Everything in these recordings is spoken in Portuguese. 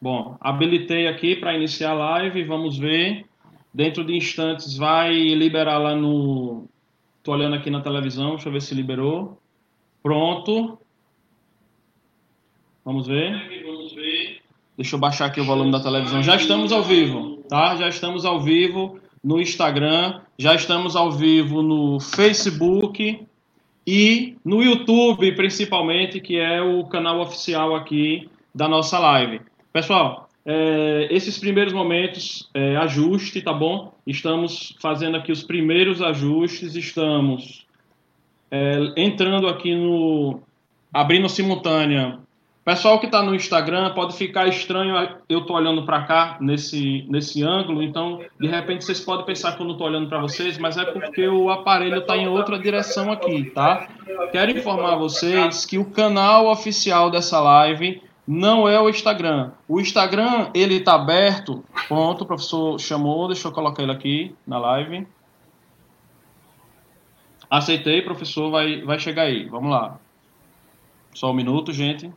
Bom, habilitei aqui para iniciar a live, vamos ver. Dentro de instantes vai liberar lá no. Estou olhando aqui na televisão, deixa eu ver se liberou. Pronto. Vamos ver. Deixa eu baixar aqui o volume da televisão. Já estamos ao vivo, tá? Já estamos ao vivo no Instagram, já estamos ao vivo no Facebook e no YouTube, principalmente, que é o canal oficial aqui da nossa live. Pessoal, é, esses primeiros momentos, é, ajuste, tá bom? Estamos fazendo aqui os primeiros ajustes, estamos é, entrando aqui no. abrindo simultânea Pessoal que está no Instagram pode ficar estranho, eu estou olhando para cá nesse, nesse ângulo, então de repente vocês podem pensar que eu não estou olhando para vocês, mas é porque o aparelho está em outra direção aqui, tá? Quero informar vocês que o canal oficial dessa live não é o Instagram. O Instagram ele está aberto, pronto, o professor chamou, deixa eu colocar ele aqui na live. Aceitei, professor, vai, vai chegar aí, vamos lá. Só um minuto, gente.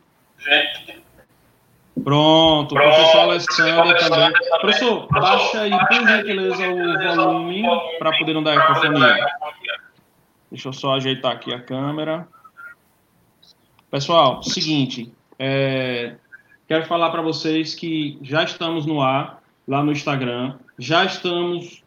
Pronto, o professor Alessandro também. Professor, baixa aí, por gentileza, o volume para poder não dar ecofonia. Deixa eu só ajeitar aqui a câmera. Pessoal, seguinte, é, quero falar para vocês que já estamos no ar, lá no Instagram, já estamos,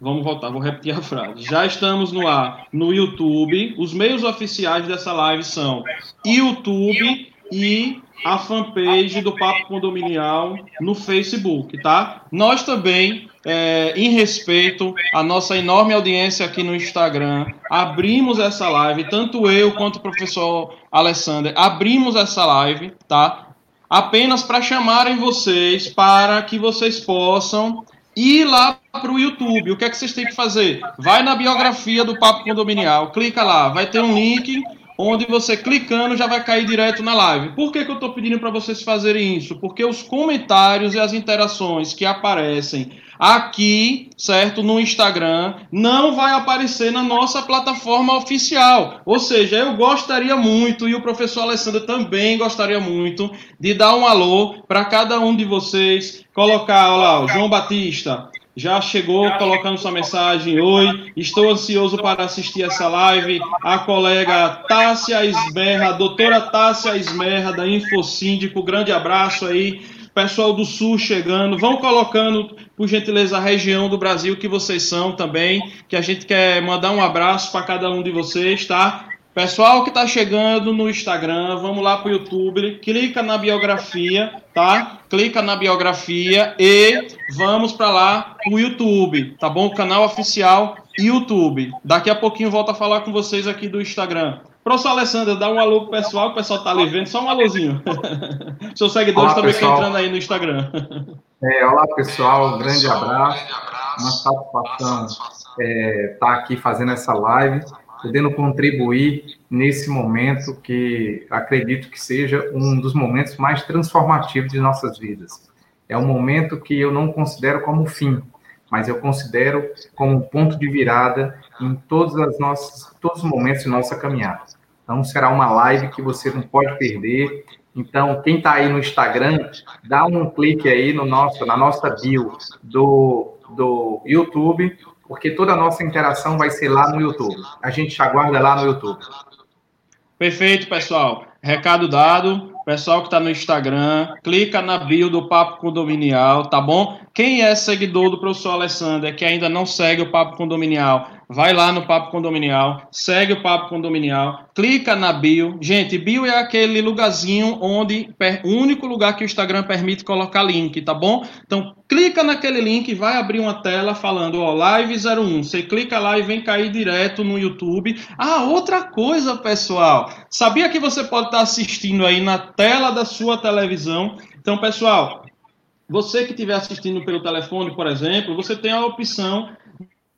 vamos voltar, vou repetir a frase, já estamos no ar no YouTube, os meios oficiais dessa live são YouTube e a fanpage do Papo Condominial no Facebook, tá? Nós também, é, em respeito à nossa enorme audiência aqui no Instagram, abrimos essa live, tanto eu quanto o professor Alessandro, abrimos essa live, tá? Apenas para chamarem vocês, para que vocês possam ir lá para o YouTube. O que é que vocês têm que fazer? Vai na biografia do Papo Condominial, clica lá, vai ter um link onde você clicando já vai cair direto na live. Por que, que eu estou pedindo para vocês fazerem isso? Porque os comentários e as interações que aparecem aqui, certo, no Instagram, não vai aparecer na nossa plataforma oficial. Ou seja, eu gostaria muito, e o professor Alessandro também gostaria muito, de dar um alô para cada um de vocês, colocar, olha lá, o João Batista, já chegou colocando sua mensagem. Oi, estou ansioso para assistir essa live. A colega Tássia Esmerra, a doutora Tássia Esmerra, da Infosíndico, grande abraço aí. Pessoal do Sul chegando, vão colocando, por gentileza, a região do Brasil que vocês são também, que a gente quer mandar um abraço para cada um de vocês, tá? Pessoal que está chegando no Instagram, vamos lá para o YouTube, clica na biografia, tá? Clica na biografia e vamos para lá o YouTube, tá bom? O canal oficial YouTube. Daqui a pouquinho volto a falar com vocês aqui do Instagram. Professor Alessandro, dá um alô pro pessoal, o pessoal tá ali vendo, só um alôzinho. Seus seguidores olá, também estão entrando aí no Instagram. É, olá, pessoal, um grande abraço. Uma satisfação estar é, tá aqui fazendo essa live podendo contribuir nesse momento que acredito que seja um dos momentos mais transformativos de nossas vidas. É um momento que eu não considero como fim, mas eu considero como um ponto de virada em todas as nossas, todos os momentos de nossa caminhada. Então, será uma live que você não pode perder. Então, quem está aí no Instagram, dá um clique aí no nosso, na nossa bio do, do YouTube porque toda a nossa interação vai ser lá no YouTube. A gente te aguarda lá no YouTube. Perfeito, pessoal. Recado dado. Pessoal que está no Instagram, clica na bio do Papo Condominial, tá bom? Quem é seguidor do professor Alessandro, que ainda não segue o Papo Condominial, vai lá no Papo Condominial, segue o Papo Condominial, clica na bio. Gente, bio é aquele lugarzinho onde, o único lugar que o Instagram permite colocar link, tá bom? Então, clica naquele link vai abrir uma tela falando, ó, Live 01. Você clica lá e vem cair direto no YouTube. Ah, outra coisa, pessoal. Sabia que você pode estar assistindo aí na tela da sua televisão? Então, pessoal, você que estiver assistindo pelo telefone, por exemplo, você tem a opção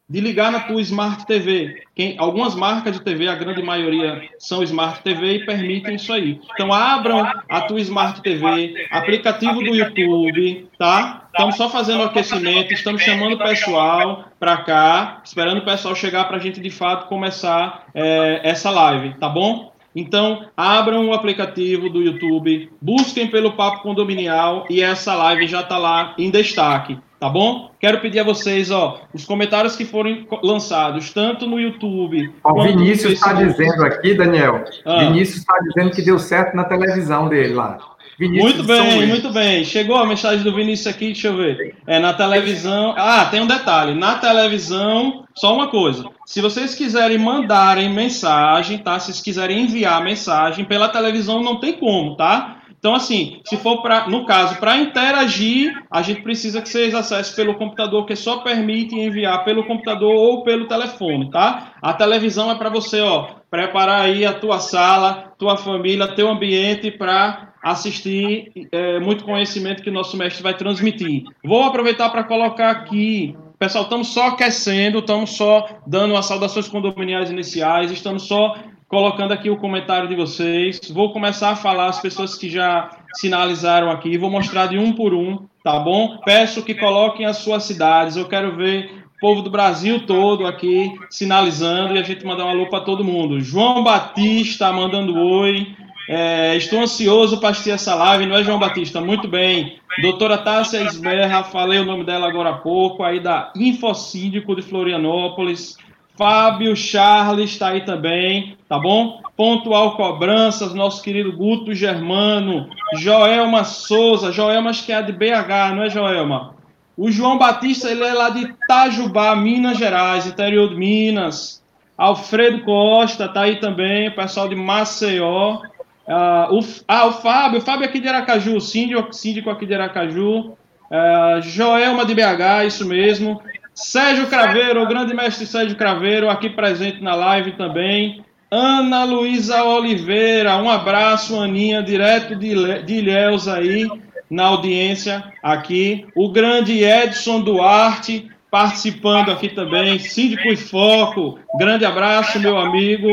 de ligar na tua Smart TV. Quem, algumas marcas de TV, a grande maioria são Smart TV e permitem isso aí. Então abram a tua Smart TV, aplicativo do YouTube, tá? Estamos só fazendo o aquecimento, estamos chamando o pessoal para cá, esperando o pessoal chegar para a gente de fato começar é, essa live, tá bom? Então, abram o aplicativo do YouTube, busquem pelo Papo Condominial e essa live já está lá em destaque, tá bom? Quero pedir a vocês, ó, os comentários que forem lançados, tanto no YouTube. O Vinícius está dizendo aqui, Daniel. Ah. Vinícius está dizendo que deu certo na televisão dele lá. Vinícius muito bem, muito bem. Chegou a mensagem do Vinícius aqui, deixa eu ver. É na televisão. Ah, tem um detalhe. Na televisão, só uma coisa. Se vocês quiserem mandarem mensagem, tá? Se vocês quiserem enviar mensagem pela televisão, não tem como, tá? Então, assim, se for para, no caso, para interagir, a gente precisa que vocês acessem pelo computador, que só permite enviar pelo computador ou pelo telefone, tá? A televisão é para você, ó, preparar aí a tua sala, tua família, teu ambiente para assistir é, muito conhecimento que o nosso mestre vai transmitir. Vou aproveitar para colocar aqui. Pessoal, estamos só aquecendo, estamos só dando as saudações condominiais iniciais, estamos só colocando aqui o comentário de vocês. Vou começar a falar as pessoas que já sinalizaram aqui, vou mostrar de um por um, tá bom? Peço que coloquem as suas cidades, eu quero ver o povo do Brasil todo aqui sinalizando e a gente mandar um alô para todo mundo. João Batista mandando oi. É, estou ansioso para assistir essa live, não é, João Batista? Muito bem. Doutora Tássia Esberra, falei o nome dela agora há pouco, aí da Infocíndico de Florianópolis. Fábio Charles está aí também, tá bom? Pontual Cobranças, nosso querido Guto Germano. Joelma Souza, Joelma acho que é de BH, não é, Joelma? O João Batista, ele é lá de Itajubá, Minas Gerais, interior de Minas. Alfredo Costa tá aí também, pessoal de Maceió. Uh, o, ah, o Fábio, o Fábio aqui de Aracaju, o síndico, síndico aqui de Aracaju. Uh, Joelma de BH, isso mesmo. Sérgio Craveiro, o grande mestre Sérgio Craveiro, aqui presente na live também. Ana Luísa Oliveira, um abraço, Aninha, direto de, de Ilhéus aí, na audiência aqui. O grande Edson Duarte, participando aqui também. Síndico e Foco, grande abraço, meu amigo.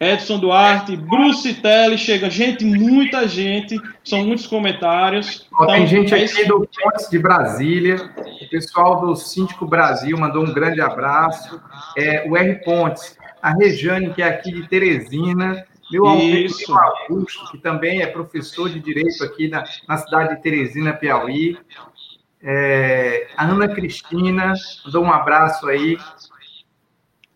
Edson Duarte, Bruce Telly, chega gente, muita gente, são muitos comentários. Então, tem gente é aqui do Pontes de Brasília, o pessoal do Síndico Brasil mandou um grande abraço. É, o R Pontes, a Rejane, que é aqui de Teresina, meu amigo Augusto, que também é professor de Direito aqui na, na cidade de Teresina, Piauí. É, a Ana Cristina, mandou um abraço aí.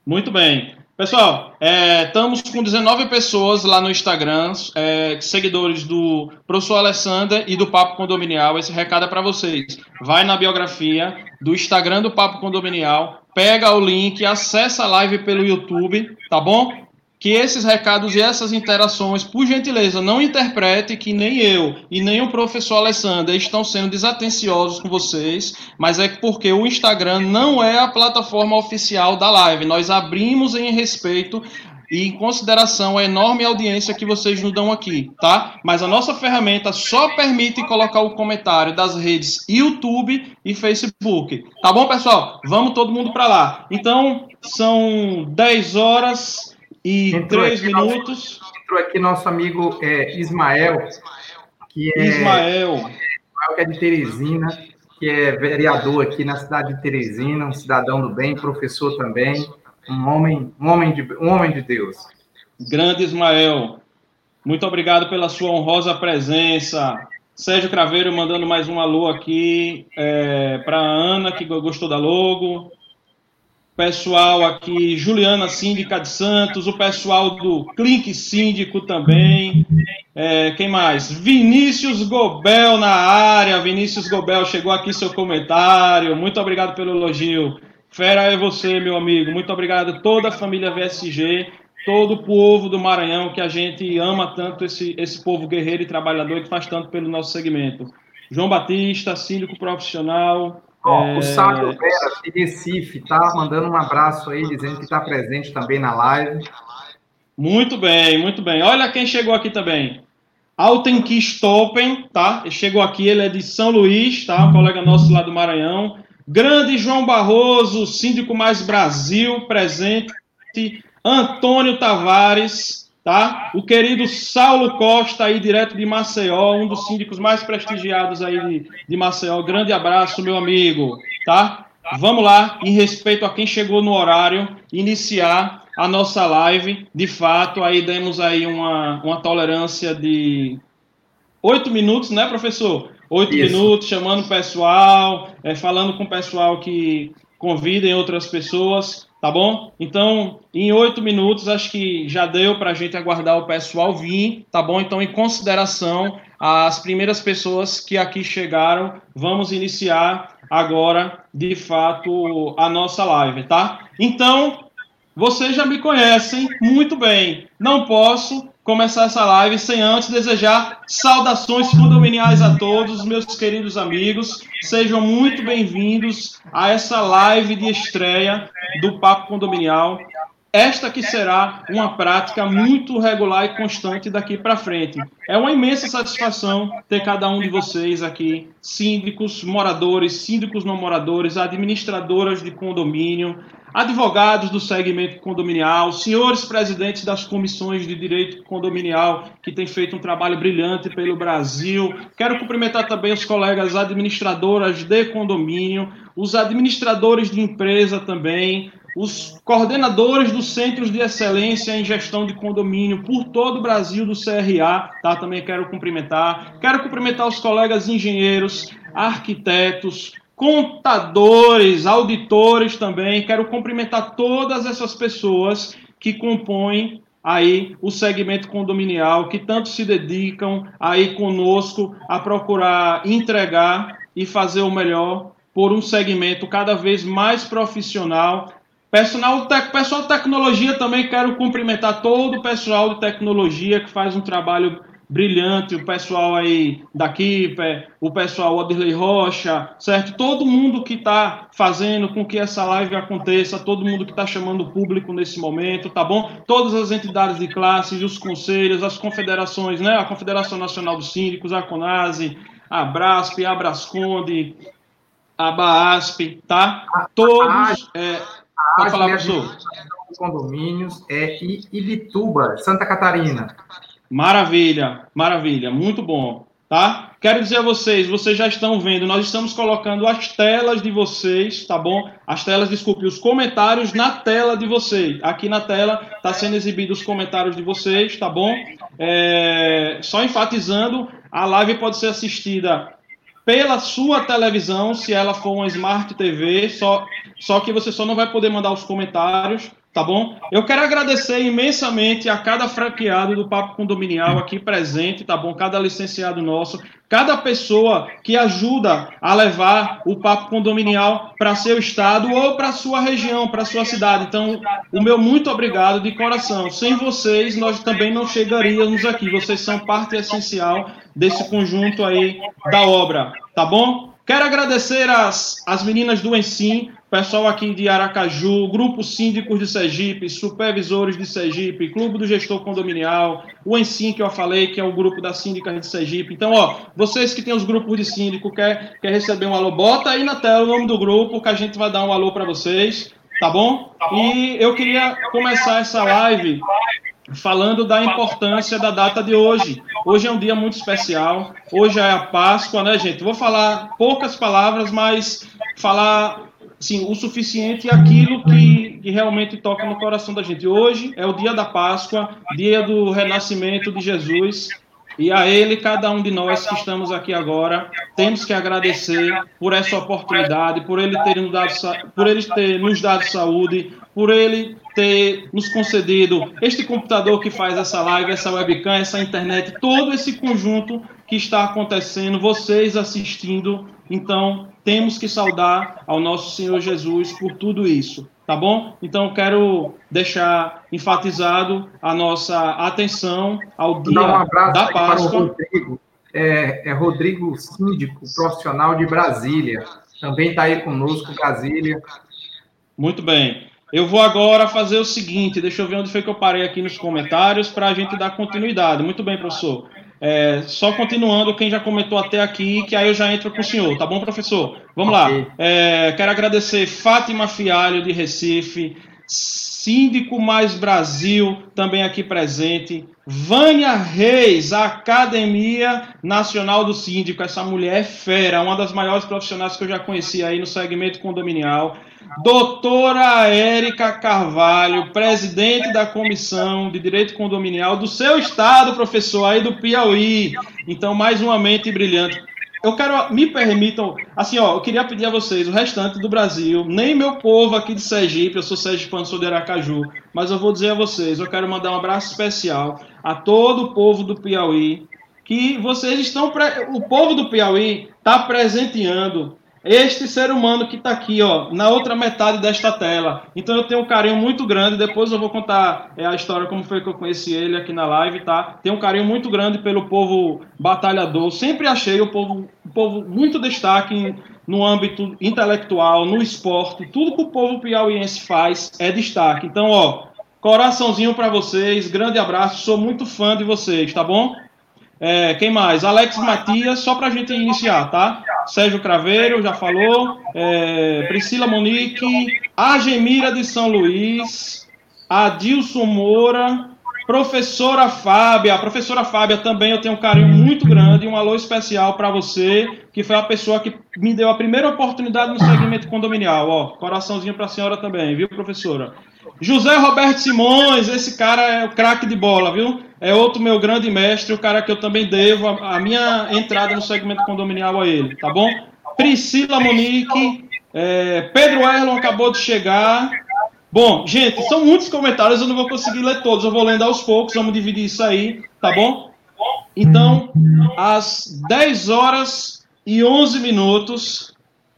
Muito bem. Pessoal, é, estamos com 19 pessoas lá no Instagram, é, seguidores do professor Alessandra e do Papo Condominial. Esse recado é para vocês. Vai na biografia do Instagram do Papo Condominial, pega o link, acessa a live pelo YouTube, tá bom? Que esses recados e essas interações, por gentileza, não interprete que nem eu e nem o professor Alessandro estão sendo desatenciosos com vocês, mas é porque o Instagram não é a plataforma oficial da live. Nós abrimos em respeito e em consideração a enorme audiência que vocês nos dão aqui, tá? Mas a nossa ferramenta só permite colocar o comentário das redes YouTube e Facebook. Tá bom, pessoal? Vamos todo mundo para lá. Então, são 10 horas e entrou três minutos. Nosso, entrou aqui nosso amigo é, Ismael, que é, Ismael. que é de Teresina, que é vereador aqui na cidade de Teresina, um cidadão do bem, professor também, um homem, um homem, de, um homem de Deus. Grande Ismael, muito obrigado pela sua honrosa presença. Sérgio Craveiro mandando mais um alô aqui é, para Ana, que gostou da logo pessoal aqui, Juliana Síndica de Santos, o pessoal do Clink Síndico também. É, quem mais? Vinícius Gobel na área. Vinícius Gobel chegou aqui seu comentário. Muito obrigado pelo elogio. Fera é você, meu amigo. Muito obrigado toda a família VSG, todo o povo do Maranhão que a gente ama tanto esse, esse povo guerreiro e trabalhador que faz tanto pelo nosso segmento. João Batista, síndico profissional, Ó, o Sábio Vera, de Recife, tá mandando um abraço aí, dizendo que está presente também na live. Muito bem, muito bem. Olha quem chegou aqui também. Alten Kistopen, tá? Chegou aqui, ele é de São Luís, tá? Um colega nosso lá do Maranhão. Grande João Barroso, síndico mais Brasil, presente. Antônio Tavares, tá? O querido Saulo Costa, aí direto de Maceió, um dos síndicos mais prestigiados aí de, de Maceió. Grande abraço, meu amigo, tá? Vamos lá, em respeito a quem chegou no horário, iniciar a nossa live. De fato, aí demos aí uma, uma tolerância de oito minutos, né, professor? Oito minutos, chamando o pessoal, é, falando com o pessoal que convidem outras pessoas, tá bom? Então, em oito minutos, acho que já deu para a gente aguardar o pessoal vir, tá bom? Então, em consideração as primeiras pessoas que aqui chegaram, vamos iniciar agora, de fato, a nossa live, tá? Então, vocês já me conhecem muito bem. Não posso começar essa live sem antes desejar saudações condominiais a todos, meus queridos amigos. Sejam muito bem-vindos a essa live de estreia do Papo Condominial. Esta que será uma prática muito regular e constante daqui para frente. É uma imensa satisfação ter cada um de vocês aqui, síndicos, moradores, síndicos não moradores, administradoras de condomínio, advogados do segmento condominial, senhores presidentes das comissões de direito condominial, que têm feito um trabalho brilhante pelo Brasil. Quero cumprimentar também os colegas administradoras de condomínio, os administradores de empresa também, os coordenadores dos centros de excelência em gestão de condomínio por todo o Brasil do CRA, tá? Também quero cumprimentar. Quero cumprimentar os colegas engenheiros, arquitetos, contadores, auditores também. Quero cumprimentar todas essas pessoas que compõem aí o segmento condominial, que tanto se dedicam aí conosco a procurar entregar e fazer o melhor por um segmento cada vez mais profissional. Personal, pessoal de tecnologia também quero cumprimentar todo o pessoal de tecnologia que faz um trabalho brilhante, o pessoal aí daqui, o pessoal Oderley Rocha, certo? Todo mundo que está fazendo com que essa live aconteça, todo mundo que está chamando o público nesse momento, tá bom? Todas as entidades de classe, os conselhos, as confederações, né? A Confederação Nacional dos Síndicos, a CONASE, a Brasp, a Brasconde, a BASP, tá? Todos... É, pode falar, professor. Condomínios é Ibituba, Santa Catarina. Maravilha, maravilha, muito bom, tá? Quero dizer a vocês, vocês já estão vendo, nós estamos colocando as telas de vocês, tá bom? As telas, desculpe, os comentários na tela de vocês. Aqui na tela está sendo exibido os comentários de vocês, tá bom? É... Só enfatizando, a live pode ser assistida pela sua televisão, se ela for uma Smart TV, só, só que você só não vai poder mandar os comentários tá bom? Eu quero agradecer imensamente a cada franqueado do Papo Condominial aqui presente, tá bom? Cada licenciado nosso, cada pessoa que ajuda a levar o Papo Condominial para seu estado ou para sua região, para sua cidade. Então, o meu muito obrigado de coração. Sem vocês, nós também não chegaríamos aqui. Vocês são parte essencial desse conjunto aí da obra, tá bom? Quero agradecer as, as meninas do Ensim, pessoal aqui de Aracaju, Grupo Síndicos de Sergipe, Supervisores de Sergipe, Clube do Gestor Condominial, o Ensim que eu falei, que é o grupo da síndica de Sergipe. Então, ó, vocês que têm os grupos de síndico, quer, quer receber um alô, bota aí na tela o nome do grupo, que a gente vai dar um alô para vocês, tá bom? tá bom? E eu queria começar essa live falando da importância da data de hoje. Hoje é um dia muito especial, hoje é a Páscoa, né, gente? Vou falar poucas palavras, mas falar sim, o suficiente aquilo que, que realmente toca no coração da gente. Hoje é o dia da Páscoa, dia do renascimento de Jesus. E a Ele, cada um de nós que estamos aqui agora, temos que agradecer por essa oportunidade, por Ele ter nos dado, por ele ter nos dado saúde, por Ele ter nos concedido este computador que faz essa live, essa webcam, essa internet, todo esse conjunto que está acontecendo, vocês assistindo. Então, temos que saudar ao nosso Senhor Jesus por tudo isso, tá bom? Então quero deixar enfatizado a nossa atenção ao dia um abraço da Páscoa. Para o Rodrigo. É, é Rodrigo Síndico, profissional de Brasília. Também está aí conosco, Brasília. Muito bem. Eu vou agora fazer o seguinte, deixa eu ver onde foi que eu parei aqui nos comentários para a gente dar continuidade. Muito bem, professor. É, só continuando, quem já comentou até aqui, que aí eu já entro com o senhor, tá bom, professor? Vamos okay. lá. É, quero agradecer Fátima Fialho, de Recife, Síndico Mais Brasil, também aqui presente. Vânia Reis, Academia Nacional do Síndico. Essa mulher é fera, uma das maiores profissionais que eu já conheci aí no segmento condominial. Doutora Érica Carvalho, presidente da Comissão de Direito Condominial do seu estado, professor, aí do Piauí. Então, mais uma mente brilhante eu quero, me permitam, assim, ó, eu queria pedir a vocês, o restante do Brasil, nem meu povo aqui de Sergipe, eu sou sergipano, sou de Aracaju, mas eu vou dizer a vocês, eu quero mandar um abraço especial a todo o povo do Piauí, que vocês estão, o povo do Piauí está presenteando este ser humano que está aqui, ó, na outra metade desta tela. Então eu tenho um carinho muito grande. Depois eu vou contar é, a história como foi que eu conheci ele aqui na live, tá? Tenho um carinho muito grande pelo povo batalhador. Sempre achei o povo, o povo muito destaque no âmbito intelectual, no esporte. Tudo que o povo piauiense faz é destaque. Então, ó, coraçãozinho para vocês. Grande abraço. Sou muito fã de vocês, tá bom? É, quem mais? Alex Matias, só para a gente iniciar, tá? Sérgio Craveiro, já falou. É, Priscila Monique, Agemira de São Luís, Adilson Moura, professora Fábia. Professora Fábia também eu tenho um carinho muito grande, um alô especial para você, que foi a pessoa que me deu a primeira oportunidade no segmento condominial. Ó, coraçãozinho para a senhora também, viu, professora? José Roberto Simões, esse cara é o craque de bola, viu? É outro meu grande mestre, o cara que eu também devo a, a minha entrada no segmento condominial a ele, tá bom? Priscila Monique, é, Pedro Erlon acabou de chegar. Bom, gente, são muitos comentários, eu não vou conseguir ler todos, eu vou lendo aos poucos, vamos dividir isso aí, tá bom? Então, às 10 horas e 11 minutos,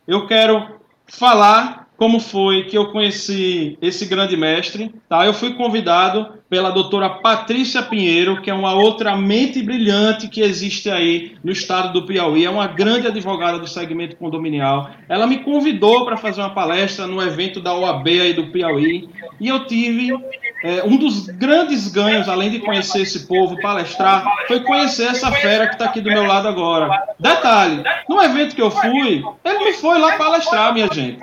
eu quero falar como foi que eu conheci esse grande mestre. Tá? Eu fui convidado pela doutora Patrícia Pinheiro, que é uma outra mente brilhante que existe aí no estado do Piauí, é uma grande advogada do segmento condominial. Ela me convidou para fazer uma palestra no evento da OAB aí do Piauí, e eu tive é, um dos grandes ganhos, além de conhecer esse povo, palestrar, foi conhecer essa fera que está aqui do meu lado agora. Detalhe, no evento que eu fui, ele me foi lá palestrar, minha gente.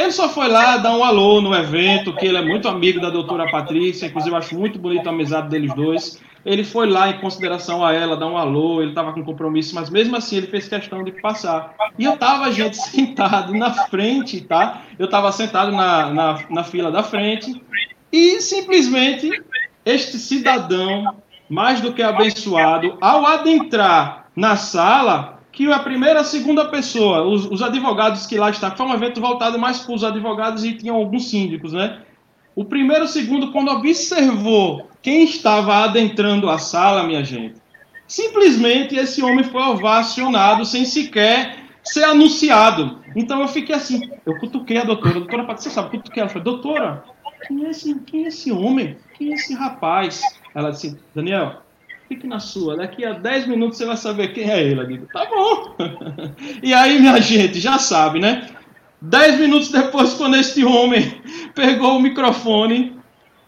Ele só foi lá dar um alô no evento, que ele é muito amigo da doutora Patrícia, inclusive eu acho muito bonita a amizade deles dois. Ele foi lá em consideração a ela, dar um alô, ele estava com compromisso, mas mesmo assim ele fez questão de passar. E eu estava, gente, sentado na frente, tá? Eu estava sentado na, na, na fila da frente e simplesmente este cidadão, mais do que abençoado, ao adentrar na sala, que a primeira, a segunda pessoa, os, os advogados que lá estavam, foi um evento voltado mais para os advogados e tinham alguns síndicos, né? O primeiro, o segundo, quando observou quem estava adentrando a sala, minha gente, simplesmente esse homem foi ovacionado sem sequer ser anunciado. Então eu fiquei assim, eu cutuquei a doutora, a doutora Patrícia sabe, cutuquei ela, falei, doutora, quem é, esse, quem é esse homem? Quem é esse rapaz? Ela disse, Daniel, fique na sua. Daqui a 10 minutos você vai saber quem é ele. Eu digo, tá bom. e aí, minha gente, já sabe, né? Dez minutos depois, quando este homem pegou o microfone,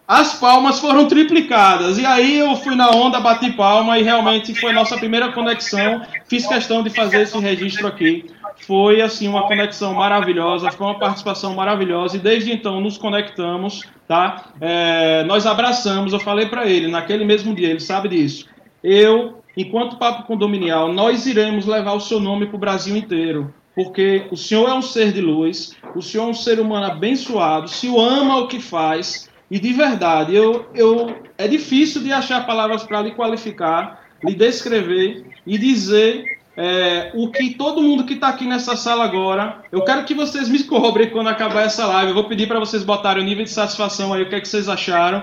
as palmas foram triplicadas. E aí eu fui na onda, bati palma e realmente foi nossa primeira conexão. Fiz questão de fazer esse registro aqui. Foi assim uma conexão maravilhosa, foi uma participação maravilhosa e desde então nos conectamos, tá? É, nós abraçamos. Eu falei para ele naquele mesmo dia, ele sabe disso eu, enquanto Papo Condominial, nós iremos levar o seu nome para o Brasil inteiro, porque o senhor é um ser de luz, o senhor é um ser humano abençoado, o senhor ama o que faz, e de verdade, eu, eu é difícil de achar palavras para lhe qualificar, lhe descrever e dizer é, o que todo mundo que está aqui nessa sala agora, eu quero que vocês me cobrem quando acabar essa live. Eu vou pedir para vocês botarem o nível de satisfação aí, o que, é que vocês acharam.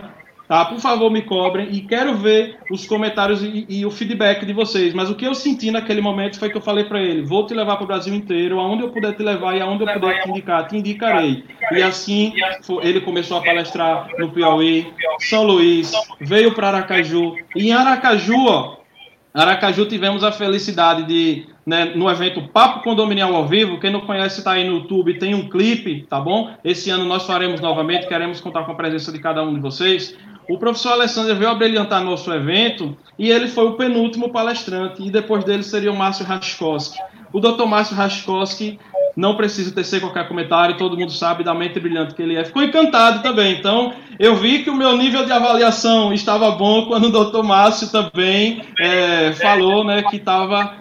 Tá? Por favor, me cobrem e quero ver os comentários e, e, o feedback de vocês. Mas o que eu senti naquele momento foi que eu falei para ele: vou te levar para o Brasil inteiro, aonde eu puder te levar e aonde eu puder te indicar, te indicarei. E assim ele começou a palestrar no Piauí, São Luís, veio para Aracaju. E em Aracaju, ó, Aracaju tivemos a felicidade de, né, no evento Papo Condominial ao Vivo, quem não conhece está aí no YouTube, tem um clipe, tá bom? Esse ano nós faremos novamente, queremos contar com a presença de cada um de vocês. O professor Alessandro veio abrilhantar nosso evento e ele foi o penúltimo palestrante, e depois dele seria o Márcio Raskowski. O doutor Márcio Raskowski não precisa tecer qualquer comentário, todo mundo sabe da mente brilhante que ele é. Ficou encantado também. Então, eu vi que o meu nível de avaliação estava bom quando o doutor Márcio também é, falou né, que estava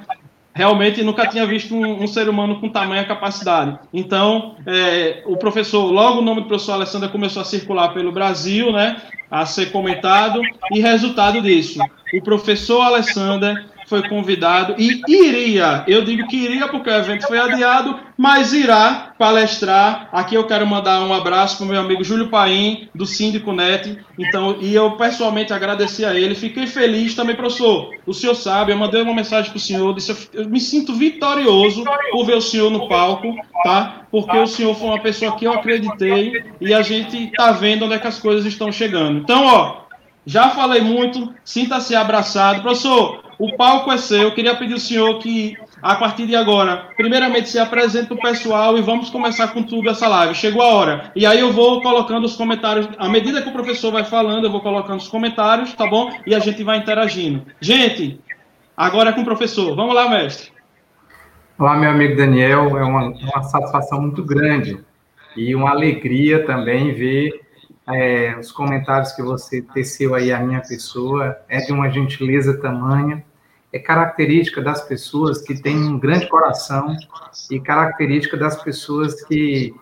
realmente nunca tinha visto um, um, ser humano com tamanha capacidade. Então, é, o professor, logo o nome do professor Alessandra começou a circular pelo Brasil, né, a ser comentado, e resultado disso, o professor Alessandra foi convidado e iria, eu digo que iria porque o evento foi adiado, mas irá palestrar. Aqui eu quero mandar um abraço para o meu amigo Júlio Paim, do Síndico Net. Então, e eu pessoalmente agradecer a ele. Fiquei feliz também, professor. O senhor sabe, eu mandei uma mensagem para o senhor, disse, eu me sinto vitorioso por ver o senhor no palco, tá? Porque o senhor foi uma pessoa que eu acreditei e a gente está vendo onde é que as coisas estão chegando. Então, ó, já falei muito, sinta-se abraçado. Professor, o palco é seu. Eu queria pedir ao senhor que, a partir de agora, primeiramente se apresente o pessoal e vamos começar com tudo essa live. Chegou a hora. E aí eu vou colocando os comentários. À medida que o professor vai falando, eu vou colocando os comentários, tá bom? E a gente vai interagindo. Gente, agora é com o professor. Vamos lá, mestre. Olá, meu amigo Daniel. É uma, uma satisfação muito grande e uma alegria também ver é, os comentários que você teceu aí à minha pessoa. É de uma gentileza tamanha é característica das pessoas que têm um grande coração e característica das pessoas que,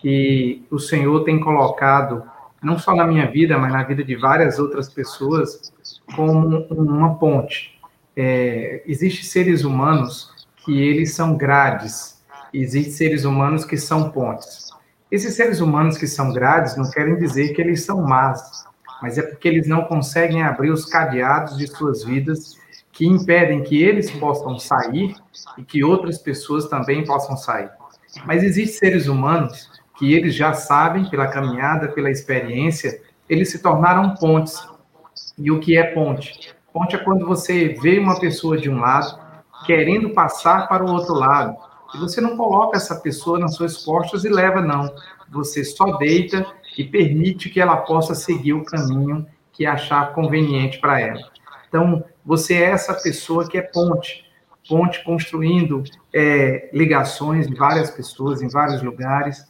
que o Senhor tem colocado, não só na minha vida, mas na vida de várias outras pessoas, como uma ponte. É, Existem seres humanos que eles são grades, existem seres humanos que são pontes. Esses seres humanos que são grades não querem dizer que eles são más, mas é porque eles não conseguem abrir os cadeados de suas vidas que impedem que eles possam sair e que outras pessoas também possam sair. Mas existem seres humanos que eles já sabem, pela caminhada, pela experiência, eles se tornaram pontes. E o que é ponte? Ponte é quando você vê uma pessoa de um lado querendo passar para o outro lado. E você não coloca essa pessoa nas suas costas e leva, não. Você só deita e permite que ela possa seguir o caminho que achar conveniente para ela. Então, você é essa pessoa que é ponte, ponte construindo é, ligações de várias pessoas em vários lugares,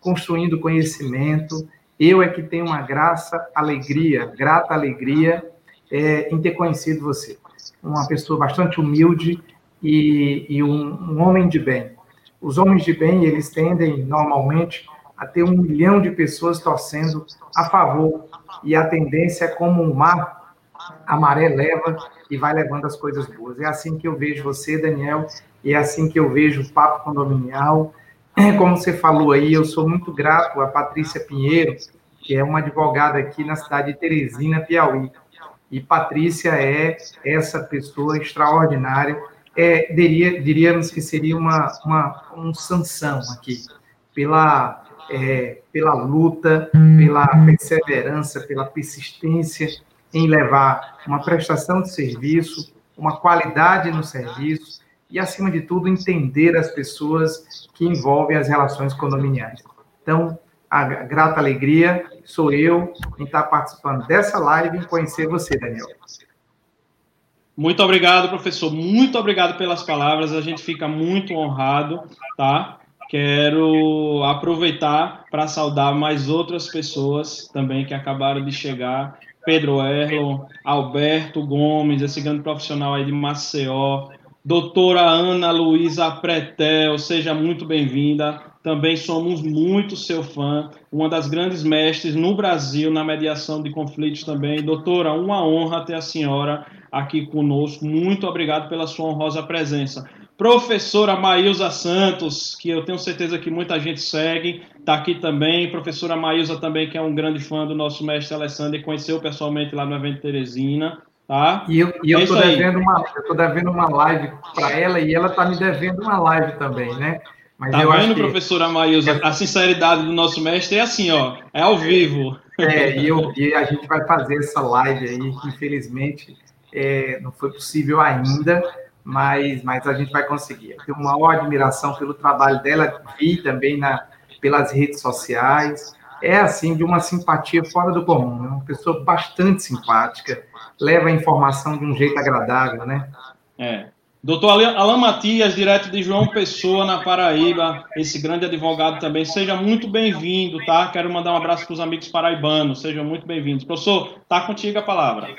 construindo conhecimento. Eu é que tenho uma graça, alegria, grata alegria é, em ter conhecido você. Uma pessoa bastante humilde e, e um, um homem de bem. Os homens de bem, eles tendem normalmente a ter um milhão de pessoas torcendo a favor, e a tendência é como um mar a maré leva e vai levando as coisas boas. É assim que eu vejo você, Daniel, e é assim que eu vejo o Papo Condominial. Como você falou aí, eu sou muito grato a Patrícia Pinheiro, que é uma advogada aqui na cidade de Teresina, Piauí. E Patrícia é essa pessoa extraordinária. É, diria, diríamos que seria uma, uma um sanção aqui, pela, é, pela luta, pela perseverança, pela persistência em levar uma prestação de serviço, uma qualidade no serviço e, acima de tudo, entender as pessoas que envolvem as relações condominiais. Então, a grata alegria sou eu em estar participando dessa live e conhecer você, Daniel. Muito obrigado, professor. Muito obrigado pelas palavras. A gente fica muito honrado, tá? Quero aproveitar para saudar mais outras pessoas também que acabaram de chegar Pedro Erlon, Alberto Gomes, esse grande profissional aí de Maceió, doutora Ana Luísa Pretel, seja muito bem-vinda. Também somos muito seu fã, uma das grandes mestres no Brasil na mediação de conflitos também. Doutora, uma honra ter a senhora aqui conosco. Muito obrigado pela sua honrosa presença. Professora Maísa Santos, que eu tenho certeza que muita gente segue, está aqui também. Professora Maísa também, que é um grande fã do nosso mestre Alessandro e conheceu pessoalmente lá no evento Teresina. Tá? E eu, e eu estou é devendo, uma, eu devendo uma live para ela e ela está me devendo uma live também, né? Mas tá vendo, que... professora Maísa? A sinceridade do nosso mestre é assim, ó, é ao vivo. É, e, eu, e a gente vai fazer essa live aí, que infelizmente é, não foi possível ainda, mas, mas a gente vai conseguir. Eu tenho uma maior admiração pelo trabalho dela, vi também na, pelas redes sociais. É, assim, de uma simpatia fora do comum. É uma pessoa bastante simpática, leva a informação de um jeito agradável, né? É. Doutor Alain Matias, direto de João Pessoa, na Paraíba, esse grande advogado também. Seja muito bem-vindo, tá? Quero mandar um abraço para os amigos paraibanos. Sejam muito bem-vindos. Professor, tá contigo a palavra.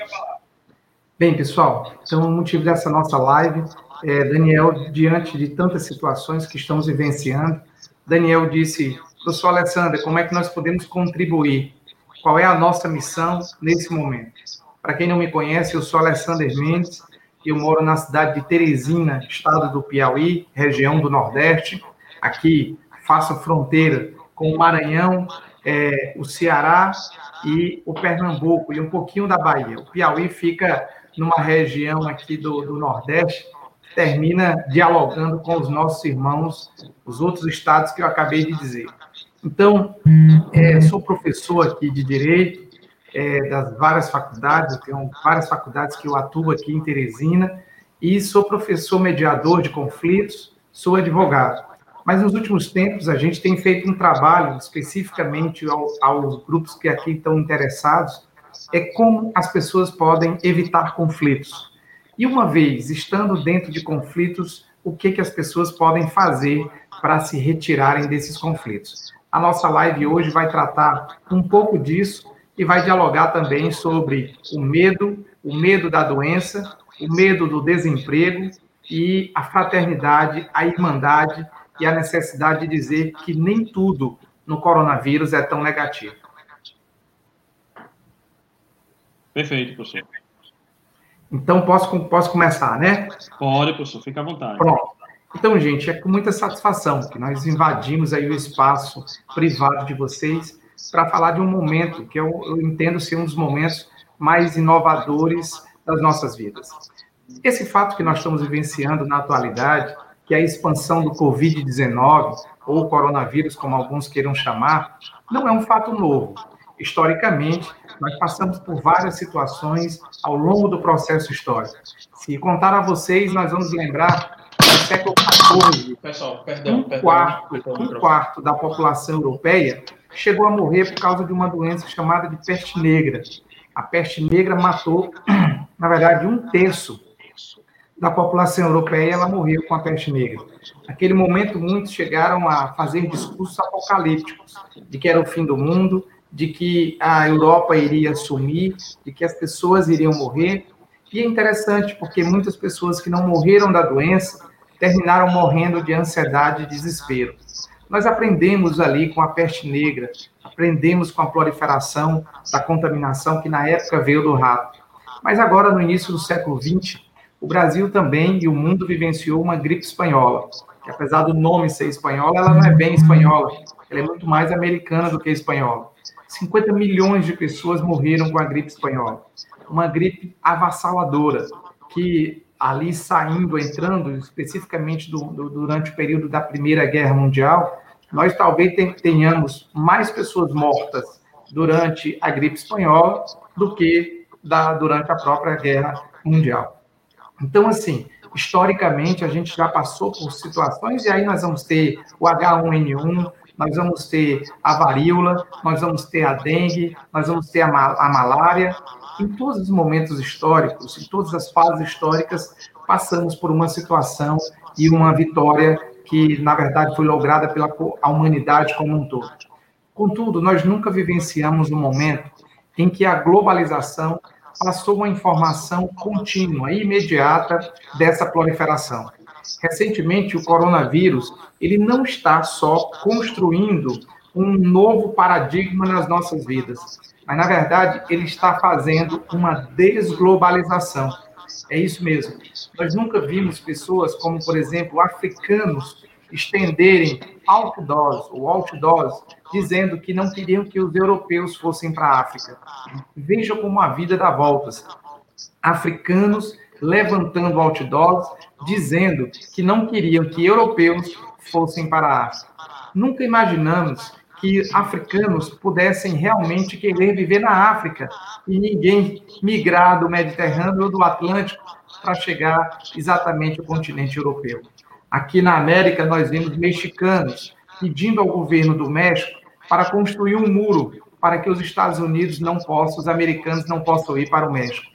Bem, pessoal, então o motivo dessa nossa live é Daniel, diante de tantas situações que estamos vivenciando, Daniel disse, professor Alessandra, como é que nós podemos contribuir? Qual é a nossa missão nesse momento? Para quem não me conhece, eu sou Alessandro Mendes, eu moro na cidade de Teresina, estado do Piauí, região do Nordeste. Aqui faço fronteira com o Maranhão, é, o Ceará e o Pernambuco, e um pouquinho da Bahia. O Piauí fica numa região aqui do, do Nordeste, termina dialogando com os nossos irmãos, os outros estados que eu acabei de dizer. Então, é, sou professor aqui de Direito, é, das várias faculdades, tenho várias faculdades que eu atuo aqui em Teresina, e sou professor mediador de conflitos, sou advogado. Mas nos últimos tempos a gente tem feito um trabalho especificamente ao, aos grupos que aqui estão interessados, é como as pessoas podem evitar conflitos. E uma vez estando dentro de conflitos, o que, que as pessoas podem fazer para se retirarem desses conflitos? A nossa live hoje vai tratar um pouco disso e vai dialogar também sobre o medo, o medo da doença, o medo do desemprego e a fraternidade, a irmandade e a necessidade de dizer que nem tudo no coronavírus é tão negativo. Perfeito, professor. Então, posso, posso começar, né? Pode, professor, fica à vontade. Pronto. Então, gente, é com muita satisfação que nós invadimos aí o espaço privado de vocês para falar de um momento que eu, eu entendo ser um dos momentos mais inovadores das nossas vidas. Esse fato que nós estamos vivenciando na atualidade, que é a expansão do Covid-19, ou coronavírus, como alguns queiram chamar, não é um fato novo. Historicamente, nós passamos por várias situações ao longo do processo histórico. Se contar a vocês, nós vamos lembrar do século XIV, Pessoal, perdão, um, perdão, quarto, perdão, um quarto da população europeia chegou a morrer por causa de uma doença chamada de peste negra. A peste negra matou, na verdade, um terço da população europeia, ela morreu com a peste negra. Naquele momento, muitos chegaram a fazer discursos apocalípticos, de que era o fim do mundo, de que a Europa iria sumir, de que as pessoas iriam morrer. E é interessante, porque muitas pessoas que não morreram da doença terminaram morrendo de ansiedade e desespero. Nós aprendemos ali com a peste negra, aprendemos com a proliferação da contaminação que na época veio do rato. Mas agora, no início do século XX, o Brasil também e o mundo vivenciou uma gripe espanhola, que apesar do nome ser espanhola, ela não é bem espanhola, ela é muito mais americana do que espanhola. 50 milhões de pessoas morreram com a gripe espanhola. Uma gripe avassaladora, que ali saindo, entrando especificamente do, do, durante o período da Primeira Guerra Mundial, nós talvez tenhamos mais pessoas mortas durante a gripe espanhola do que da, durante a própria guerra mundial. Então, assim, historicamente, a gente já passou por situações, e aí nós vamos ter o H1N1, nós vamos ter a varíola, nós vamos ter a dengue, nós vamos ter a, a malária. Em todos os momentos históricos, em todas as fases históricas, passamos por uma situação e uma vitória que, na verdade, foi lograda pela humanidade como um todo. Contudo, nós nunca vivenciamos um momento em que a globalização passou uma informação contínua e imediata dessa proliferação. Recentemente, o coronavírus, ele não está só construindo um novo paradigma nas nossas vidas, mas, na verdade, ele está fazendo uma desglobalização é isso mesmo. Nós nunca vimos pessoas como, por exemplo, africanos estenderem outdoors ou outdoors, dizendo que não queriam que os europeus fossem para a África. Veja como a vida dá voltas. Africanos levantando outdoors, dizendo que não queriam que europeus fossem para a África. Nunca imaginamos que africanos pudessem realmente querer viver na África e ninguém migrar do Mediterrâneo ou do Atlântico para chegar exatamente ao continente europeu. Aqui na América, nós vemos mexicanos pedindo ao governo do México para construir um muro para que os Estados Unidos não possam, os americanos não possam ir para o México.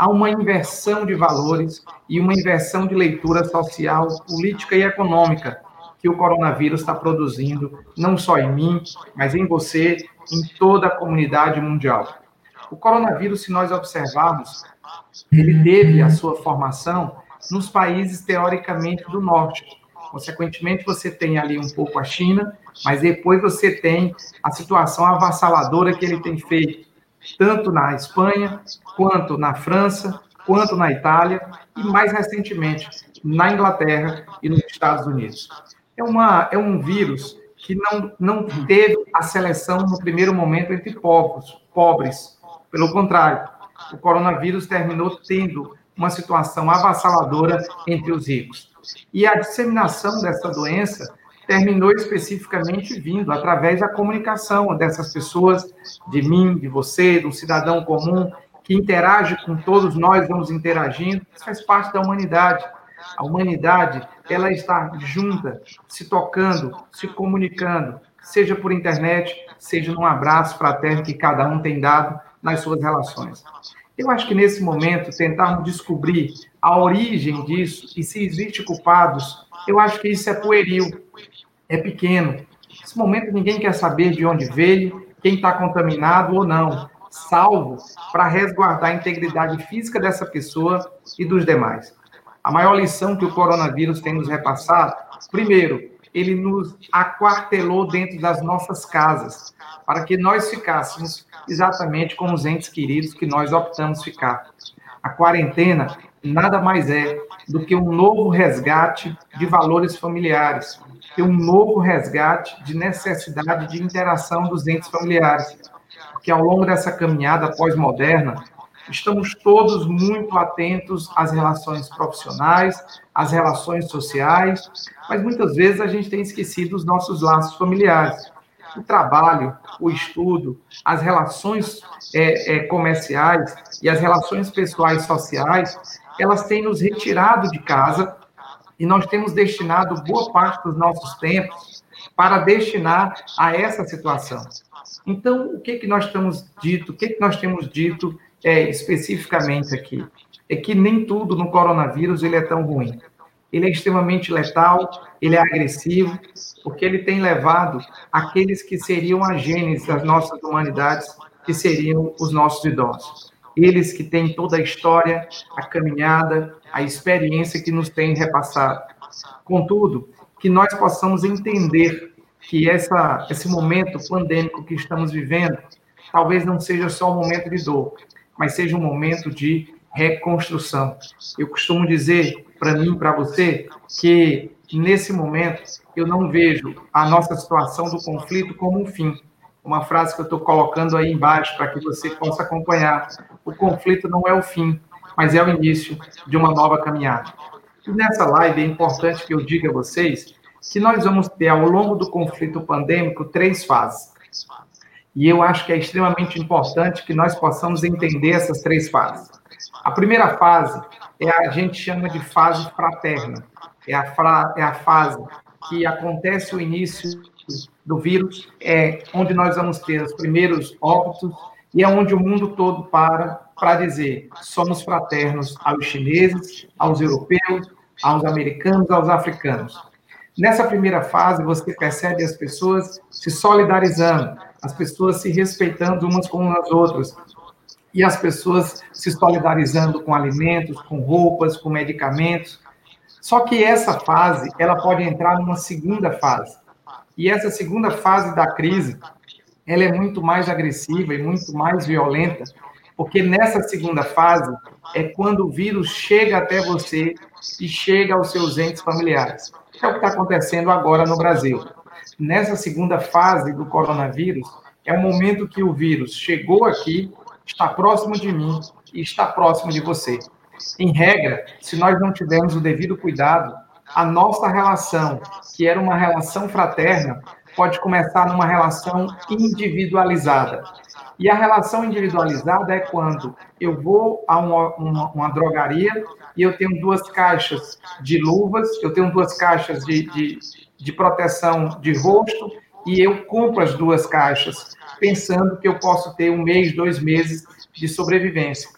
Há uma inversão de valores e uma inversão de leitura social, política e econômica que o coronavírus está produzindo, não só em mim, mas em você, em toda a comunidade mundial. O coronavírus, se nós observarmos, ele teve a sua formação nos países teoricamente do norte. Consequentemente, você tem ali um pouco a China, mas depois você tem a situação avassaladora que ele tem feito, tanto na Espanha, quanto na França, quanto na Itália e mais recentemente na Inglaterra e nos Estados Unidos. É, uma, é um vírus que não, não teve a seleção no primeiro momento entre povos, pobres. Pelo contrário, o coronavírus terminou tendo uma situação avassaladora entre os ricos. E a disseminação dessa doença terminou especificamente vindo através da comunicação dessas pessoas, de mim, de você, do cidadão comum, que interage com todos nós, vamos interagindo, isso faz parte da humanidade. A humanidade, ela está junta, se tocando, se comunicando, seja por internet, seja num abraço fraterno que cada um tem dado nas suas relações. Eu acho que nesse momento, tentarmos descobrir a origem disso e se existe culpados, eu acho que isso é pueril é pequeno. Nesse momento, ninguém quer saber de onde veio, quem está contaminado ou não, salvo para resguardar a integridade física dessa pessoa e dos demais. A maior lição que o coronavírus tem nos repassado, primeiro, ele nos aquartelou dentro das nossas casas, para que nós ficássemos exatamente como os entes queridos que nós optamos ficar. A quarentena nada mais é do que um novo resgate de valores familiares, ter um novo resgate de necessidade de interação dos entes familiares. Porque ao longo dessa caminhada pós-moderna, estamos todos muito atentos às relações profissionais, às relações sociais, mas muitas vezes a gente tem esquecido os nossos laços familiares. O trabalho, o estudo, as relações é, é, comerciais e as relações pessoais sociais, elas têm nos retirado de casa e nós temos destinado boa parte dos nossos tempos para destinar a essa situação. Então, o que que nós temos dito? O que que nós temos dito é, especificamente aqui? É que nem tudo no coronavírus ele é tão ruim. Ele é extremamente letal, ele é agressivo, porque ele tem levado aqueles que seriam a gênese das nossas humanidades, que seriam os nossos idosos. Eles que têm toda a história, a caminhada, a experiência que nos tem repassado. Contudo, que nós possamos entender que essa, esse momento pandêmico que estamos vivendo talvez não seja só um momento de dor, mas seja um momento de reconstrução. Eu costumo dizer para mim, para você, que nesse momento eu não vejo a nossa situação do conflito como um fim. Uma frase que eu estou colocando aí embaixo para que você possa acompanhar. O conflito não é o fim, mas é o início de uma nova caminhada. E nessa live é importante que eu diga a vocês que nós vamos ter, ao longo do conflito pandêmico, três fases. E eu acho que é extremamente importante que nós possamos entender essas três fases. A primeira fase é a, gente chama de fase fraterna. É a, fra, é a fase que acontece o início do vírus, é onde nós vamos ter os primeiros óbitos e é onde o mundo todo para para dizer somos fraternos aos chineses, aos europeus, aos americanos, aos africanos. Nessa primeira fase, você percebe as pessoas se solidarizando, as pessoas se respeitando umas com as outras, e as pessoas se solidarizando com alimentos, com roupas, com medicamentos. Só que essa fase, ela pode entrar numa segunda fase. E essa segunda fase da crise, ela é muito mais agressiva e muito mais violenta, porque nessa segunda fase é quando o vírus chega até você e chega aos seus entes familiares. É o que está acontecendo agora no Brasil. Nessa segunda fase do coronavírus, é o momento que o vírus chegou aqui, está próximo de mim e está próximo de você. Em regra, se nós não tivermos o devido cuidado, a nossa relação, que era uma relação fraterna, pode começar numa relação individualizada. E a relação individualizada é quando eu vou a uma, uma, uma drogaria e eu tenho duas caixas de luvas, eu tenho duas caixas de, de, de proteção de rosto e eu compro as duas caixas, pensando que eu posso ter um mês, dois meses de sobrevivência.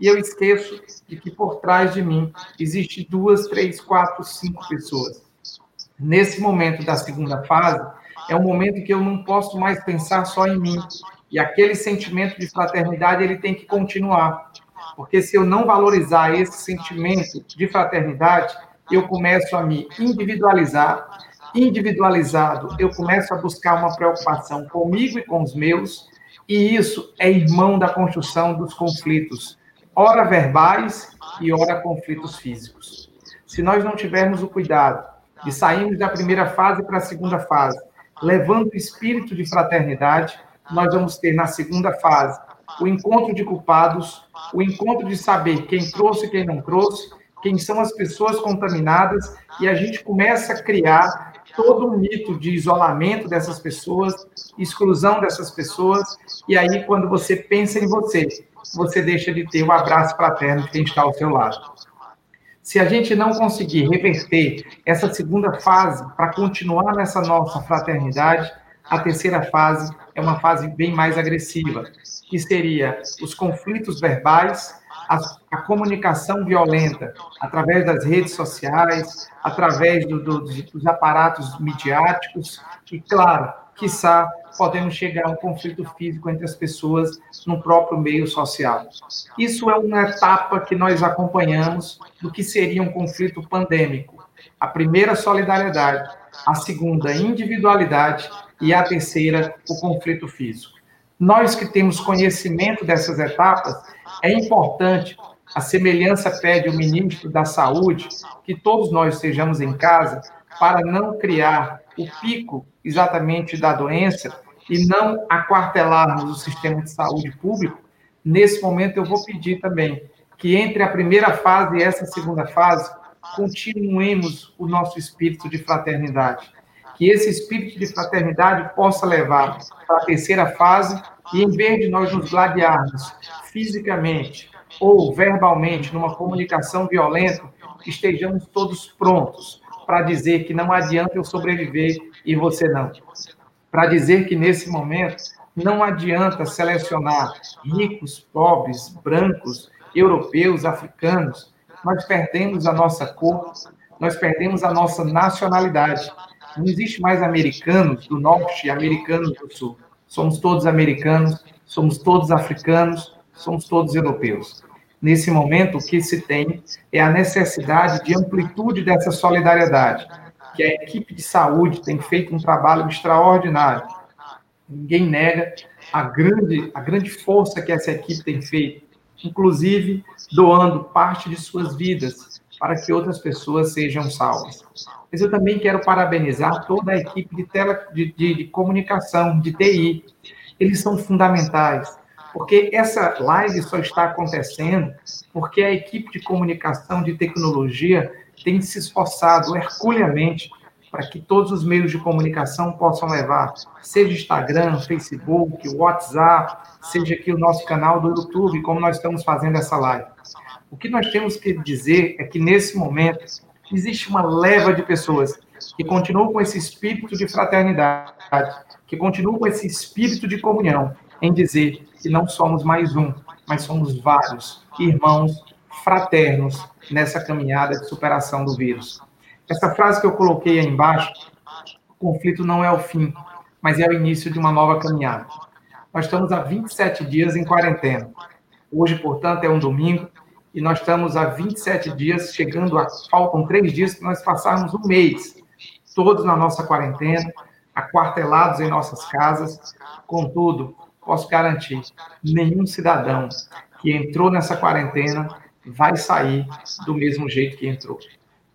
e eu esqueço de que por trás de mim existe duas, três, quatro, cinco pessoas. Nesse momento da segunda fase, é um momento que eu não posso mais pensar só em mim. E aquele sentimento de fraternidade, ele tem que continuar. Porque se eu não valorizar esse sentimento de fraternidade, eu começo a me individualizar. Individualizado, eu começo a buscar uma preocupação comigo e com os meus, e isso é irmão da construção dos conflitos, ora verbais e ora conflitos físicos. Se nós não tivermos o cuidado de sairmos da primeira fase para a segunda fase, levando o espírito de fraternidade, nós vamos ter na segunda fase o encontro de culpados, o encontro de saber quem trouxe e quem não trouxe, quem são as pessoas contaminadas, e a gente começa a criar todo um mito de isolamento dessas pessoas, exclusão dessas pessoas, e aí quando você pensa em você, você deixa de ter o um abraço fraterno de quem está ao seu lado. Se a gente não conseguir reverter essa segunda fase para continuar nessa nossa fraternidade, a terceira fase é uma fase bem mais agressiva, que seria os conflitos verbais, a, a comunicação violenta através das redes sociais, através do, do, dos aparatos midiáticos e, claro, quiçá, podemos chegar a um conflito físico entre as pessoas no próprio meio social. Isso é uma etapa que nós acompanhamos do que seria um conflito pandêmico. A primeira, solidariedade. A segunda, individualidade e a terceira, o conflito físico. Nós que temos conhecimento dessas etapas, é importante, a semelhança pede o ministro da Saúde, que todos nós estejamos em casa para não criar o pico exatamente da doença e não aquartelarmos o sistema de saúde público. Nesse momento, eu vou pedir também que entre a primeira fase e essa segunda fase, continuemos o nosso espírito de fraternidade que esse espírito de fraternidade possa levar para a terceira fase e, em vez de nós nos gladiarmos fisicamente ou verbalmente numa comunicação violenta, estejamos todos prontos para dizer que não adianta eu sobreviver e você não. Para dizer que nesse momento não adianta selecionar ricos, pobres, brancos, europeus, africanos. Nós perdemos a nossa cor, nós perdemos a nossa nacionalidade não existe mais americanos do norte e americanos do sul. Somos todos americanos, somos todos africanos, somos todos europeus. Nesse momento, o que se tem é a necessidade de amplitude dessa solidariedade, que a equipe de saúde tem feito um trabalho extraordinário. Ninguém nega a grande, a grande força que essa equipe tem feito, inclusive doando parte de suas vidas para que outras pessoas sejam salvas mas eu também quero parabenizar toda a equipe de, tele, de, de, de comunicação, de TI. Eles são fundamentais, porque essa live só está acontecendo porque a equipe de comunicação, de tecnologia, tem se esforçado herculeamente para que todos os meios de comunicação possam levar, seja Instagram, Facebook, WhatsApp, seja aqui o nosso canal do YouTube, como nós estamos fazendo essa live. O que nós temos que dizer é que, nesse momento, existe uma leva de pessoas que continuam com esse espírito de fraternidade, que continuam com esse espírito de comunhão, em dizer que não somos mais um, mas somos vários irmãos fraternos nessa caminhada de superação do vírus. Essa frase que eu coloquei aí embaixo, o conflito não é o fim, mas é o início de uma nova caminhada. Nós estamos há 27 dias em quarentena. Hoje, portanto, é um domingo, e nós estamos há 27 dias, chegando a. Faltam três dias para nós passarmos um mês, todos na nossa quarentena, aquartelados em nossas casas. Contudo, posso garantir: nenhum cidadão que entrou nessa quarentena vai sair do mesmo jeito que entrou.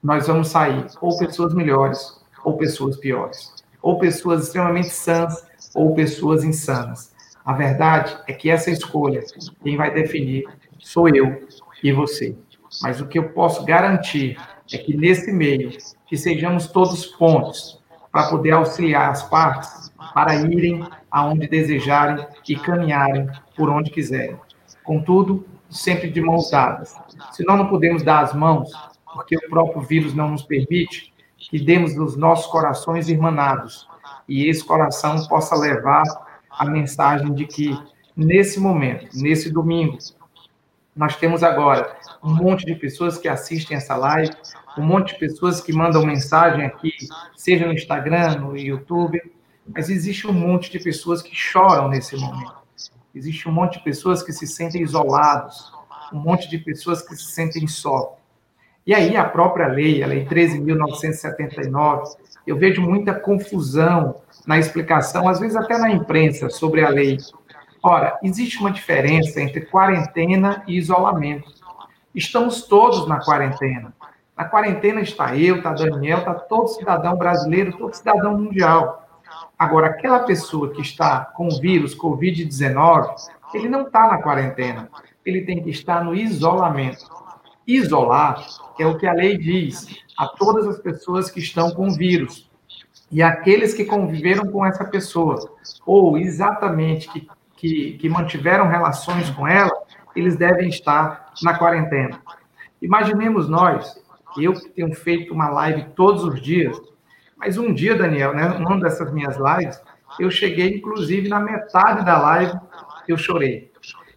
Nós vamos sair ou pessoas melhores ou pessoas piores, ou pessoas extremamente sãs ou pessoas insanas. A verdade é que essa escolha, quem vai definir sou eu e você. Mas o que eu posso garantir é que nesse meio, que sejamos todos pontos para poder auxiliar as partes para irem aonde desejarem e caminharem por onde quiserem. Contudo, sempre de mãos dadas. Se nós não podemos dar as mãos, porque o próprio vírus não nos permite, que demos os nossos corações irmanados e esse coração possa levar a mensagem de que nesse momento, nesse domingo, Nós temos agora um monte de pessoas que assistem essa live, um monte de pessoas que mandam mensagem aqui, seja no Instagram, no YouTube, mas existe um monte de pessoas que choram nesse momento. Existe um monte de pessoas que se sentem isolados, um monte de pessoas que se sentem só. E aí a própria lei, a lei 13.979, eu vejo muita confusão na explicação, às vezes até na imprensa, sobre a lei. Ora, existe uma diferença entre quarentena e isolamento. Estamos todos na quarentena. Na quarentena está eu, está Daniel, está todo cidadão brasileiro, todo cidadão mundial. Agora, aquela pessoa que está com o vírus Covid-19, ele não está na quarentena. Ele tem que estar no isolamento. Isolar é o que a lei diz a todas as pessoas que estão com vírus. E aqueles que conviveram com essa pessoa, ou exatamente que que, que mantiveram relações com ela, eles devem estar na quarentena. Imaginemos nós, eu que tenho feito uma live todos os dias, mas um dia, Daniel, né, numa dessas minhas lives, eu cheguei, inclusive, na metade da live, eu chorei.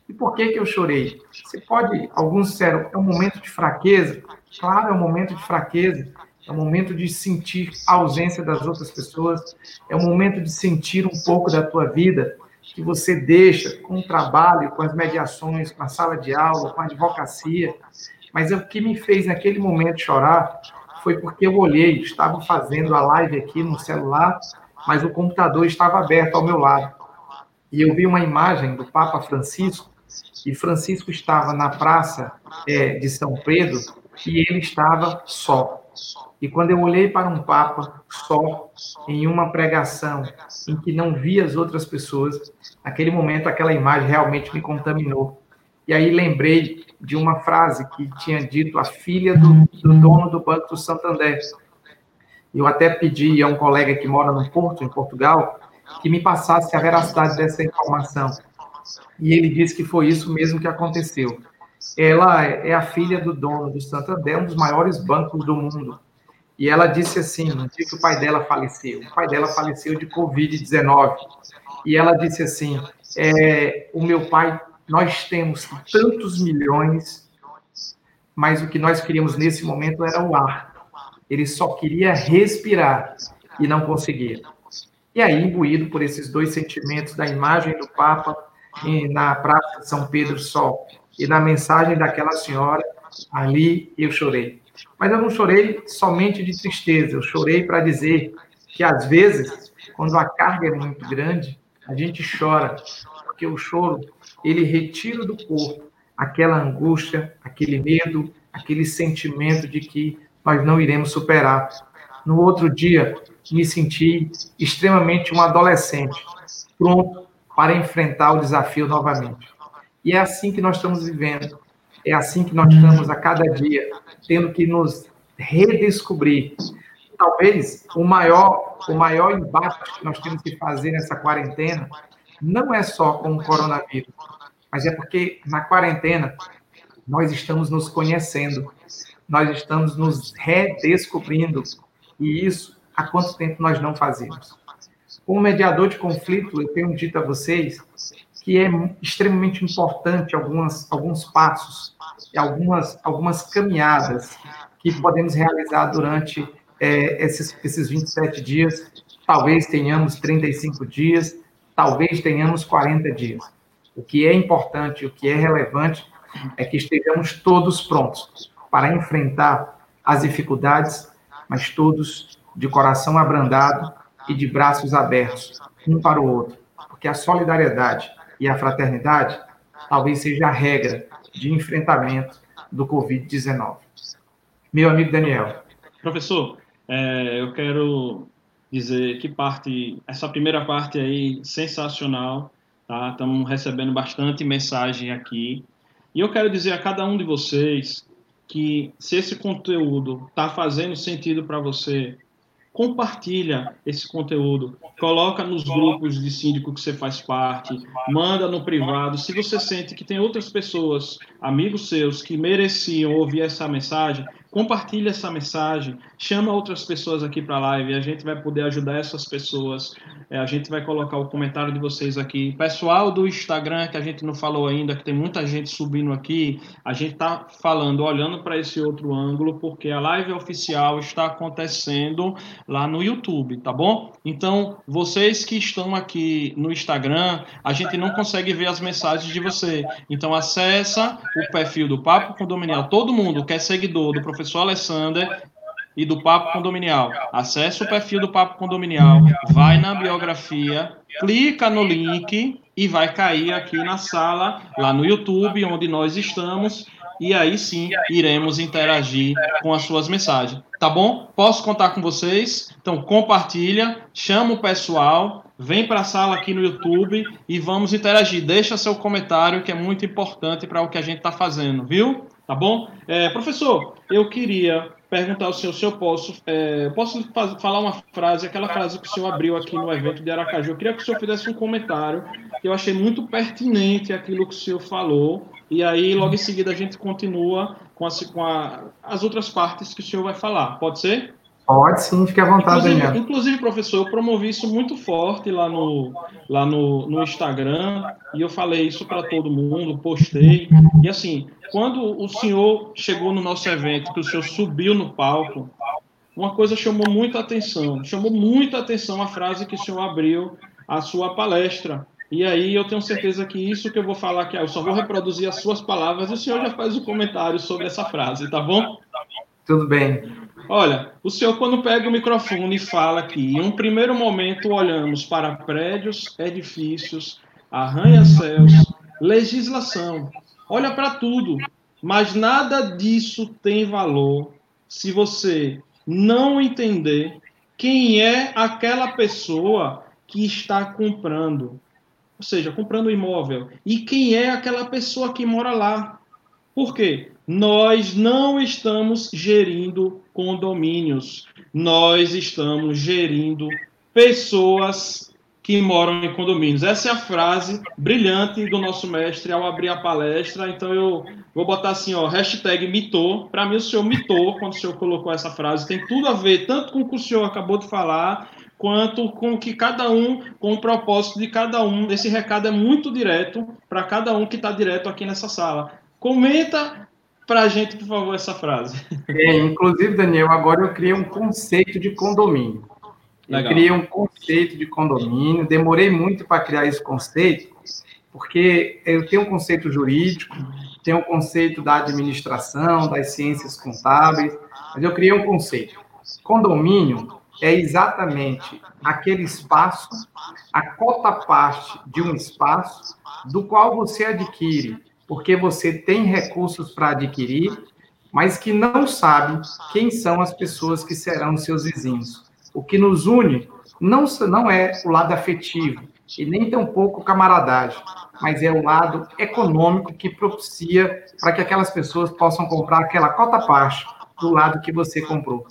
E por que, que eu chorei? Você pode, alguns disseram, é um momento de fraqueza. Claro, é um momento de fraqueza. É um momento de sentir a ausência das outras pessoas. É um momento de sentir um pouco da tua vida que você deixa com o trabalho, com as mediações, com a sala de aula, com a advocacia. Mas o que me fez naquele momento chorar foi porque eu olhei, estava fazendo a live aqui no celular, mas o computador estava aberto ao meu lado. E eu vi uma imagem do Papa Francisco, e Francisco estava na praça é, de São Pedro e ele estava só. E quando eu olhei para um Papa só, em uma pregação, em que não via as outras pessoas, naquele momento aquela imagem realmente me contaminou. E aí lembrei de uma frase que tinha dito a filha do, do dono do Banco do Santander. Eu até pedi a um colega que mora no Porto, em Portugal, que me passasse a veracidade dessa informação. E ele disse que foi isso mesmo que aconteceu. Ela é a filha do dono do Santander, um dos maiores bancos do mundo. E ela disse assim, no dia que o pai dela faleceu, o pai dela faleceu de Covid-19. E ela disse assim, é, o meu pai, nós temos tantos milhões, mas o que nós queríamos nesse momento era o ar. Ele só queria respirar e não conseguia. E aí, imbuído por esses dois sentimentos da imagem do Papa na Praça de São Pedro Sol e na mensagem daquela senhora, ali eu chorei. Mas eu não chorei somente de tristeza, eu chorei para dizer que às vezes, quando a carga é muito grande, a gente chora, porque o choro, ele retira do corpo aquela angústia, aquele medo, aquele sentimento de que nós não iremos superar. No outro dia, me senti extremamente um adolescente, pronto para enfrentar o desafio novamente. E é assim que nós estamos vivendo. É assim que nós estamos a cada dia, tendo que nos redescobrir. Talvez o maior, o maior embate que nós temos que fazer nessa quarentena não é só com o coronavírus, mas é porque na quarentena nós estamos nos conhecendo, nós estamos nos redescobrindo. E isso há quanto tempo nós não fazemos? Como mediador de conflito, eu tenho dito a vocês que é extremamente importante algumas, alguns passos, algumas, algumas caminhadas que podemos realizar durante é, esses, esses 27 dias. Talvez tenhamos 35 dias, talvez tenhamos 40 dias. O que é importante, o que é relevante, é que estejamos todos prontos para enfrentar as dificuldades, mas todos de coração abrandado e de braços abertos, um para o outro, porque a solidariedade e a fraternidade talvez seja a regra de enfrentamento do Covid-19. Meu amigo Daniel. Professor, é, eu quero dizer que parte, essa primeira parte aí, sensacional, tá? Estamos recebendo bastante mensagem aqui. E eu quero dizer a cada um de vocês que se esse conteúdo está fazendo sentido para você, compartilha esse conteúdo, coloca nos grupos de síndico que você faz parte, manda no privado. Se você sente que tem outras pessoas, amigos seus, que mereciam ouvir essa mensagem, compartilhe essa mensagem, chama outras pessoas aqui para a live, a gente vai poder ajudar essas pessoas. É, a gente vai colocar o comentário de vocês aqui. Pessoal do Instagram, que a gente não falou ainda, que tem muita gente subindo aqui, a gente está falando, olhando para esse outro ângulo, porque a live oficial está acontecendo lá no YouTube, tá bom? Então, vocês que estão aqui no Instagram, a gente não consegue ver as mensagens de você. Então, acessa o perfil do Papo Condominial. Todo mundo que é seguidor do professor Alessander e do Papo Condominial. Acesse o perfil do Papo Condominial, vai na biografia, clica no link e vai cair aqui na sala, lá no YouTube, onde nós estamos, e aí sim iremos interagir com as suas mensagens. Tá bom? Posso contar com vocês? Então compartilha, chama o pessoal, vem para a sala aqui no YouTube e vamos interagir. Deixa seu comentário que é muito importante para o que a gente está fazendo, viu? Tá bom? É, professor, eu queria perguntar ao senhor se eu posso, é, posso fazer, falar uma frase, aquela frase que o senhor abriu aqui no evento de Aracaju. Eu queria que o senhor fizesse um comentário, que eu achei muito pertinente aquilo que o senhor falou, e aí logo em seguida a gente continua com, as, com a, as outras partes que o senhor vai falar. Pode ser? Pode sim, fique à vontade, inclusive, Daniel. Inclusive, professor, eu promovi isso muito forte lá no, lá no, no Instagram, e eu falei isso para todo mundo, postei. E assim, quando o senhor chegou no nosso evento, que o senhor subiu no palco, uma coisa chamou muita atenção. Chamou muita atenção a frase que o senhor abriu a sua palestra. E aí eu tenho certeza que isso que eu vou falar aqui, eu só vou reproduzir as suas palavras e o senhor já faz o um comentário sobre essa frase, tá bom? Tudo bem. Olha, o senhor, quando pega o microfone e fala que, em um primeiro momento, olhamos para prédios, edifícios, arranha-céus, legislação, olha para tudo, mas nada disso tem valor se você não entender quem é aquela pessoa que está comprando, ou seja, comprando imóvel, e quem é aquela pessoa que mora lá. Por quê? Nós não estamos gerindo condomínios, nós estamos gerindo pessoas que moram em condomínios. Essa é a frase brilhante do nosso mestre ao abrir a palestra. Então eu vou botar assim, ó, hashtag mitou. Para mim o senhor mitou quando o senhor colocou essa frase. Tem tudo a ver tanto com o que o senhor acabou de falar, quanto com que cada um, com o propósito de cada um. Esse recado é muito direto para cada um que está direto aqui nessa sala. Comenta para a gente, por favor, essa frase. É, inclusive, Daniel, agora eu criei um conceito de condomínio. Eu criei um conceito de condomínio, demorei muito para criar esse conceito, porque eu tenho um conceito jurídico, tenho um conceito da administração, das ciências contábeis, mas eu criei um conceito. Condomínio é exatamente aquele espaço, a cota parte de um espaço, do qual você adquire porque você tem recursos para adquirir, mas que não sabe quem são as pessoas que serão seus vizinhos. O que nos une não, não é o lado afetivo e nem tampouco camaradagem, mas é o lado econômico que propicia para que aquelas pessoas possam comprar aquela cota parte do lado que você comprou.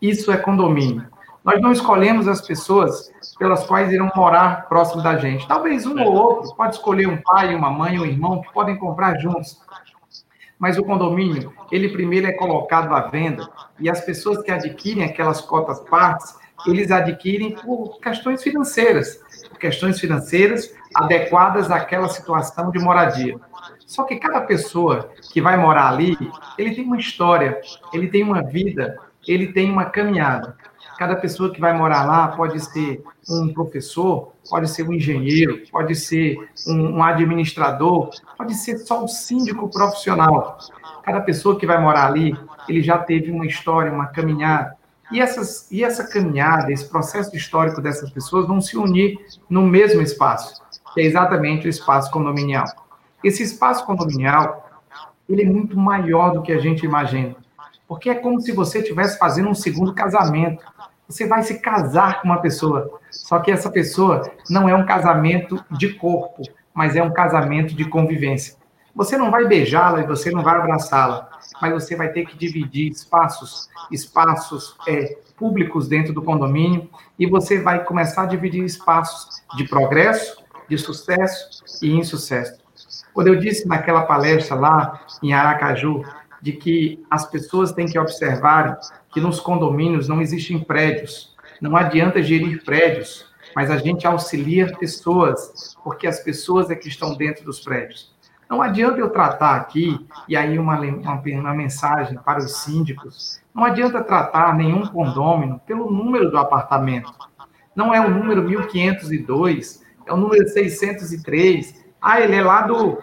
Isso é condomínio. Nós não escolhemos as pessoas pelas quais irão morar próximo da gente. Talvez um ou outro pode escolher um pai, uma mãe, um irmão que podem comprar juntos. Mas o condomínio, ele primeiro é colocado à venda e as pessoas que adquirem aquelas cotas partes, eles adquirem por questões financeiras, por questões financeiras adequadas àquela situação de moradia. Só que cada pessoa que vai morar ali, ele tem uma história, ele tem uma vida, ele tem uma caminhada. Cada pessoa que vai morar lá pode ser um professor, pode ser um engenheiro, pode ser um, um administrador, pode ser só um síndico profissional. Cada pessoa que vai morar ali, ele já teve uma história, uma caminhada. E, essas, e essa caminhada, esse processo histórico dessas pessoas vão se unir no mesmo espaço, que é exatamente o espaço condominial. Esse espaço condominial, ele é muito maior do que a gente imagina, porque é como se você estivesse fazendo um segundo casamento. Você vai se casar com uma pessoa, só que essa pessoa não é um casamento de corpo, mas é um casamento de convivência. Você não vai beijá-la e você não vai abraçá-la, mas você vai ter que dividir espaços, espaços é, públicos dentro do condomínio, e você vai começar a dividir espaços de progresso, de sucesso e insucesso. Quando eu disse naquela palestra lá em Aracaju de que as pessoas têm que observar que nos condomínios não existem prédios. Não adianta gerir prédios, mas a gente auxilia pessoas, porque as pessoas é que estão dentro dos prédios. Não adianta eu tratar aqui, e aí uma, uma, uma mensagem para os síndicos, não adianta tratar nenhum condômino pelo número do apartamento. Não é o número 1502, é o número 603. Ah, ele é lá do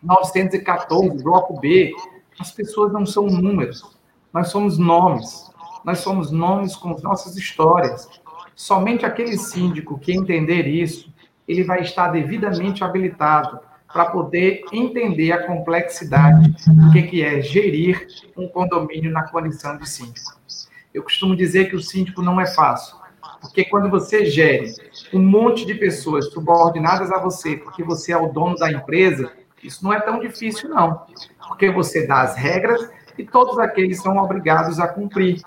914, bloco B. As pessoas não são números, nós somos nomes. Nós somos nomes com nossas histórias. Somente aquele síndico que entender isso, ele vai estar devidamente habilitado para poder entender a complexidade do que, que é gerir um condomínio na condição de síndico. Eu costumo dizer que o síndico não é fácil, porque quando você gere um monte de pessoas subordinadas a você, porque você é o dono da empresa, isso não é tão difícil, não. Porque você dá as regras e todos aqueles são obrigados a cumprir.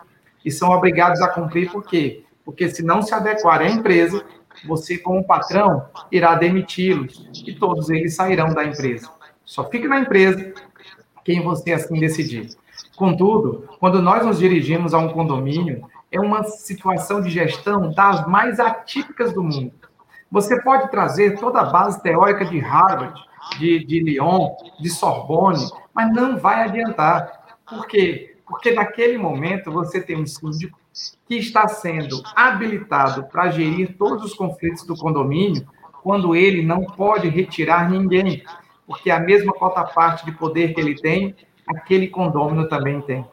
E são obrigados a cumprir por quê? Porque se não se adequarem à empresa, você, como patrão, irá demiti-los e todos eles sairão da empresa. Só fique na empresa quem você assim decidir. Contudo, quando nós nos dirigimos a um condomínio, é uma situação de gestão das mais atípicas do mundo. Você pode trazer toda a base teórica de Harvard, de, de Lyon, de Sorbonne, mas não vai adiantar. Por quê? Porque naquele momento você tem um síndico que está sendo habilitado para gerir todos os conflitos do condomínio, quando ele não pode retirar ninguém, porque a mesma cota parte de poder que ele tem, aquele condômino também tem.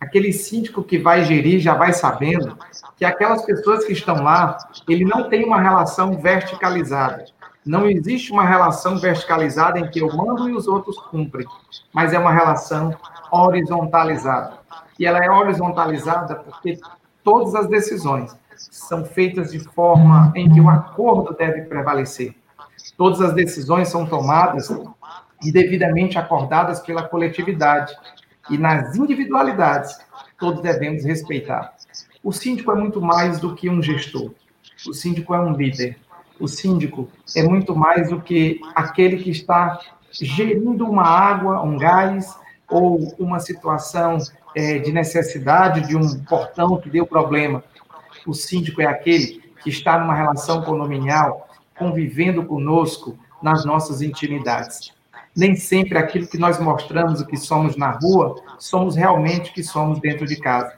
Aquele síndico que vai gerir já vai sabendo que aquelas pessoas que estão lá, ele não tem uma relação verticalizada. Não existe uma relação verticalizada em que eu mando e os outros cumprem, mas é uma relação horizontalizada. E ela é horizontalizada porque todas as decisões são feitas de forma em que o acordo deve prevalecer. Todas as decisões são tomadas e devidamente acordadas pela coletividade. E nas individualidades, todos devemos respeitar. O síndico é muito mais do que um gestor. O síndico é um líder. O síndico é muito mais do que aquele que está gerindo uma água, um gás ou uma situação é, de necessidade de um portão que deu problema. O síndico é aquele que está numa relação condominial, convivendo conosco nas nossas intimidades. Nem sempre aquilo que nós mostramos o que somos na rua, somos realmente o que somos dentro de casa.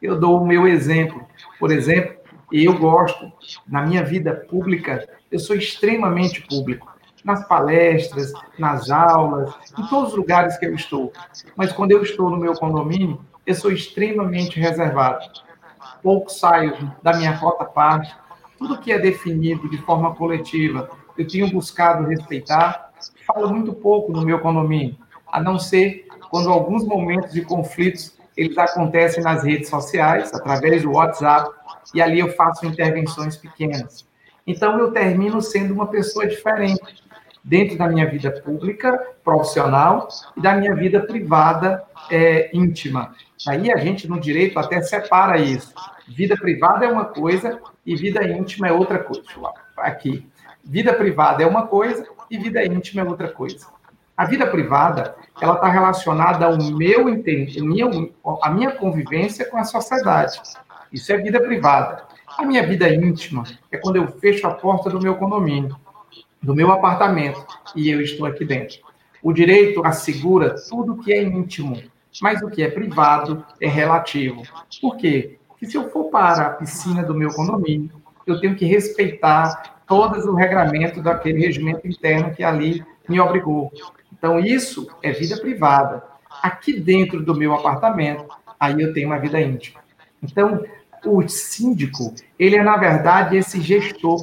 Eu dou o meu exemplo. Por exemplo, eu gosto, na minha vida pública, eu sou extremamente público nas palestras, nas aulas, em todos os lugares que eu estou. Mas quando eu estou no meu condomínio, eu sou extremamente reservado. Pouco saio da minha cota parte. Tudo que é definido de forma coletiva, eu tenho buscado respeitar. Falo muito pouco no meu condomínio, a não ser quando alguns momentos de conflitos eles acontecem nas redes sociais, através do WhatsApp, e ali eu faço intervenções pequenas. Então eu termino sendo uma pessoa diferente dentro da minha vida pública, profissional e da minha vida privada é, íntima. Aí a gente, no direito, até separa isso. Vida privada é uma coisa e vida íntima é outra coisa. Aqui. Vida privada é uma coisa e vida íntima é outra coisa. A vida privada, ela está relacionada ao meu entendimento, a minha convivência com a sociedade. Isso é vida privada. A minha vida íntima é quando eu fecho a porta do meu condomínio do meu apartamento e eu estou aqui dentro. O direito assegura tudo que é íntimo, mas o que é privado é relativo. Por quê? Porque se eu for para a piscina do meu condomínio, eu tenho que respeitar todos os regramentos daquele regimento interno que ali me obrigou. Então, isso é vida privada. Aqui dentro do meu apartamento, aí eu tenho uma vida íntima. Então, o síndico, ele é, na verdade, esse gestor.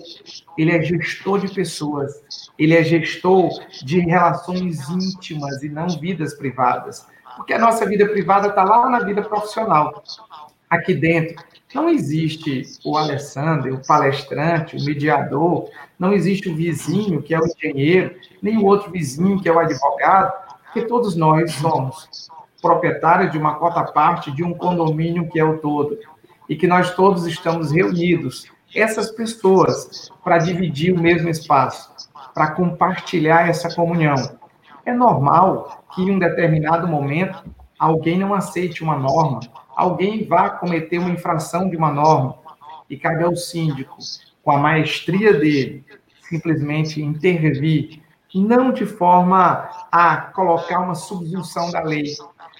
Ele é gestor de pessoas. Ele é gestor de relações íntimas e não vidas privadas. Porque a nossa vida privada está lá na vida profissional. Aqui dentro, não existe o Alessandro, o palestrante, o mediador, não existe o vizinho, que é o engenheiro, nem o outro vizinho, que é o advogado, porque todos nós somos proprietários de uma cota parte de um condomínio que é o todo e que nós todos estamos reunidos, essas pessoas, para dividir o mesmo espaço, para compartilhar essa comunhão. É normal que em um determinado momento alguém não aceite uma norma, alguém vá cometer uma infração de uma norma, e cabe ao síndico, com a maestria dele, simplesmente intervir, não de forma a colocar uma subjunção da lei,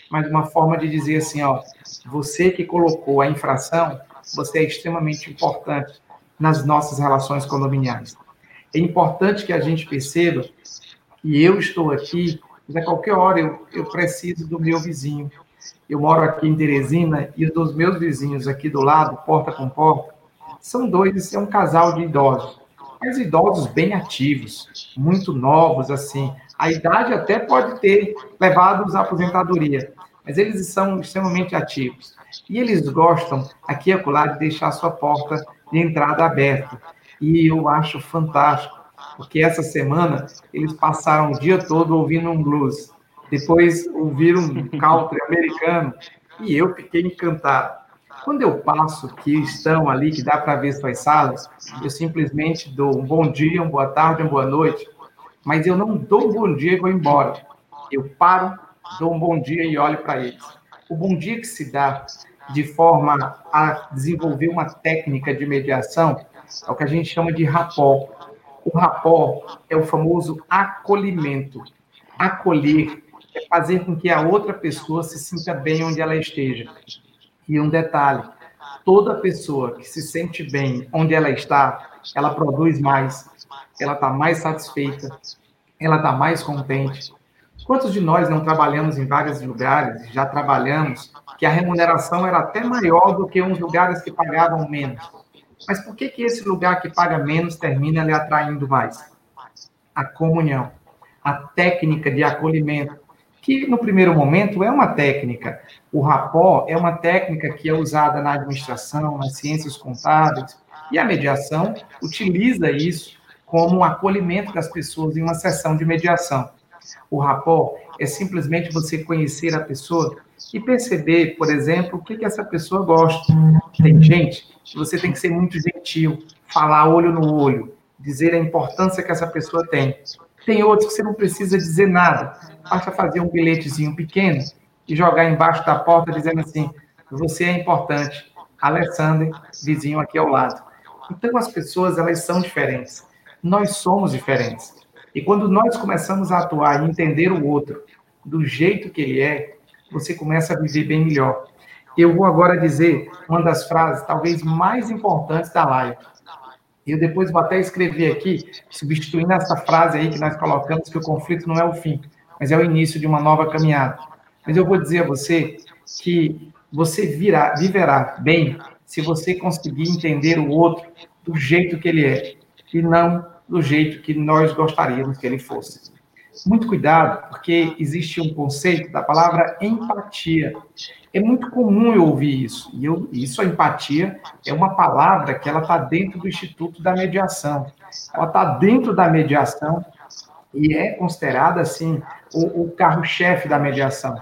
mas uma forma de dizer assim, ó, você que colocou a infração, você é extremamente importante nas nossas relações condominiais. É importante que a gente perceba que eu estou aqui, mas a qualquer hora eu, eu preciso do meu vizinho. Eu moro aqui em Teresina e os dos meus vizinhos aqui do lado, porta com porta, são dois, é um casal de idosos. Mas idosos bem ativos, muito novos, assim. A idade até pode ter levado-os à aposentadoria, mas eles são extremamente ativos. E eles gostam, aqui e acolá, de deixar a sua porta de entrada aberta. E eu acho fantástico, porque essa semana eles passaram o dia todo ouvindo um blues, depois ouviram um country americano, e eu fiquei encantado. Quando eu passo que estão ali, que dá para ver suas salas, eu simplesmente dou um bom dia, uma boa tarde, uma boa noite, mas eu não dou um bom dia e vou embora. Eu paro, dou um bom dia e olho para eles. O bom dia que se dá de forma a desenvolver uma técnica de mediação é o que a gente chama de rapó. O rapó é o famoso acolhimento. Acolher é fazer com que a outra pessoa se sinta bem onde ela esteja. E um detalhe: toda pessoa que se sente bem onde ela está, ela produz mais, ela está mais satisfeita, ela está mais contente. Quantos de nós não trabalhamos em vários lugares, já trabalhamos, que a remuneração era até maior do que uns lugares que pagavam menos? Mas por que, que esse lugar que paga menos termina lhe atraindo mais? A comunhão, a técnica de acolhimento, que no primeiro momento é uma técnica. O rapó é uma técnica que é usada na administração, nas ciências contábeis, e a mediação utiliza isso como um acolhimento das pessoas em uma sessão de mediação. O rapó é simplesmente você conhecer a pessoa e perceber, por exemplo, o que, que essa pessoa gosta. Tem gente que você tem que ser muito gentil, falar olho no olho, dizer a importância que essa pessoa tem. Tem outros que você não precisa dizer nada, basta fazer um bilhetezinho pequeno e jogar embaixo da porta dizendo assim: você é importante. Alexander, vizinho aqui ao lado. Então as pessoas elas são diferentes. Nós somos diferentes. E quando nós começamos a atuar e entender o outro do jeito que ele é, você começa a viver bem melhor. Eu vou agora dizer uma das frases talvez mais importantes da live. Eu depois vou até escrever aqui, substituindo essa frase aí que nós colocamos, que o conflito não é o fim, mas é o início de uma nova caminhada. Mas eu vou dizer a você que você virá, viverá bem se você conseguir entender o outro do jeito que ele é, e não do jeito que nós gostaríamos que ele fosse. Muito cuidado, porque existe um conceito da palavra empatia. É muito comum eu ouvir isso. E eu, isso, a empatia, é uma palavra que ela está dentro do Instituto da Mediação. Ela está dentro da mediação e é considerada, assim, o, o carro-chefe da mediação.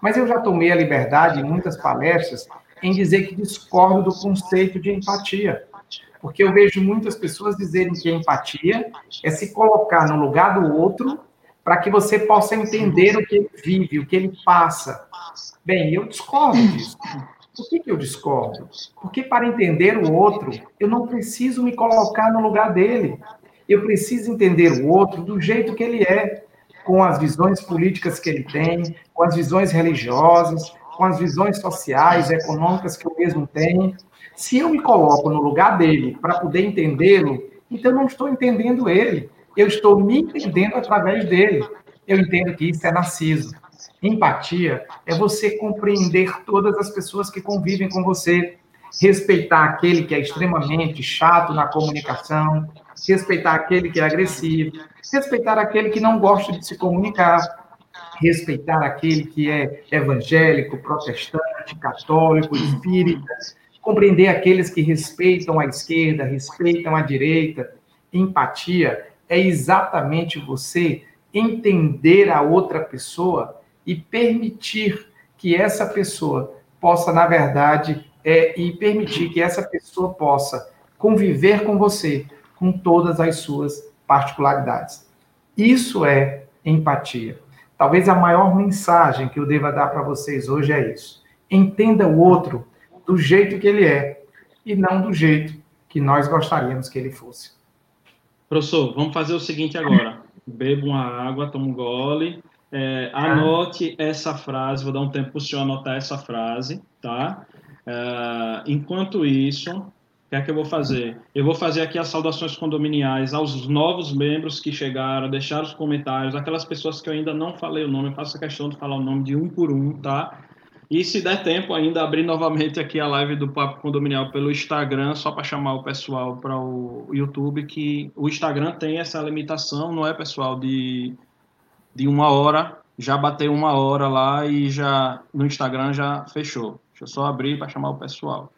Mas eu já tomei a liberdade, em muitas palestras, em dizer que discordo do conceito de empatia. Porque eu vejo muitas pessoas dizerem que empatia é se colocar no lugar do outro para que você possa entender o que ele vive, o que ele passa. Bem, eu discordo disso. Por que, que eu discordo? Porque para entender o outro, eu não preciso me colocar no lugar dele. Eu preciso entender o outro do jeito que ele é, com as visões políticas que ele tem, com as visões religiosas, com as visões sociais, econômicas que eu mesmo tenho. Se eu me coloco no lugar dele para poder entendê-lo, então eu não estou entendendo ele, eu estou me entendendo através dele. Eu entendo que isso é narciso. Empatia é você compreender todas as pessoas que convivem com você, respeitar aquele que é extremamente chato na comunicação, respeitar aquele que é agressivo, respeitar aquele que não gosta de se comunicar, respeitar aquele que é evangélico, protestante, católico, espírita, compreender aqueles que respeitam a esquerda, respeitam a direita. Empatia é exatamente você entender a outra pessoa e permitir que essa pessoa possa, na verdade, é, e permitir que essa pessoa possa conviver com você com todas as suas particularidades. Isso é empatia. talvez a maior mensagem que eu deva dar para vocês hoje é isso. Entenda o outro do jeito que ele é e não do jeito que nós gostaríamos que ele fosse. Professor, vamos fazer o seguinte agora. Beba uma água, toma um gole, é, anote essa frase, vou dar um tempo para o senhor anotar essa frase, tá? É, enquanto isso, o que é que eu vou fazer? Eu vou fazer aqui as saudações condominiais aos novos membros que chegaram, deixar os comentários, aquelas pessoas que eu ainda não falei o nome, eu faço a questão de falar o nome de um por um, tá? E se der tempo ainda, abrir novamente aqui a live do Papo Condominial pelo Instagram, só para chamar o pessoal para o YouTube, que o Instagram tem essa limitação, não é, pessoal, de, de uma hora, já bateu uma hora lá e já no Instagram já fechou. Deixa eu só abrir para chamar o pessoal.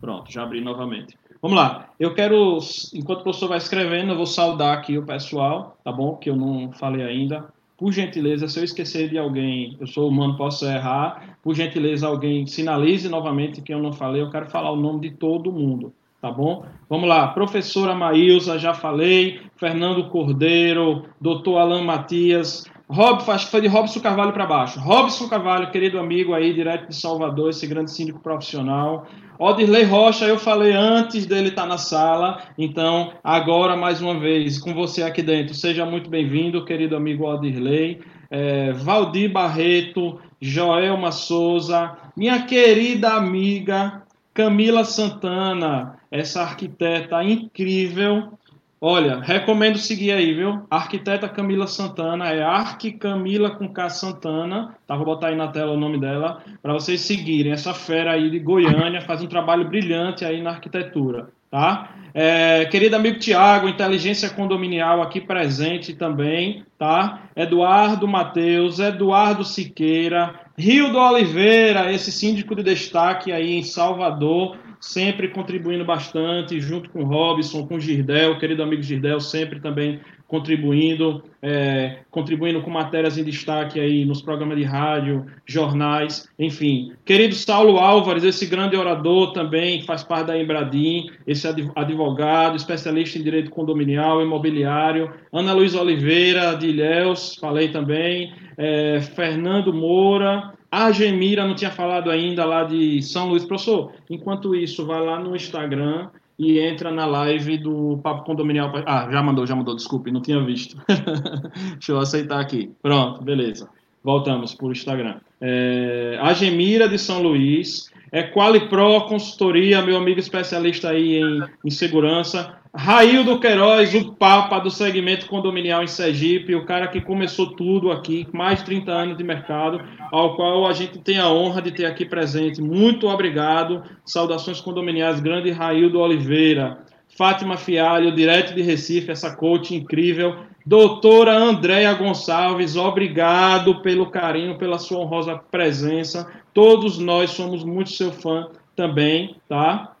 Pronto, já abri novamente. Vamos lá. Eu quero, enquanto o professor vai escrevendo, eu vou saudar aqui o pessoal, tá bom? Que eu não falei ainda. Por gentileza, se eu esquecer de alguém, eu sou humano, posso errar. Por gentileza, alguém sinalize novamente que eu não falei. Eu quero falar o nome de todo mundo, tá bom? Vamos lá. Professora Maílza, já falei. Fernando Cordeiro, doutor Alan Matias. Rob, foi de Robson Carvalho para baixo. Robson Carvalho, querido amigo aí, direto de Salvador, esse grande síndico profissional. Odirley Rocha, eu falei antes dele estar tá na sala, então agora mais uma vez com você aqui dentro. Seja muito bem-vindo, querido amigo Odirley. É, Valdir Barreto, Joelma Souza, minha querida amiga Camila Santana, essa arquiteta incrível Olha, recomendo seguir aí, viu? arquiteta Camila Santana, é Arque Camila com K Santana, tá? Vou botar aí na tela o nome dela, para vocês seguirem. Essa fera aí de Goiânia faz um trabalho brilhante aí na arquitetura, tá? É, querido amigo Tiago, Inteligência Condominial aqui presente também, tá? Eduardo Matheus, Eduardo Siqueira, Rio do Oliveira, esse síndico de destaque aí em Salvador, sempre contribuindo bastante, junto com o Robson, com o Girdel, querido amigo Girdel, sempre também contribuindo, é, contribuindo com matérias em destaque aí nos programas de rádio, jornais, enfim. Querido Saulo Álvares, esse grande orador também, faz parte da Embradim, esse advogado, especialista em direito condominial, imobiliário. Ana Luísa Oliveira, de Ilhéus, falei também. É, Fernando Moura, a Gemira não tinha falado ainda lá de São Luís. Professor, enquanto isso, vai lá no Instagram e entra na live do Papo Condominial. Ah, já mandou, já mandou, desculpe, não tinha visto. Deixa eu aceitar aqui. Pronto, beleza. Voltamos o Instagram. É, a Gemira de São Luís. É Qualipro Consultoria, meu amigo especialista aí em, em segurança. Raildo Queiroz, o papa do segmento condominial em Sergipe, o cara que começou tudo aqui, mais de 30 anos de mercado, ao qual a gente tem a honra de ter aqui presente. Muito obrigado. Saudações condominiais, grande Raildo Oliveira. Fátima Fialho, direto de Recife, essa coach incrível. Doutora Andréia Gonçalves, obrigado pelo carinho, pela sua honrosa presença. Todos nós somos muito seu fã também, tá?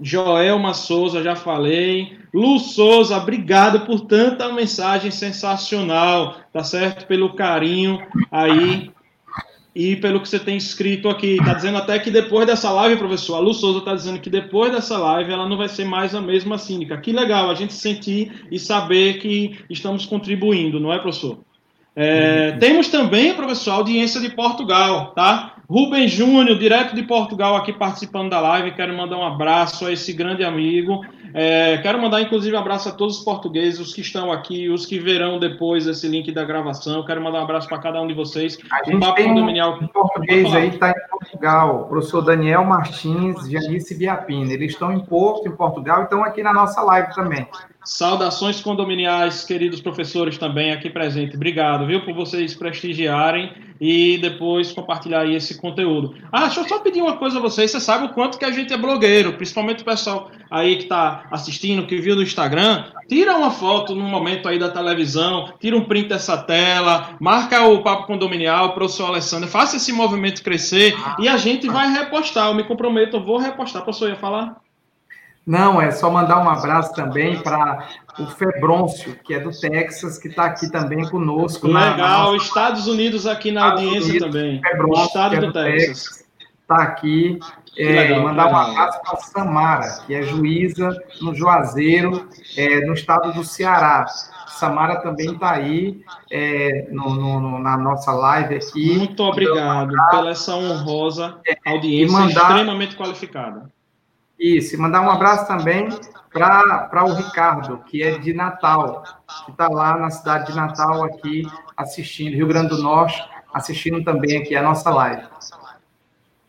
Joelma Souza, já falei. Lu Souza, obrigado por tanta mensagem sensacional, tá certo? Pelo carinho aí e pelo que você tem escrito aqui. Tá dizendo até que depois dessa live, professor, a Lu Souza tá dizendo que depois dessa live ela não vai ser mais a mesma síndica. Que legal a gente sentir e saber que estamos contribuindo, não é, professor? É, temos também, professor, audiência de Portugal, tá? Rubem Júnior, direto de Portugal, aqui participando da live. Quero mandar um abraço a esse grande amigo. É, quero mandar, inclusive, um abraço a todos os portugueses, os que estão aqui, os que verão depois esse link da gravação. Quero mandar um abraço para cada um de vocês. A gente um tem condominial... um português aí que está em Portugal, o professor Daniel Martins, Janice Biapina. Eles estão em Porto, em Portugal, e estão aqui na nossa live também. Saudações condominiais, queridos professores também aqui presentes. Obrigado, viu, por vocês prestigiarem e depois compartilhar esse conteúdo. Ah, deixa eu só pedir uma coisa a vocês. Você sabe o quanto que a gente é blogueiro, principalmente o pessoal aí que está assistindo, que viu no Instagram. Tira uma foto no momento aí da televisão, tira um print dessa tela, marca o Papo Condominial, professor Alessandro, faça esse movimento crescer e a gente vai repostar. Eu me comprometo, eu vou repostar. Professor, ia falar? Não, é só mandar um abraço também para o Febrôncio, que é do Texas, que está aqui também conosco. Legal, na, na. Estados Unidos aqui na Estados audiência Unidos, também. Febrôncio, Estado é do, do Texas. Está aqui. É, legal, mandar um abraço para Samara, que é juíza no Juazeiro, é, no estado do Ceará. Samara também está aí é, no, no, na nossa live aqui. Muito obrigado então, pela essa honrosa é, audiência mandar, extremamente qualificada. Isso, e mandar um abraço também para o Ricardo, que é de Natal, que está lá na cidade de Natal, aqui assistindo, Rio Grande do Norte, assistindo também aqui a nossa live.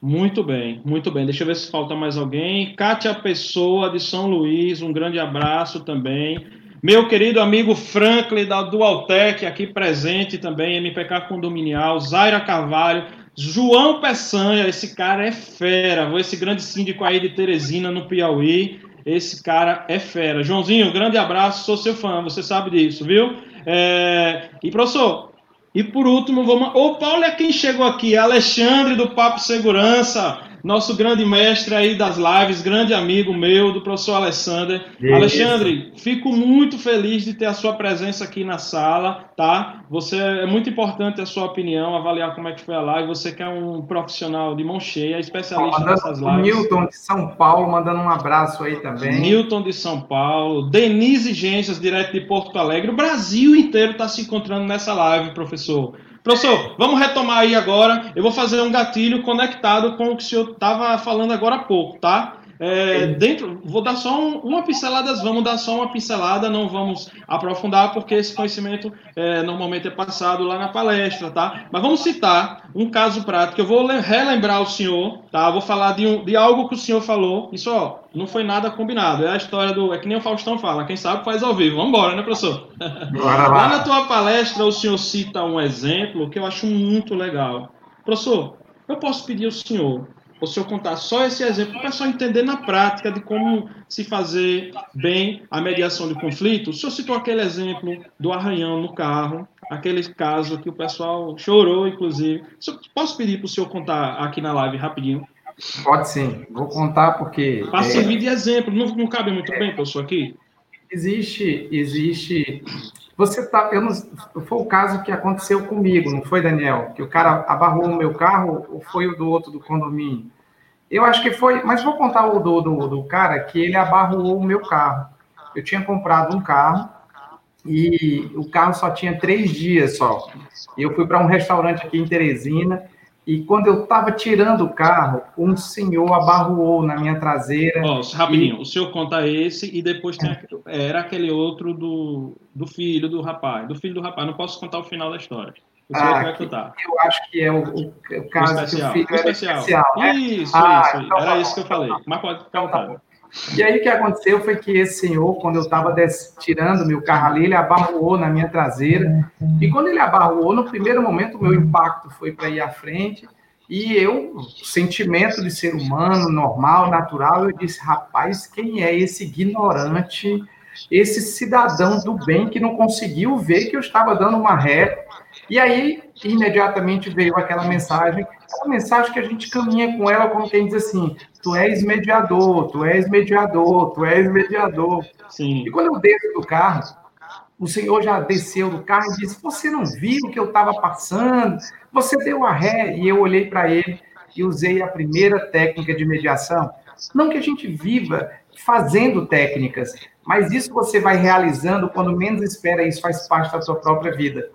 Muito bem, muito bem. Deixa eu ver se falta mais alguém. Kátia Pessoa, de São Luís, um grande abraço também. Meu querido amigo Franklin, da Dualtec, aqui presente também, MPK Condominial. Zaira Carvalho. João Peçanha, esse cara é fera. Esse grande síndico aí de Teresina, no Piauí. Esse cara é fera. Joãozinho, grande abraço, sou seu fã, você sabe disso, viu? É... E, professor, e por último, vamos. Opa, olha quem chegou aqui, Alexandre do Papo Segurança, nosso grande mestre aí das lives, grande amigo meu, do professor Alexander. Isso. Alexandre, fico muito feliz de ter a sua presença aqui na sala, tá? Você é muito importante a sua opinião, avaliar como é que foi a live. Você que é um profissional de mão cheia, especialista mandando nessas lives. Newton de São Paulo, mandando um abraço aí também. Newton de São Paulo, Denise Gências, direto de Porto Alegre. O Brasil inteiro está se encontrando nessa live, professor. Professor, vamos retomar aí agora. Eu vou fazer um gatilho conectado com o que o senhor estava falando agora há pouco, tá? É, dentro, vou dar só um, uma pincelada, vamos dar só uma pincelada, não vamos aprofundar, porque esse conhecimento é, normalmente é passado lá na palestra, tá? Mas vamos citar um caso prático. Eu vou relembrar o senhor, tá? Vou falar de, um, de algo que o senhor falou. Isso, ó, não foi nada combinado. É a história do. É que nem o Faustão fala, quem sabe faz ao vivo. Vamos embora, né, professor? Bora lá. lá na tua palestra, o senhor cita um exemplo que eu acho muito legal. Professor, eu posso pedir ao senhor ou se eu contar só esse exemplo, para o pessoal entender na prática de como se fazer bem a mediação de conflito, o senhor citou aquele exemplo do arranhão no carro, aquele caso que o pessoal chorou, inclusive. Posso pedir para o senhor contar aqui na live rapidinho? Pode sim, vou contar porque. Para é... servir de exemplo, não, não cabe muito é... bem, professor, aqui? Existe, existe. Você tá. Eu não, foi o caso que aconteceu comigo, não foi, Daniel? Que o cara abarrou o meu carro ou foi o do outro do condomínio? Eu acho que foi, mas vou contar o do, do, do cara que ele abarroou o meu carro. Eu tinha comprado um carro e o carro só tinha três dias só. Eu fui para um restaurante aqui em Teresina e quando eu estava tirando o carro, um senhor abarroou na minha traseira. Oh, rapidinho, e... o senhor conta esse e depois tem aquele, era aquele outro do, do filho do rapaz. Do filho do rapaz, não posso contar o final da história. O ah, vai contar. Eu acho que é o, o, caso o especial. que o filho o especial. especial né? Isso, ah, isso, então, era tá isso que eu falei. Mas pode então, tá E aí o que aconteceu foi que esse senhor, quando eu estava tirando meu carro ali, ele abarroou na minha traseira. E quando ele abarroou, no primeiro momento, o meu impacto foi para ir à frente. E eu, sentimento de ser humano, normal, natural, eu disse, rapaz, quem é esse ignorante, esse cidadão do bem que não conseguiu ver que eu estava dando uma ré e aí, imediatamente veio aquela mensagem, aquela mensagem que a gente caminha com ela como quem diz assim: tu és mediador, tu és mediador, tu és mediador. Sim. E quando eu desço do carro, o senhor já desceu do carro e disse: Você não viu o que eu estava passando? Você deu a ré. E eu olhei para ele e usei a primeira técnica de mediação. Não que a gente viva fazendo técnicas, mas isso você vai realizando quando menos espera, isso faz parte da sua própria vida.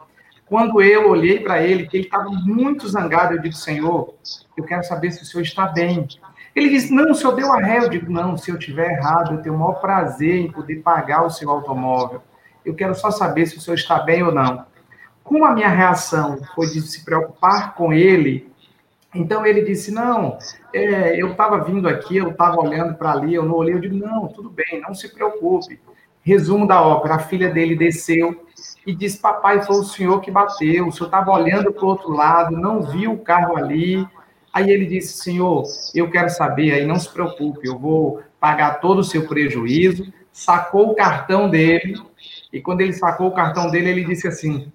Quando eu olhei para ele, que ele estava muito zangado, eu disse, Senhor, eu quero saber se o senhor está bem. Ele disse, não, o senhor deu a ré. Eu digo, não, se eu tiver errado, eu tenho o maior prazer em poder pagar o seu automóvel. Eu quero só saber se o senhor está bem ou não. Como a minha reação foi de se preocupar com ele, então ele disse, não, é, eu estava vindo aqui, eu estava olhando para ali, eu não olhei, eu digo, não, tudo bem, não se preocupe. Resumo da ópera, a filha dele desceu, e disse: Papai, foi o senhor que bateu, o senhor estava olhando para o outro lado, não viu o carro ali. Aí ele disse: Senhor, eu quero saber, aí não se preocupe, eu vou pagar todo o seu prejuízo. Sacou o cartão dele, e quando ele sacou o cartão dele, ele disse assim: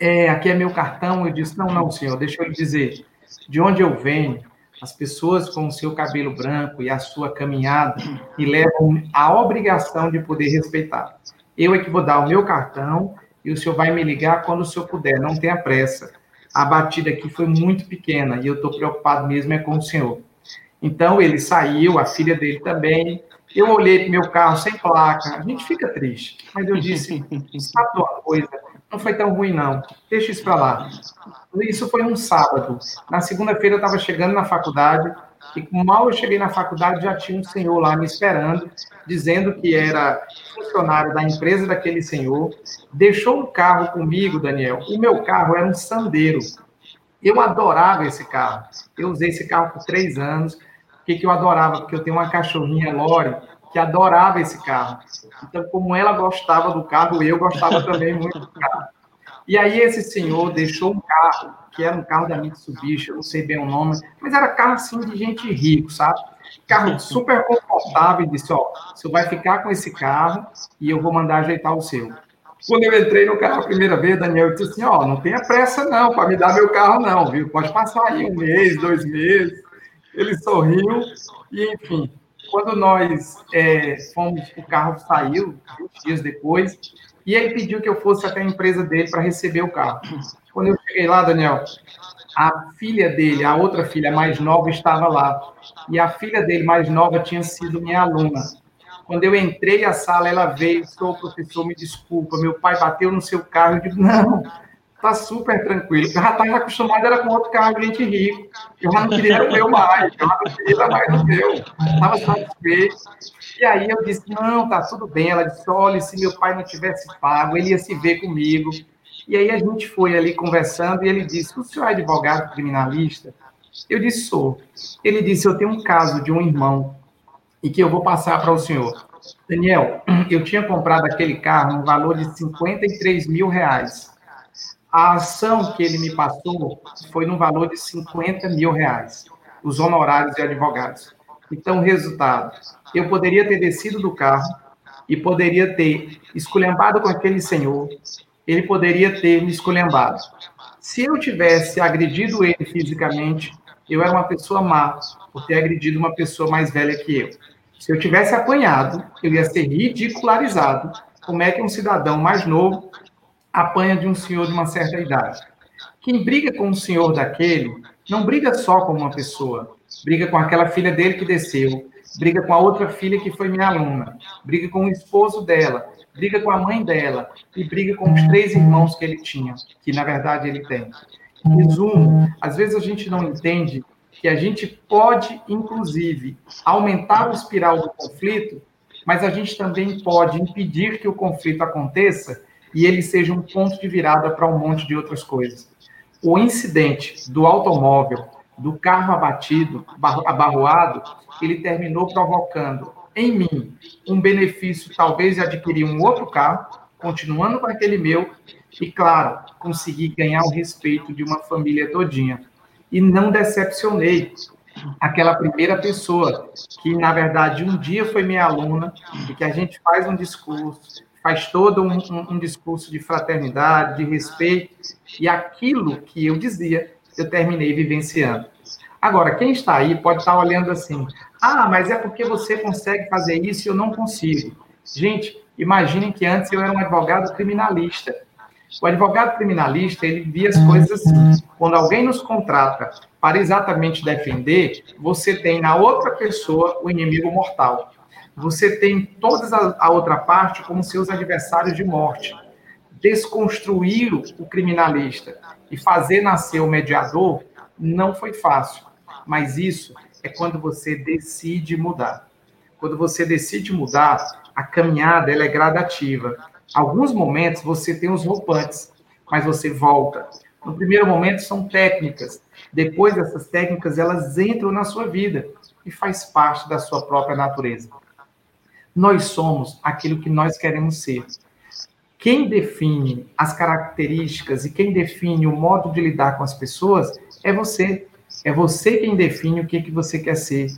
É, aqui é meu cartão. Eu disse: Não, não, senhor, deixa eu lhe dizer. De onde eu venho, as pessoas com o seu cabelo branco e a sua caminhada me levam a obrigação de poder respeitar. Eu é que vou dar o meu cartão e o senhor vai me ligar quando o senhor puder, não tenha pressa. A batida aqui foi muito pequena e eu estou preocupado mesmo é com o senhor. Então ele saiu, a filha dele também, Eu olhei para meu carro sem placa, a gente fica triste. Mas eu disse, sabe uma coisa? Não foi tão ruim, não. Deixa isso para lá. Isso foi um sábado. Na segunda-feira eu estava chegando na faculdade, e mal eu cheguei na faculdade, já tinha um senhor lá me esperando, dizendo que era funcionário da empresa daquele senhor. Deixou um carro comigo, Daniel. O meu carro era um Sandeiro. Eu adorava esse carro. Eu usei esse carro por três anos. O que, que eu adorava? Porque eu tenho uma cachorrinha, Lore, que adorava esse carro. Então, como ela gostava do carro, eu gostava também muito do carro. E aí esse senhor deixou um carro, que era um carro da Mitsubishi, eu não sei bem o nome, mas era carro assim de gente rico, sabe? Carro super confortável, e disse, ó, você vai ficar com esse carro e eu vou mandar ajeitar o seu. Quando eu entrei no carro a primeira vez, Daniel disse assim, ó, não tenha pressa não para me dar meu carro não, viu? Pode passar aí um mês, dois meses. Ele sorriu e, enfim, quando nós é, fomos, o carro saiu, 20 dias depois, e ele pediu que eu fosse até a empresa dele para receber o carro. Quando eu cheguei lá, Daniel, a filha dele, a outra filha mais nova, estava lá. E a filha dele mais nova tinha sido minha aluna. Quando eu entrei na sala, ela veio, sou professor, me desculpa, meu pai bateu no seu carro. Eu digo, não, tá super tranquilo. Eu já estava acostumado, era com outro carro gente rico. Eu já não queria o meu mais, eu já não queria mais o meu. Estava satisfeito. E aí eu disse, não, tá tudo bem. Ela disse, olha, se meu pai não tivesse pago, ele ia se ver comigo. E aí a gente foi ali conversando e ele disse, o senhor é advogado criminalista? Eu disse, sou. Ele disse, eu tenho um caso de um irmão e que eu vou passar para o senhor. Daniel, eu tinha comprado aquele carro no valor de 53 mil reais. A ação que ele me passou foi no valor de 50 mil reais, os honorários de advogados. Então, resultado, eu poderia ter descido do carro e poderia ter esculhambado com aquele senhor, ele poderia ter me esculhambado. Se eu tivesse agredido ele fisicamente, eu era uma pessoa má por ter agredido uma pessoa mais velha que eu. Se eu tivesse apanhado, eu ia ser ridicularizado. Como é que um cidadão mais novo apanha de um senhor de uma certa idade. Quem briga com um senhor daquele, não briga só com uma pessoa, briga com aquela filha dele que desceu, briga com a outra filha que foi minha aluna, briga com o esposo dela, briga com a mãe dela e briga com os três irmãos que ele tinha, que na verdade ele tem. Em resumo, às vezes a gente não entende que a gente pode, inclusive, aumentar o espiral do conflito, mas a gente também pode impedir que o conflito aconteça e ele seja um ponto de virada para um monte de outras coisas. O incidente do automóvel, do carro abatido, abarroado, ele terminou provocando em mim um benefício, talvez, de adquirir um outro carro, continuando com aquele meu, e, claro, conseguir ganhar o respeito de uma família todinha. E não decepcionei aquela primeira pessoa que, na verdade, um dia foi minha aluna e que a gente faz um discurso, faz todo um, um, um, discurso de fraternidade, de respeito, e aquilo que eu dizia, eu terminei vivenciando. Agora, quem está aí pode estar olhando assim: ah, mas é porque você consegue fazer isso e eu não consigo. Gente, imaginem que antes eu era um advogado criminalista. O advogado criminalista, ele via as coisas assim. Quando alguém nos contrata para exatamente defender, você tem na outra pessoa o inimigo mortal você tem toda a, outra parte como seus adversários de morte. Desconstruir o criminalista e fazer nascer o mediador não foi fácil, mas isso é quando você decide mudar. Quando você decide mudar, a caminhada ela é gradativa. Alguns momentos você tem os roupantes, mas você volta. No primeiro momento são técnicas. Depois dessas técnicas elas entram na sua vida e faz parte da sua própria natureza. Nós somos aquilo que nós queremos ser. Quem define as características e quem define o modo de lidar com as pessoas é você. É você quem define o que, que você quer ser,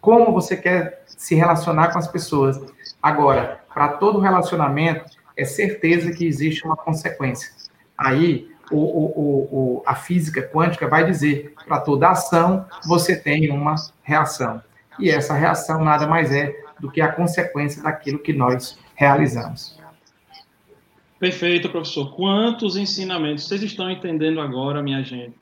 como você quer se relacionar com as pessoas. Agora, para todo relacionamento, é certeza que existe uma consequência. Aí, o, o, o, a física quântica vai dizer: para toda ação, você tem uma reação. E essa reação nada mais é do que a consequência daquilo que nós realizamos. Perfeito, professor. Quantos ensinamentos vocês estão entendendo agora, minha gente?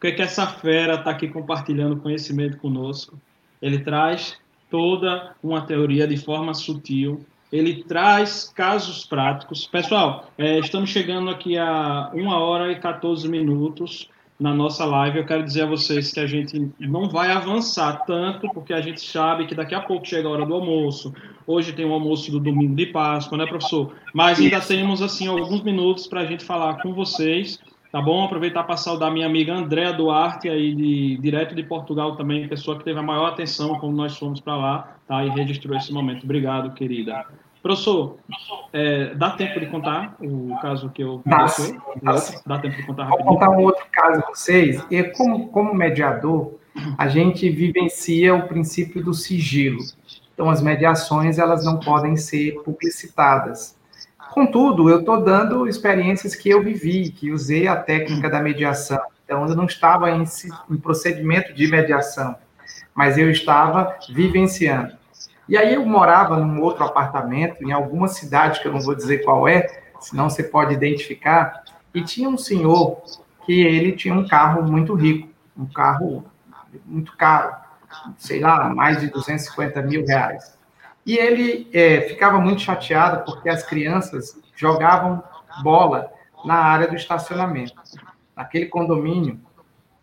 O que, é que essa fera está aqui compartilhando conhecimento conosco? Ele traz toda uma teoria de forma sutil. Ele traz casos práticos. Pessoal, é, estamos chegando aqui a 1 hora e 14 minutos na nossa live. Eu quero dizer a vocês que a gente não vai avançar tanto, porque a gente sabe que daqui a pouco chega a hora do almoço. Hoje tem o almoço do domingo de Páscoa, né, professor? Mas ainda temos, assim, alguns minutos para a gente falar com vocês. Tá bom? Aproveitar para saudar minha amiga Andréa Duarte, aí de, direto de Portugal também, pessoa que teve a maior atenção quando nós fomos para lá, tá? E registrou esse momento. Obrigado, querida. Professor, é, dá tempo de contar o caso que eu sim, dá, dá, tempo de contar rapidinho? Vou contar um outro caso para vocês. E como, como mediador, a gente vivencia o princípio do sigilo. Então, as mediações elas não podem ser publicitadas. Contudo, eu estou dando experiências que eu vivi, que usei a técnica da mediação. Então, eu não estava em, em procedimento de mediação, mas eu estava vivenciando. E aí eu morava num outro apartamento, em alguma cidade que eu não vou dizer qual é, senão você pode identificar, e tinha um senhor que ele tinha um carro muito rico, um carro muito caro, sei lá, mais de 250 mil reais. E ele é, ficava muito chateado porque as crianças jogavam bola na área do estacionamento. Naquele condomínio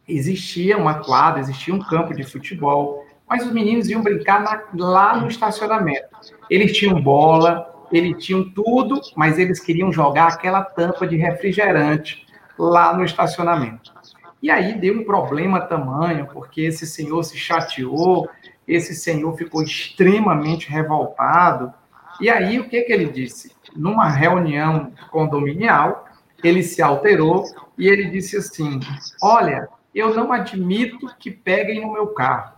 existia uma quadra, existia um campo de futebol, mas os meninos iam brincar na, lá no estacionamento. Eles tinham bola, eles tinham tudo, mas eles queriam jogar aquela tampa de refrigerante lá no estacionamento. E aí deu um problema tamanho, porque esse senhor se chateou, esse senhor ficou extremamente revoltado. E aí o que, que ele disse? Numa reunião condominial, ele se alterou e ele disse assim: Olha, eu não admito que peguem no meu carro.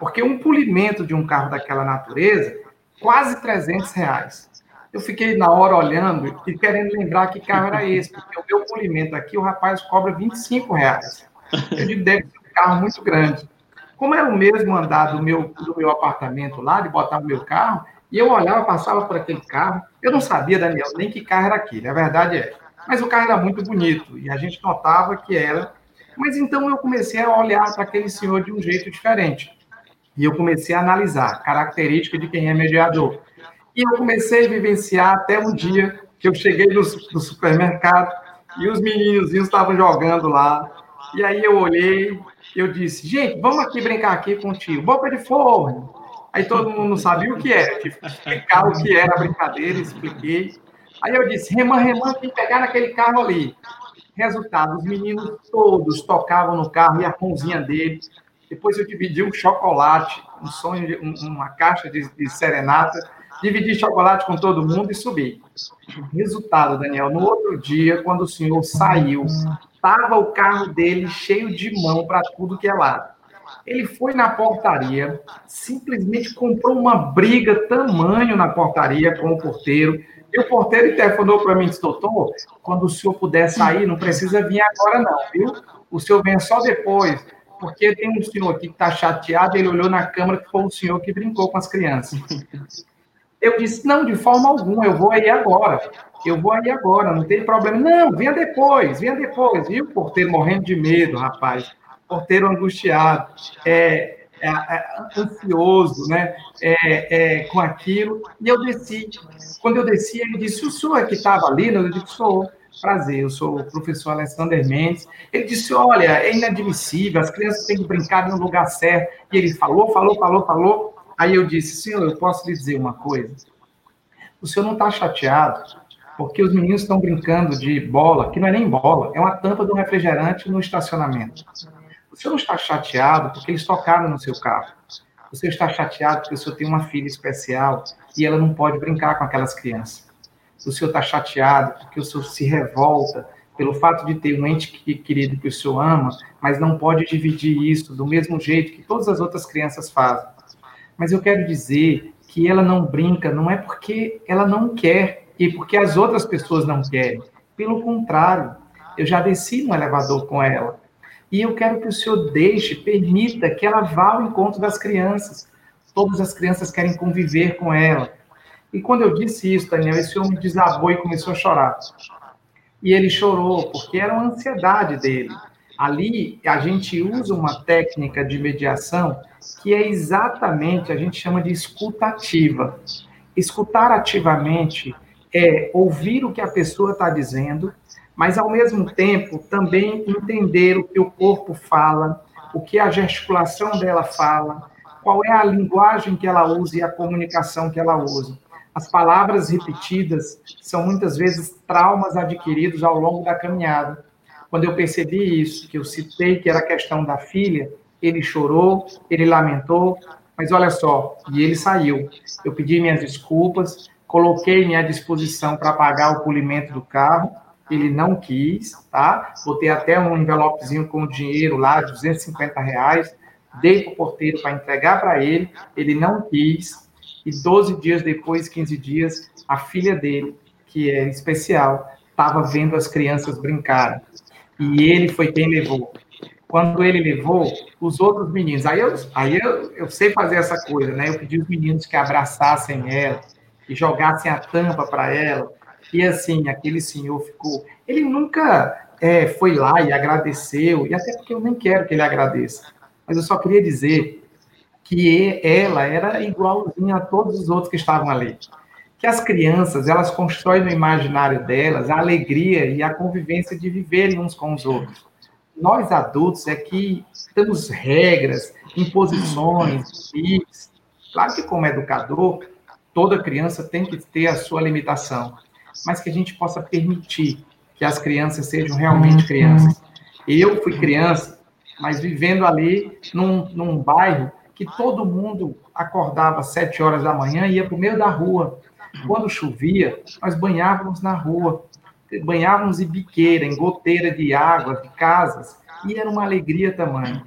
Porque um polimento de um carro daquela natureza, quase 300 reais. Eu fiquei na hora olhando e querendo lembrar que carro era esse, porque o meu polimento aqui, o rapaz cobra 25 reais. Digo, deve ser um carro muito grande. Como era o mesmo andar do meu, do meu apartamento lá, de botar o meu carro, e eu olhava, passava por aquele carro, eu não sabia, Daniel, nem que carro era aquele, a verdade é. Mas o carro era muito bonito, e a gente notava que era. Mas então eu comecei a olhar para aquele senhor de um jeito diferente. E eu comecei a analisar características de quem é mediador. E eu comecei a vivenciar até um dia que eu cheguei no, no supermercado e os meninos estavam jogando lá. E aí eu olhei, eu disse, gente, vamos aqui brincar aqui contigo, boca de forno. Aí todo mundo não sabia o que era, tive que explicar o que era a brincadeira, expliquei. Aí eu disse, remã, remã, tem que pegar naquele carro ali. Resultado, os meninos todos tocavam no carro e a pãozinha dele depois eu dividi um chocolate, um sonho, um, uma caixa de, de, serenata, dividi chocolate com todo mundo e subi. Resultado, Daniel, no outro dia, quando o senhor saiu, estava o carro dele cheio de mão para tudo que é lado. Ele foi na portaria, simplesmente comprou uma briga tamanho na portaria com o porteiro. E o porteiro telefonou para mim e disse: Doutor, quando o senhor puder sair, não precisa vir agora, não, viu? O senhor vem só depois porque tem um senhor aqui que está chateado, ele olhou na câmera que foi o senhor que brincou com as crianças. Eu disse, não, de forma alguma, eu vou aí agora. Eu vou aí agora, não tem problema. Não, venha depois, venha depois. E o porteiro morrendo de medo, rapaz. Porteiro angustiado, é, é, é ansioso, né? É, é, com aquilo. E eu desci. Quando eu desci, ele disse, o senhor que estava ali? Eu disse, sou. Prazer, eu sou o professor Alexander Mendes. Ele disse: Olha, é inadmissível, as crianças têm que brincar no lugar certo. E ele falou, falou, falou, falou. Aí eu disse: Senhor, eu posso lhe dizer uma coisa? O senhor não está chateado, porque os meninos estão brincando de bola, que não é nem bola, é uma tampa do refrigerante no estacionamento. O senhor não está chateado porque eles tocaram no seu carro. Você está chateado porque o senhor tem uma filha especial e ela não pode brincar com aquelas crianças o senhor está chateado, porque o senhor se revolta pelo fato de ter um ente querido que o senhor ama, mas não pode dividir isso do mesmo jeito que todas as outras crianças fazem. Mas eu quero dizer que ela não brinca, não é porque ela não quer e porque as outras pessoas não querem. Pelo contrário, eu já desci no elevador com ela. E eu quero que o senhor deixe, permita que ela vá ao encontro das crianças. Todas as crianças querem conviver com ela e quando eu disse isso, Daniel, esse homem desabou e começou a chorar. E ele chorou, porque era uma ansiedade dele. Ali, a gente usa uma técnica de mediação que é exatamente, a gente chama de escutativa. Escutar ativamente é ouvir o que a pessoa está dizendo, mas, ao mesmo tempo, também entender o que o corpo fala, o que a gesticulação dela fala, qual é a linguagem que ela usa e a comunicação que ela usa. As palavras repetidas são muitas vezes traumas adquiridos ao longo da caminhada. Quando eu percebi isso, que eu citei que era a questão da filha, ele chorou, ele lamentou, mas olha só, e ele saiu. Eu pedi minhas desculpas, coloquei-me à disposição para pagar o polimento do carro, ele não quis, tá? Botei até um envelopezinho com dinheiro lá, 250 reais, dei para o porteiro para entregar para ele, ele não quis, e 12 dias depois, 15 dias, a filha dele, que é especial, estava vendo as crianças brincarem, e ele foi quem levou. Quando ele levou, os outros meninos, aí eu, aí eu, eu sei fazer essa coisa, né? Eu pedi os meninos que abraçassem ela, e jogassem a tampa para ela, e assim, aquele senhor ficou. Ele nunca é, foi lá e agradeceu, e até porque eu nem quero que ele agradeça. Mas eu só queria dizer que ela era igualzinha a todos os outros que estavam ali. Que as crianças, elas constroem no imaginário delas a alegria e a convivência de viverem uns com os outros. Nós adultos é que temos regras, imposições, limites. Claro que como educador, toda criança tem que ter a sua limitação mas que a gente possa permitir que as crianças sejam realmente crianças. Eu fui criança, mas vivendo ali num, num bairro que todo mundo acordava às sete horas da manhã e ia para o meio da rua. Quando chovia, nós banhávamos na rua, banhávamos em biqueira, em goteira de água, de casas, e era uma alegria tamanho.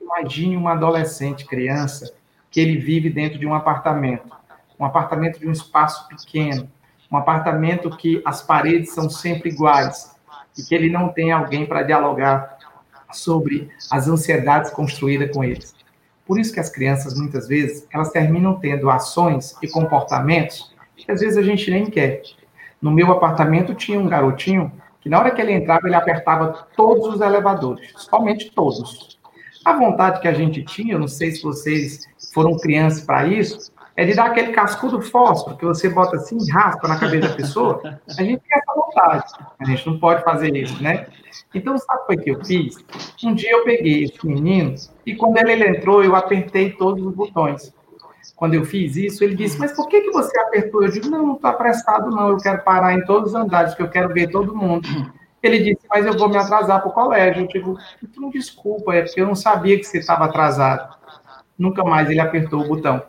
Imagine uma adolescente, criança, que ele vive dentro de um apartamento, um apartamento de um espaço pequeno, um apartamento que as paredes são sempre iguais e que ele não tem alguém para dialogar sobre as ansiedades construídas com eles. Por isso que as crianças, muitas vezes, elas terminam tendo ações e comportamentos que às vezes a gente nem quer. No meu apartamento tinha um garotinho que na hora que ele entrava, ele apertava todos os elevadores, somente todos. A vontade que a gente tinha, eu não sei se vocês foram crianças para isso, é de dar aquele cascudo fósforo que você bota assim, raspa na cabeça da pessoa. A gente tem essa vontade. A gente não pode fazer isso, né? Então, sabe o que eu fiz? Um dia eu peguei esse menino e quando ele entrou, eu apertei todos os botões. Quando eu fiz isso, ele disse, mas por que, que você apertou? Eu digo, não, não está apressado, não. Eu quero parar em todos os andares, que eu quero ver todo mundo. Ele disse, mas eu vou me atrasar para o colégio. Eu digo, então desculpa, é porque eu não sabia que você estava atrasado. Nunca mais ele apertou o botão.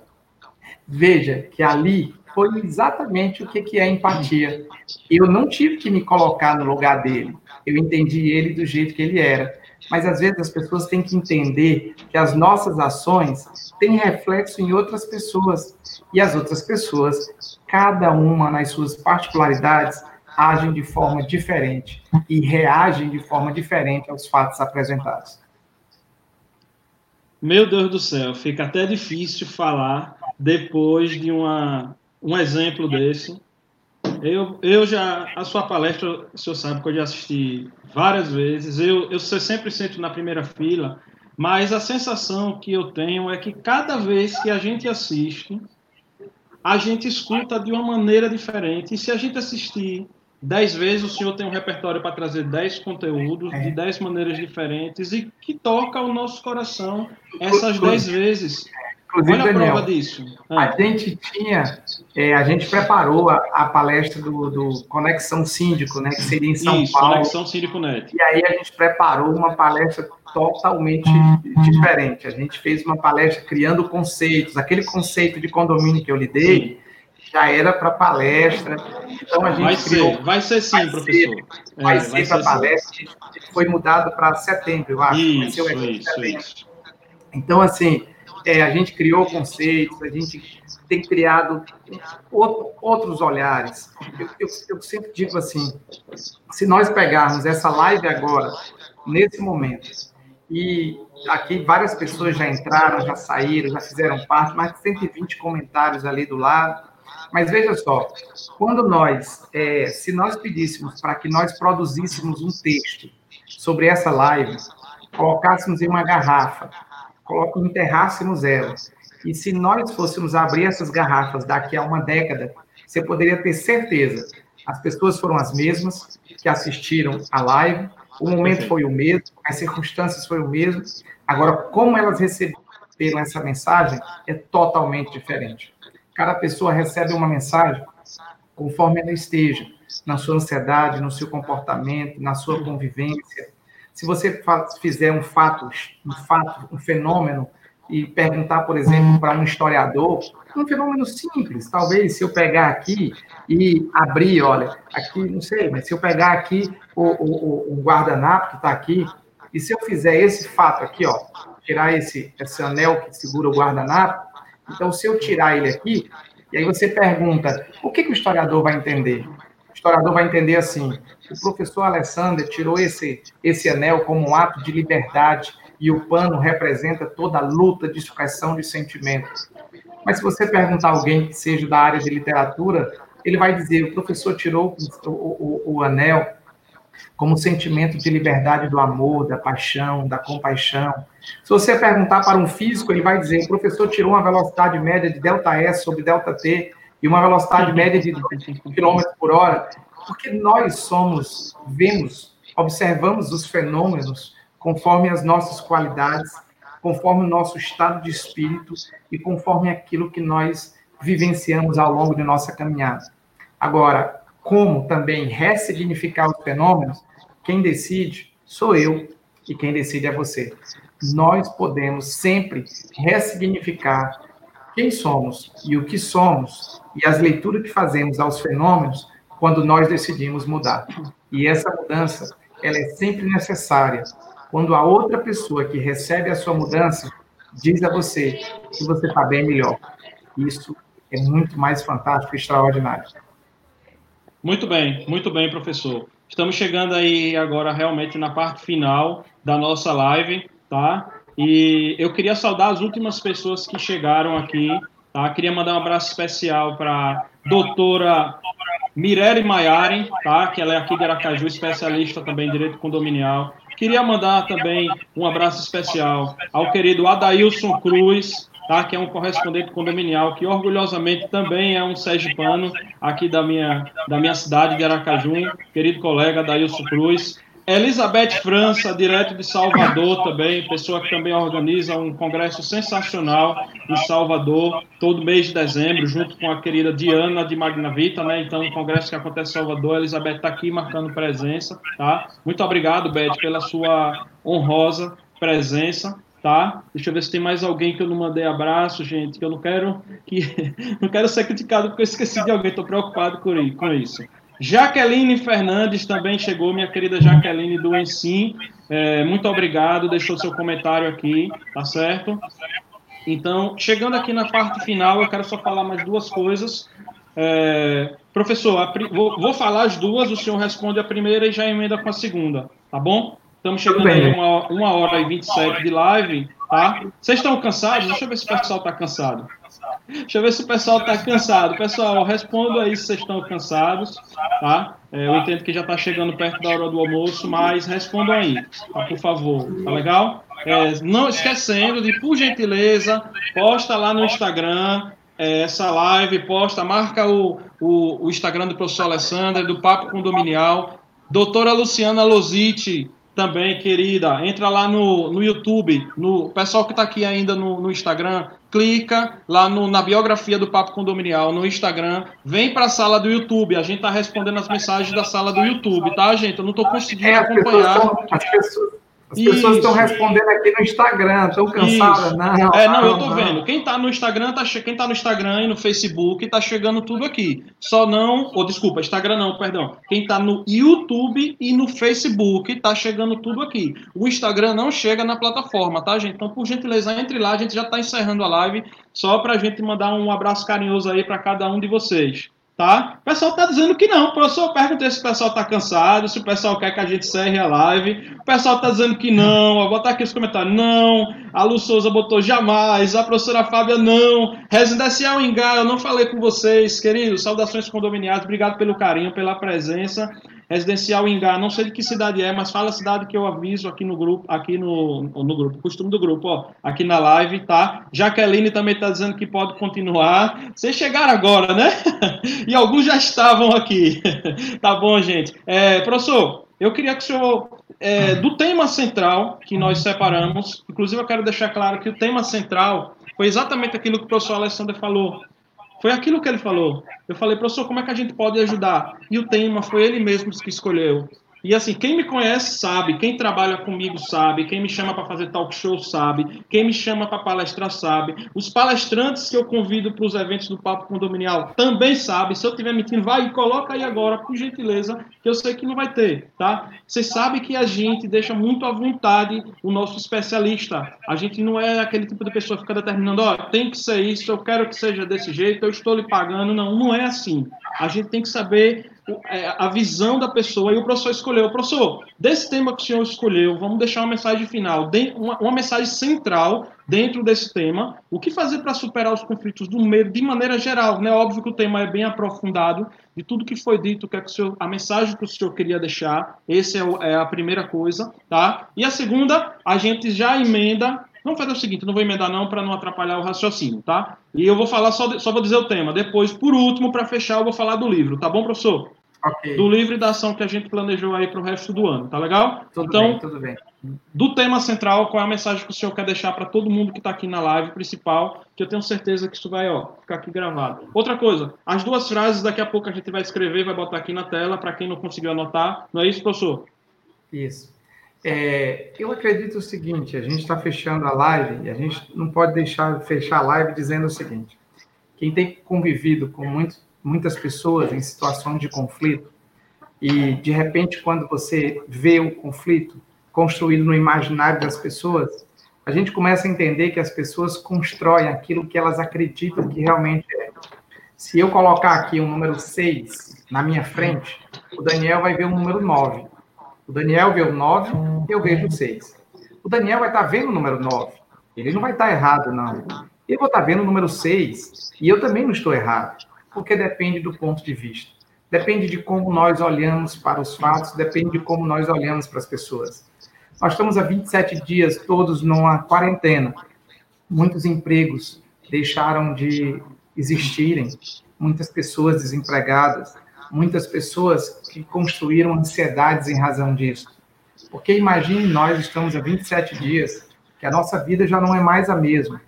Veja que ali foi exatamente o que é empatia. Eu não tive que me colocar no lugar dele. Eu entendi ele do jeito que ele era. Mas às vezes as pessoas têm que entender que as nossas ações têm reflexo em outras pessoas. E as outras pessoas, cada uma nas suas particularidades, agem de forma diferente e reagem de forma diferente aos fatos apresentados. Meu Deus do céu, fica até difícil falar depois de uma, um exemplo desse. Eu, eu já, a sua palestra, o senhor sabe que eu já assisti várias vezes, eu, eu sempre sento na primeira fila, mas a sensação que eu tenho é que cada vez que a gente assiste, a gente escuta de uma maneira diferente, e se a gente assistir dez vezes, o senhor tem um repertório para trazer dez conteúdos de dez maneiras diferentes e que toca o nosso coração essas dez vezes. Inclusive, Olha Daniel, a prova disso. Ah. A gente tinha, é, a gente preparou a, a palestra do, do, Conexão Síndico, né, que seria em São Isso, Paulo. Conexão Síndico Net. E aí a gente preparou uma palestra totalmente diferente. A gente fez uma palestra criando conceitos. Aquele conceito de condomínio que eu lhe dei sim. já era para palestra. Então a gente vai criou, ser, vai ser sim, vai professor. Ser, vai é, ser para palestra. Sim. Foi mudado para setembro, eu acho. Isso, isso, isso. Então assim é, a gente criou conceitos, a gente tem criado outro, outros olhares. Eu, eu, eu, sempre digo assim: se nós pegarmos essa live agora, nesse momento, e aqui várias pessoas já entraram, já saíram, já fizeram parte, mais de 120 comentários ali do lado. Mas veja só, quando nós, é, se nós pedíssemos para que nós produzíssemos um texto sobre essa live, colocássemos em uma garrafa, enterrássemos ela, e se nós fôssemos abrir essas garrafas daqui a uma década, você poderia ter certeza, as pessoas foram as mesmas que assistiram a live, o momento foi o mesmo, as circunstâncias foram o mesmo. Agora, como elas receberam essa mensagem é totalmente diferente. Cada pessoa recebe uma mensagem conforme ela esteja, na sua ansiedade, no seu comportamento, na sua convivência. Se você fizer um fato, um fato, um fenômeno e perguntar, por exemplo, para um historiador, um fenômeno simples, talvez se eu pegar aqui e abrir, olha, aqui, não sei, mas se eu pegar aqui o, o, o guardanapo que está aqui, e se eu fizer esse fato aqui, ó, tirar esse, esse anel que segura o guardanapo, então se eu tirar ele aqui, e aí você pergunta, o que, que o historiador vai entender? O historiador vai entender assim, o professor Alessander tirou esse, esse anel como um ato de liberdade, e o pano representa toda a luta de expressão de sentimentos. Mas se você perguntar a alguém que seja da área de literatura, ele vai dizer: o professor tirou o, o, o anel como sentimento de liberdade do amor, da paixão, da compaixão. Se você perguntar para um físico, ele vai dizer: o professor tirou uma velocidade média de delta S sobre delta T e uma velocidade média de km por hora, porque nós somos, vemos, observamos os fenômenos conforme as nossas qualidades, conforme o nosso estado de espírito e conforme aquilo que nós vivenciamos ao longo de nossa caminhada. Agora, como também ressignificar os fenômenos, quem decide sou eu e quem decide é você. Nós podemos sempre ressignificar quem somos e o que somos e as leituras que fazemos aos fenômenos quando nós decidimos mudar. E essa mudança, ela é sempre necessária, quando a outra pessoa que recebe a sua mudança diz a você que você está bem melhor. Isso é muito mais fantástico e extraordinário. Muito bem, muito bem, professor. Estamos chegando aí agora realmente na parte final da nossa live, tá? E eu queria saudar as últimas pessoas que chegaram aqui, tá? Queria mandar um abraço especial para doutora Mirelle Maiari, tá? Que ela é aqui de Aracaju, especialista também em direito condominial. Queria mandar também um abraço especial ao querido Adailson Cruz, tá? que é um correspondente condominial, que orgulhosamente também é um sergipano aqui da minha, da minha cidade de Aracaju, querido colega Adailson Cruz. Elizabeth França, direto de Salvador também, pessoa que também organiza um congresso sensacional em Salvador, todo mês de dezembro, junto com a querida Diana de Magnavita, né? Então, o congresso que acontece em Salvador, a Elizabeth está aqui marcando presença, tá? Muito obrigado, Beth, pela sua honrosa presença, tá? Deixa eu ver se tem mais alguém que eu não mandei abraço, gente, que eu não quero que não quero ser criticado porque eu esqueci de alguém, estou preocupado com isso. Jaqueline Fernandes também chegou, minha querida Jaqueline do Ensim. É, muito obrigado, deixou seu comentário aqui, tá certo? Então, chegando aqui na parte final, eu quero só falar mais duas coisas. É, professor, vou, vou, falar as duas, o senhor responde a primeira e já emenda com a segunda, tá bom? Estamos chegando aí uma, uma hora e 27 de live, tá? Vocês estão cansados? Deixa eu ver se o pessoal está cansado. Deixa eu ver se o pessoal está cansado. Pessoal, responda aí se vocês estão cansados, tá? É, eu entendo que já está chegando perto da hora do almoço, mas respondam aí, tá, por favor. Tá legal? É, não esquecendo de, por gentileza, posta lá no Instagram é, essa live, posta, marca o, o, o Instagram do professor Alessandro, do Papo Condominial. Doutora Luciana Lozite, também, querida, entra lá no, no YouTube, no pessoal que está aqui ainda no, no Instagram, clica lá no, na biografia do Papo Condominial no Instagram, vem para a sala do YouTube, a gente está respondendo as mensagens da sala do YouTube, tá, gente? Eu não estou conseguindo é, acompanhar. As pessoas, as pessoas estão respondendo aqui no Instagram, estão cansadas, não. É, não, eu tô vendo. Quem tá no Instagram, tá, quem tá no Instagram e no Facebook, tá chegando tudo aqui. Só não, ou desculpa, Instagram não, perdão. Quem tá no YouTube e no Facebook, tá chegando tudo aqui. O Instagram não chega na plataforma, tá, gente? Então, por gentileza, entre lá, a gente já tá encerrando a live, só pra gente mandar um abraço carinhoso aí para cada um de vocês tá? O pessoal tá dizendo que não. Professor pergunta se o pessoal tá cansado, se o pessoal quer que a gente encerre a live. O pessoal tá dizendo que não. Vou botar aqui nos comentários, não. A Lu Souza botou jamais. A professora Fábia, não. Residencial Engá, eu não falei com vocês, queridos. Saudações condominiais. Obrigado pelo carinho, pela presença. Residencial Ingá, não sei de que cidade é, mas fala a cidade que eu aviso aqui no grupo, aqui no, no grupo, costume do grupo, ó, aqui na live, tá? Jaqueline também está dizendo que pode continuar. Vocês chegaram agora, né? e alguns já estavam aqui. tá bom, gente. É, professor, eu queria que o senhor, é, do tema central que nós separamos, inclusive eu quero deixar claro que o tema central foi exatamente aquilo que o professor Alessandro falou. Foi aquilo que ele falou. Eu falei, professor, como é que a gente pode ajudar? E o tema foi ele mesmo que escolheu. E assim, quem me conhece sabe, quem trabalha comigo sabe, quem me chama para fazer talk show sabe, quem me chama para palestrar sabe, os palestrantes que eu convido para os eventos do Papo Condominial também sabe. Se eu estiver mentindo, vai e coloca aí agora, por gentileza, que eu sei que não vai ter, tá? Você sabe que a gente deixa muito à vontade o nosso especialista. A gente não é aquele tipo de pessoa que fica determinando, ó, oh, tem que ser isso, eu quero que seja desse jeito, eu estou lhe pagando. Não, não é assim. A gente tem que saber a visão da pessoa e o professor escolheu. Professor, desse tema que o senhor escolheu, vamos deixar uma mensagem final, uma, mensagem central dentro desse tema. O que fazer para superar os conflitos do medo de maneira geral? Né? Óbvio que o tema é bem aprofundado, de tudo que foi dito, que, é que senhor, a mensagem que o senhor queria deixar. Essa é, é a primeira coisa. tá? E a segunda, a gente já emenda Vamos fazer o seguinte, não vou emendar não para não atrapalhar o raciocínio, tá? E eu vou falar só, só vou dizer o tema. Depois, por último, para fechar, eu vou falar do livro, tá bom, professor? Okay. Do livro e da ação que a gente planejou aí para o resto do ano, tá legal? Tudo então, bem, tudo bem. Do tema central, qual é a mensagem que o senhor quer deixar para todo mundo que está aqui na live principal, que eu tenho certeza que isso vai ó, ficar aqui gravado. Outra coisa, as duas frases daqui a pouco a gente vai escrever, vai botar aqui na tela, para quem não conseguiu anotar. Não é isso, professor? Isso. É, eu acredito o seguinte: a gente está fechando a live e a gente não pode deixar fechar a live dizendo o seguinte: quem tem convivido com muito, muitas pessoas em situações de conflito e de repente quando você vê o conflito construído no imaginário das pessoas, a gente começa a entender que as pessoas constroem aquilo que elas acreditam que realmente é. Se eu colocar aqui um número 6 na minha frente, o Daniel vai ver o número 9 o Daniel vê o 9, eu vejo o 6. O Daniel vai estar tá vendo o número 9. Ele não vai estar tá errado, não. Eu vou estar tá vendo o número 6 e eu também não estou errado, porque depende do ponto de vista. Depende de como nós olhamos para os fatos, depende de como nós olhamos para as pessoas. Nós estamos há 27 dias todos numa quarentena. Muitos empregos deixaram de existirem, muitas pessoas desempregadas, muitas pessoas que construíram ansiedades em razão disso. Porque imagine nós estamos há 27 dias, que a nossa vida já não é mais a mesma.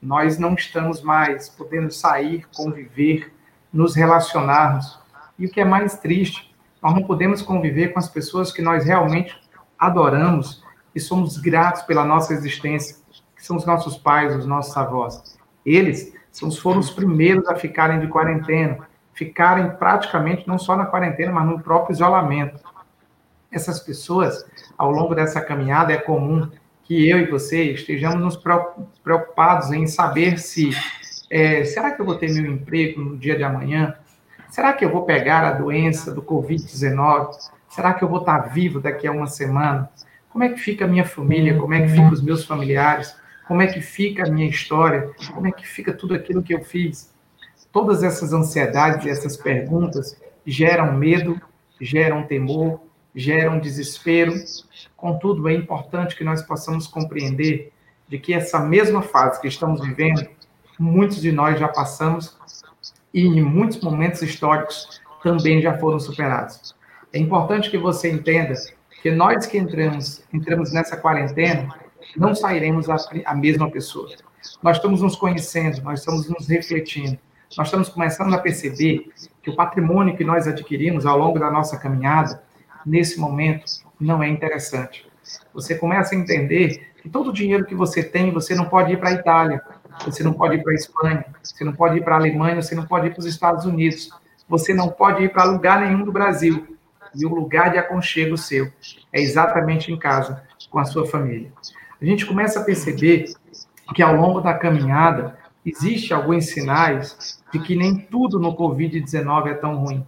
Nós não estamos mais podendo sair, conviver, nos relacionarmos. E o que é mais triste, nós não podemos conviver com as pessoas que nós realmente adoramos e somos gratos pela nossa existência, que são os nossos pais, os nossos avós. Eles foram os primeiros a ficarem de quarentena, ficarem praticamente não só na quarentena, mas no próprio isolamento. Essas pessoas, ao longo dessa caminhada, é comum que eu e você estejamos nos preocupados em saber se é, será que eu vou ter meu emprego no dia de amanhã? Será que eu vou pegar a doença do Covid-19? Será que eu vou estar vivo daqui a uma semana? Como é que fica a minha família? Como é que ficam os meus familiares? Como é que fica a minha história? Como é que fica tudo aquilo que eu fiz? Todas essas ansiedades e essas perguntas geram medo, geram temor, geram desespero. Contudo, é importante que nós possamos compreender de que essa mesma fase que estamos vivendo, muitos de nós já passamos e em muitos momentos históricos também já foram superados. É importante que você entenda que nós que entramos, entramos nessa quarentena, não sairemos a, a mesma pessoa. Nós estamos nos conhecendo, nós estamos nos refletindo nós estamos começando a perceber que o patrimônio que nós adquirimos ao longo da nossa caminhada, nesse momento, não é interessante. Você começa a entender que todo o dinheiro que você tem, você não pode ir para a Itália, você não pode ir para a Espanha, você não pode ir para a Alemanha, você não pode ir para os Estados Unidos, você não pode ir para lugar nenhum do Brasil. E o lugar de aconchego seu é exatamente em casa, com a sua família. A gente começa a perceber que ao longo da caminhada, Existem alguns sinais de que nem tudo no Covid-19 é tão ruim.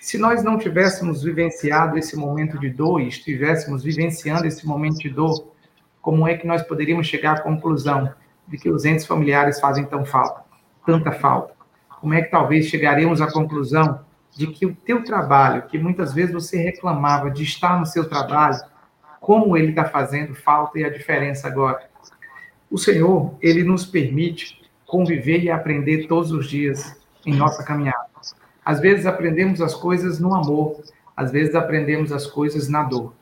Se nós não tivéssemos vivenciado esse momento de dor e estivéssemos vivenciando esse momento de dor, como é que nós poderíamos chegar à conclusão de que os entes familiares fazem tão falta, tanta falta? Como é que talvez chegaríamos à conclusão de que o teu trabalho, que muitas vezes você reclamava de estar no seu trabalho, como ele está fazendo falta e a diferença agora. O Senhor, ele nos permite conviver e aprender todos os dias em nossa caminhada. Às vezes aprendemos as coisas no amor, às vezes aprendemos as coisas na dor.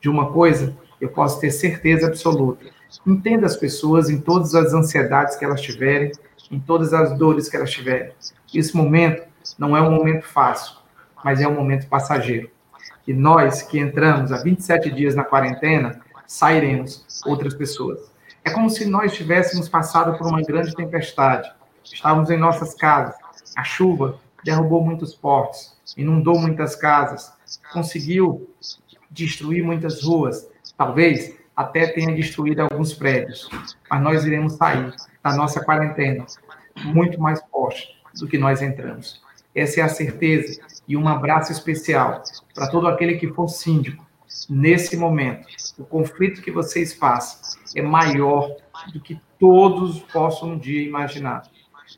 De uma coisa, eu posso ter certeza absoluta. Entenda as pessoas em todas as ansiedades que elas tiverem, em todas as dores que elas tiverem. Esse momento não é um momento fácil, mas é um momento passageiro. E nós que entramos há 27 dias na quarentena, sairemos outras pessoas. É como se nós tivéssemos passado por uma grande tempestade. Estávamos em nossas casas. A chuva derrubou muitos portos, inundou muitas casas, conseguiu destruir muitas ruas. Talvez até tenha destruído alguns prédios. Mas nós iremos sair da nossa quarentena muito mais forte do que nós entramos. Essa é a certeza e um abraço especial para todo aquele que for síndico. Nesse momento, o conflito que vocês passam é maior do que todos possam um dia imaginar.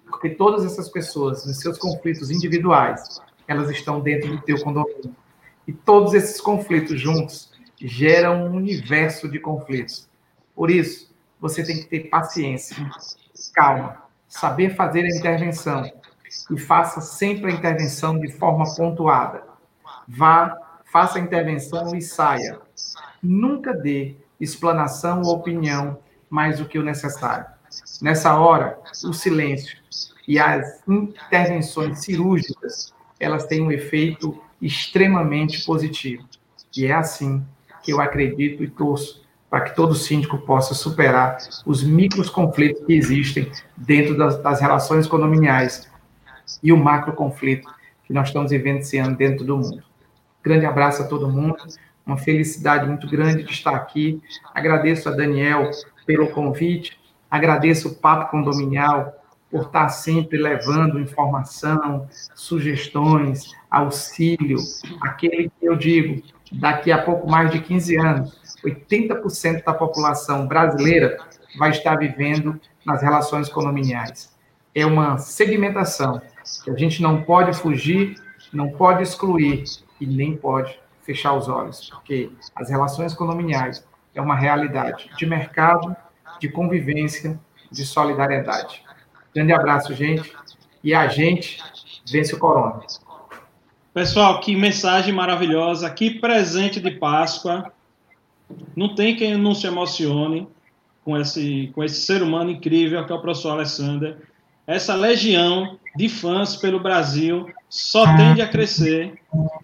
Porque todas essas pessoas, nos seus conflitos individuais, elas estão dentro do teu condomínio. E todos esses conflitos juntos geram um universo de conflitos. Por isso, você tem que ter paciência, calma, saber fazer a intervenção, e faça sempre a intervenção de forma pontuada. Vá, faça a intervenção e saia. Nunca dê explanação ou opinião mais do que o necessário. Nessa hora, o silêncio e as intervenções cirúrgicas, elas têm um efeito extremamente positivo. E é assim que eu acredito e torço para que todo síndico possa superar os micros conflitos que existem dentro das, das relações condominiais e o macro conflito que nós estamos vivenciando dentro do mundo. Grande abraço a todo mundo, uma felicidade muito grande de estar aqui. Agradeço a Daniel pelo convite, agradeço o Papo Condominial por estar sempre levando informação, sugestões, auxílio, aquele que eu digo, daqui a pouco mais de 15 anos, 80% da população brasileira vai estar vivendo nas relações condominiais. É uma segmentação que a gente não pode fugir, não pode excluir e nem pode fechar os olhos, porque as relações condominiais é uma realidade de mercado, de convivência, de solidariedade. Grande abraço, gente, e a gente vence o corona. Pessoal, que mensagem maravilhosa, que presente de Páscoa. Não tem quem não se emocione com esse, com esse ser humano incrível que é o professor Alessandro essa legião de fãs pelo Brasil só tende a crescer.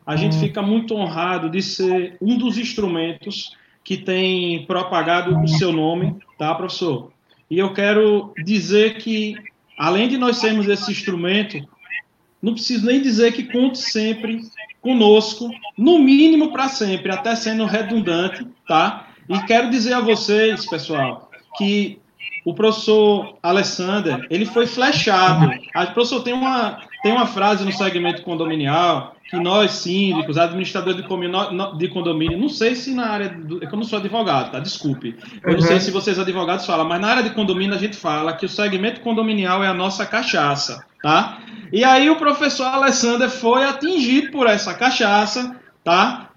A gente fica muito honrado de ser um dos instrumentos que tem propagado o seu nome, tá, professor? E eu quero dizer que, além de nós sermos esse instrumento, não preciso nem dizer que conte sempre conosco, no mínimo para sempre, até sendo redundante, tá? E quero dizer a vocês, pessoal, que o professor Alessander, ele foi flechado. O professor tem uma, tem uma frase no segmento condominial que nós, síndicos, administradores de condomínio, de condomínio, não sei se na área, do, é eu não sou advogado, tá? Desculpe. Eu não sei uhum. se vocês advogados falam, mas na área de condomínio a gente fala que o segmento condominial é a nossa cachaça, tá? E aí o professor Alessander foi atingido por essa cachaça, tá?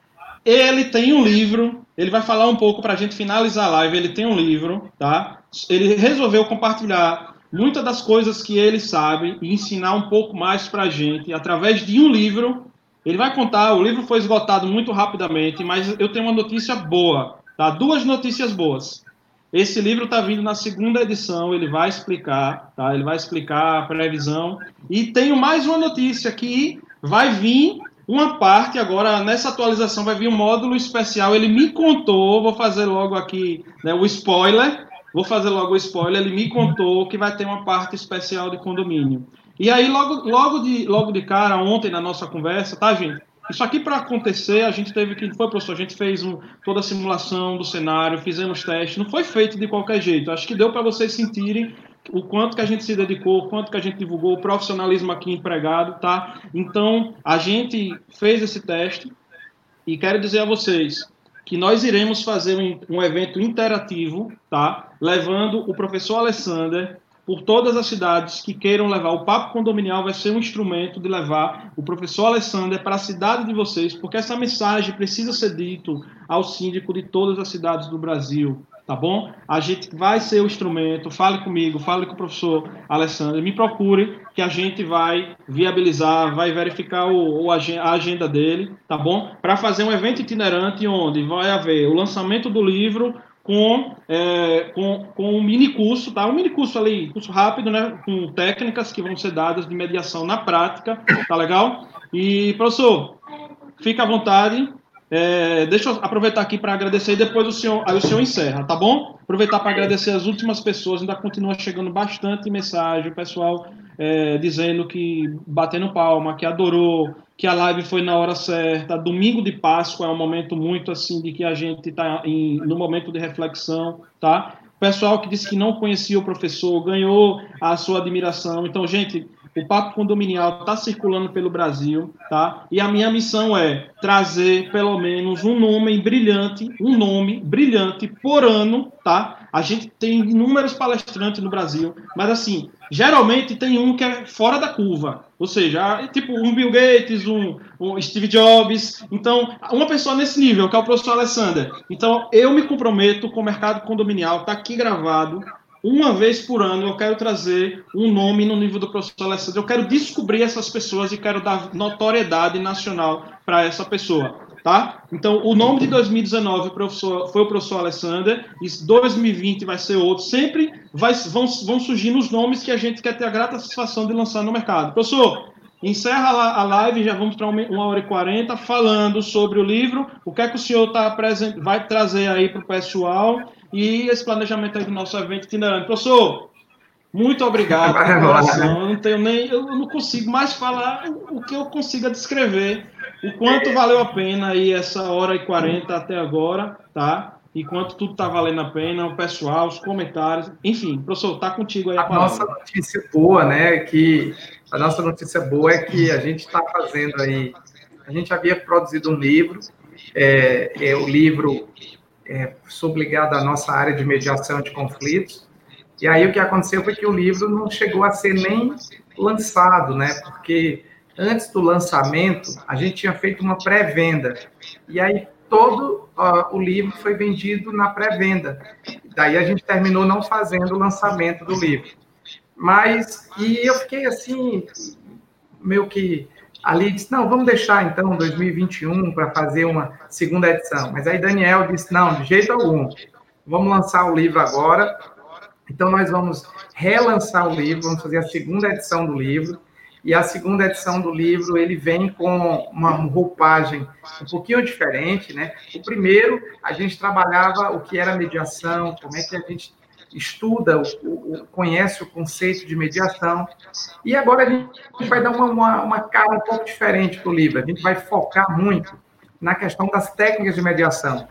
Ele tem um livro, ele vai falar um pouco para a gente finalizar a live. Ele tem um livro, tá? Ele resolveu compartilhar muitas das coisas que ele sabe e ensinar um pouco mais para a gente através de um livro. Ele vai contar, o livro foi esgotado muito rapidamente, mas eu tenho uma notícia boa, tá? Duas notícias boas. Esse livro está vindo na segunda edição, ele vai explicar, tá? Ele vai explicar a previsão. E tenho mais uma notícia que vai vir uma parte agora, nessa atualização, vai vir um módulo especial. Ele me contou, vou fazer logo aqui né, o spoiler. Vou fazer logo o spoiler. Ele me contou que vai ter uma parte especial de condomínio. E aí, logo, logo, de, logo de cara, ontem na nossa conversa, tá, gente? Isso aqui para acontecer, a gente teve que. Foi, professor, a gente fez um, toda a simulação do cenário, fizemos testes, não foi feito de qualquer jeito. Acho que deu para vocês sentirem o quanto que a gente se dedicou, o quanto que a gente divulgou, o profissionalismo aqui empregado, tá? Então, a gente fez esse teste e quero dizer a vocês que nós iremos fazer um, um evento interativo, tá? Levando o professor Alessander por todas as cidades que queiram levar o papo condominial, vai ser um instrumento de levar o professor Alessandro para a cidade de vocês, porque essa mensagem precisa ser dito ao síndico de todas as cidades do Brasil, tá bom? A gente vai ser o instrumento, fale comigo, fale com o professor Alessandro, me procure que a gente vai viabilizar, vai verificar o, o a agenda dele, tá bom? Para fazer um evento itinerante onde vai haver o lançamento do livro, com, é, com, com um mini curso, tá? Um mini curso ali, curso rápido, né? Com técnicas que vão ser dadas de mediação na prática, tá legal? E, professor, fica à vontade. É, deixa eu aproveitar aqui para agradecer e depois o senhor, aí o senhor encerra, tá bom? Aproveitar para agradecer as últimas pessoas, ainda continua chegando bastante mensagem, pessoal é, dizendo que batendo palma, que adorou, que a live foi na hora certa. Domingo de Páscoa é um momento muito assim de que a gente está no momento de reflexão, tá? Pessoal que disse que não conhecia o professor ganhou a sua admiração. Então, gente, o Papo Condominial está circulando pelo Brasil, tá? E a minha missão é trazer pelo menos um nome brilhante, um nome brilhante por ano, tá? A gente tem inúmeros palestrantes no Brasil, mas assim, geralmente tem um que é fora da curva. Ou seja, tipo um Bill Gates, um, um, Steve Jobs. Então, uma pessoa nesse nível, que é o professor Alessander. Então, eu me comprometo com o mercado condominial, está aqui gravado. Uma vez por ano eu quero trazer um nome no nível do professor Alessandro. Eu quero descobrir essas pessoas e quero dar notoriedade nacional para essa pessoa. Tá? Então, o nome de 2019 professor, foi o professor Alessander, e 2020 vai ser outro. Sempre vai, vão, vão surgindo os nomes que a gente quer ter a grata satisfação de lançar no mercado. Professor, encerra a live, já vamos para uma hora e quarenta, falando sobre o livro, o que é que o senhor tá vai trazer aí para o pessoal e esse planejamento aí do nosso evento itinerante. Professor, muito obrigado. Eu não tenho nem, eu não consigo mais falar o que eu consiga descrever, o quanto valeu a pena aí essa hora e quarenta até agora, tá? E quanto tudo está valendo a pena, o pessoal, os comentários, enfim, professor, tá contigo aí a, a nossa notícia boa, né? Que a nossa notícia boa é que a gente está fazendo aí, a gente havia produzido um livro, é, é o livro é, subligado à nossa área de mediação de conflitos. E aí o que aconteceu foi que o livro não chegou a ser nem lançado, né? Porque antes do lançamento a gente tinha feito uma pré-venda e aí todo o livro foi vendido na pré-venda. Daí a gente terminou não fazendo o lançamento do livro. Mas e eu fiquei assim meio que ali disse, não, vamos deixar então 2021 para fazer uma segunda edição. Mas aí Daniel disse, não, de jeito algum, vamos lançar o livro agora. Então nós vamos relançar o livro, vamos fazer a segunda edição do livro. E a segunda edição do livro, ele vem com uma roupagem um pouquinho diferente, né? O primeiro, a gente trabalhava o que era mediação, como é que a gente estuda, conhece o conceito de mediação. E agora a gente vai dar uma, uma, uma cara um pouco diferente para o livro. A gente vai focar muito na questão das técnicas de mediação.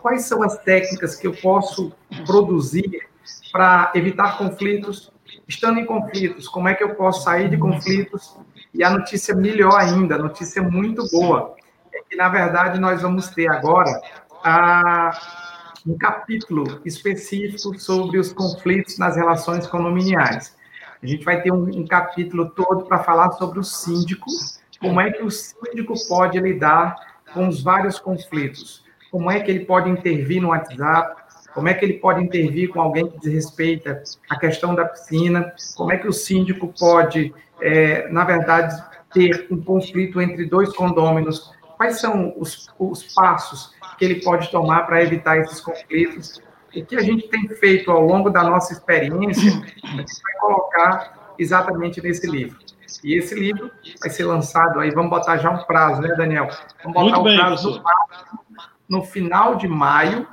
Quais são as técnicas que eu posso produzir para evitar conflitos? Estando em conflitos, como é que eu posso sair de conflitos? E a notícia melhor ainda, a notícia muito boa, é que, na verdade, nós vamos ter agora a um capítulo específico sobre os conflitos nas relações condominiais. A gente vai ter um, um capítulo todo para falar sobre o síndico, como é que o síndico pode lidar com os vários conflitos, como é que ele pode intervir no WhatsApp, como é que ele pode intervir com alguém que desrespeita a questão da piscina, como é que o síndico pode, é, na verdade, ter um conflito entre dois condôminos, quais são os, os passos que ele pode tomar para evitar esses conflitos. O que a gente tem feito ao longo da nossa experiência, a gente vai colocar exatamente nesse livro. E esse livro vai ser lançado aí, vamos botar já um prazo, né, Daniel? Vamos botar Muito o prazo no, no final de maio.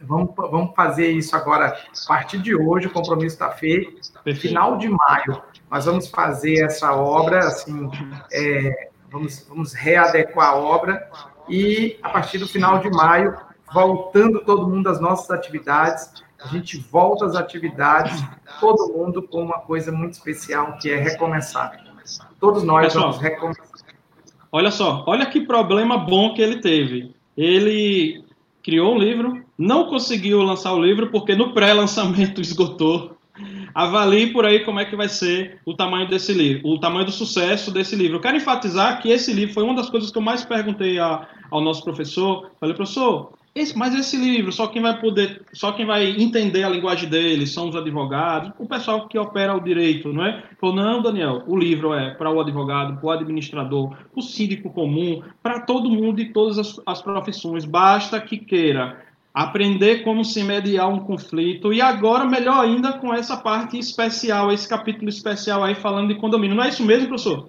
Vamos, vamos fazer isso agora a partir de hoje, o compromisso está feito. Perfeito. Final de maio, nós vamos fazer essa obra, assim, é, vamos, vamos readequar a obra e a partir do final de maio, voltando todo mundo às nossas atividades, a gente volta às atividades, todo mundo com uma coisa muito especial, que é recomeçar. Todos nós Pessoal, vamos recomeçar. Olha só, olha que problema bom que ele teve. Ele criou um livro, não conseguiu lançar o livro porque no pré-lançamento esgotou. Avalie por aí como é que vai ser o tamanho desse livro, o tamanho do sucesso desse livro. Eu quero enfatizar que esse livro foi uma das coisas que eu mais perguntei a, ao nosso professor. Falei, professor, esse, mas esse livro, só quem vai poder, só quem vai entender a linguagem dele são os advogados, o pessoal que opera o direito, não é? Falou, não, Daniel, o livro é para o advogado, para o administrador, para o síndico comum, para todo mundo de todas as, as profissões. Basta que queira aprender como se mediar um conflito e agora melhor ainda com essa parte especial, esse capítulo especial aí falando de condomínio. Não é isso mesmo, professor?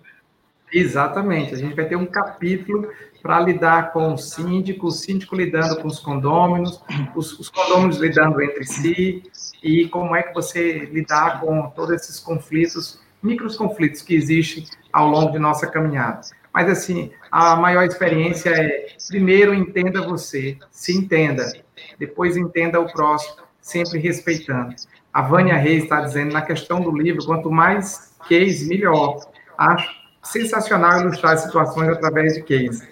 Exatamente. A gente vai ter um capítulo para lidar com o síndico, o síndico lidando com os condôminos, os, os condôminos lidando entre si, e como é que você lidar com todos esses conflitos, micros conflitos que existem ao longo de nossa caminhada. Mas, assim, a maior experiência é, primeiro, entenda você, se entenda, depois entenda o próximo, sempre respeitando. A Vânia Reis está dizendo, na questão do livro, quanto mais case, melhor. Acho sensacional ilustrar situações através de case.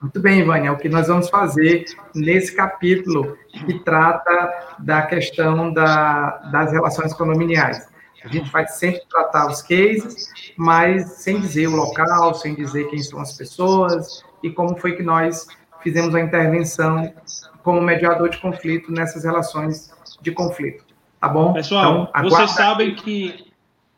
Muito bem, Vânia, é o que nós vamos fazer nesse capítulo que trata da questão da, das relações condominiais. A gente vai sempre tratar os cases, mas sem dizer o local, sem dizer quem são as pessoas e como foi que nós fizemos a intervenção como mediador de conflito nessas relações de conflito. Tá bom? Pessoal, então, vocês sabem que.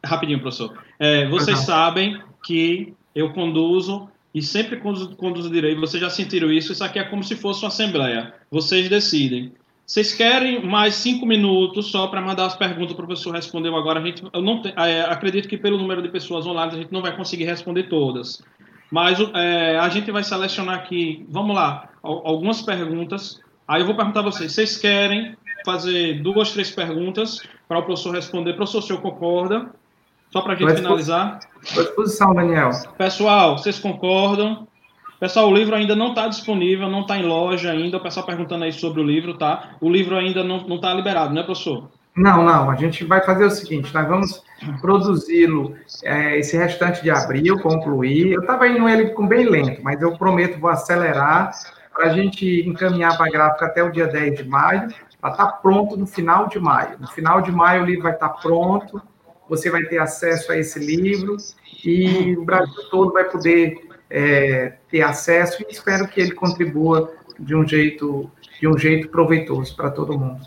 Rapidinho, professor. É, vocês sabem que eu conduzo e sempre conduzo, direito, vocês já sentiram isso, isso aqui é como se fosse uma assembleia. Vocês decidem. Vocês querem mais cinco minutos só para mandar as perguntas, o professor respondeu agora. A gente, eu não é, acredito que pelo número de pessoas online a gente não vai conseguir responder todas. Mas é, a gente vai selecionar aqui, vamos lá, algumas perguntas. Aí eu vou perguntar a vocês, vocês querem fazer duas, três perguntas para o professor responder? Professor, o senhor concorda? Só para a gente finalizar. À disposição, Daniel. Pessoal, vocês concordam? Pessoal, o livro ainda não está disponível, não está em loja ainda. O pessoal perguntando aí sobre o livro, tá? O livro ainda não está liberado, né, professor? Não, não. A gente vai fazer o seguinte: nós vamos produzi-lo é, esse restante de abril, concluir. Eu estava indo ele com bem lento, mas eu prometo vou acelerar para a gente encaminhar para a gráfica até o dia 10 de maio, para estar tá pronto no final de maio. No final de maio o livro vai estar tá pronto, você vai ter acesso a esse livro e o Brasil todo vai poder é, ter acesso e espero que ele contribua de um jeito de um jeito proveitoso para todo mundo.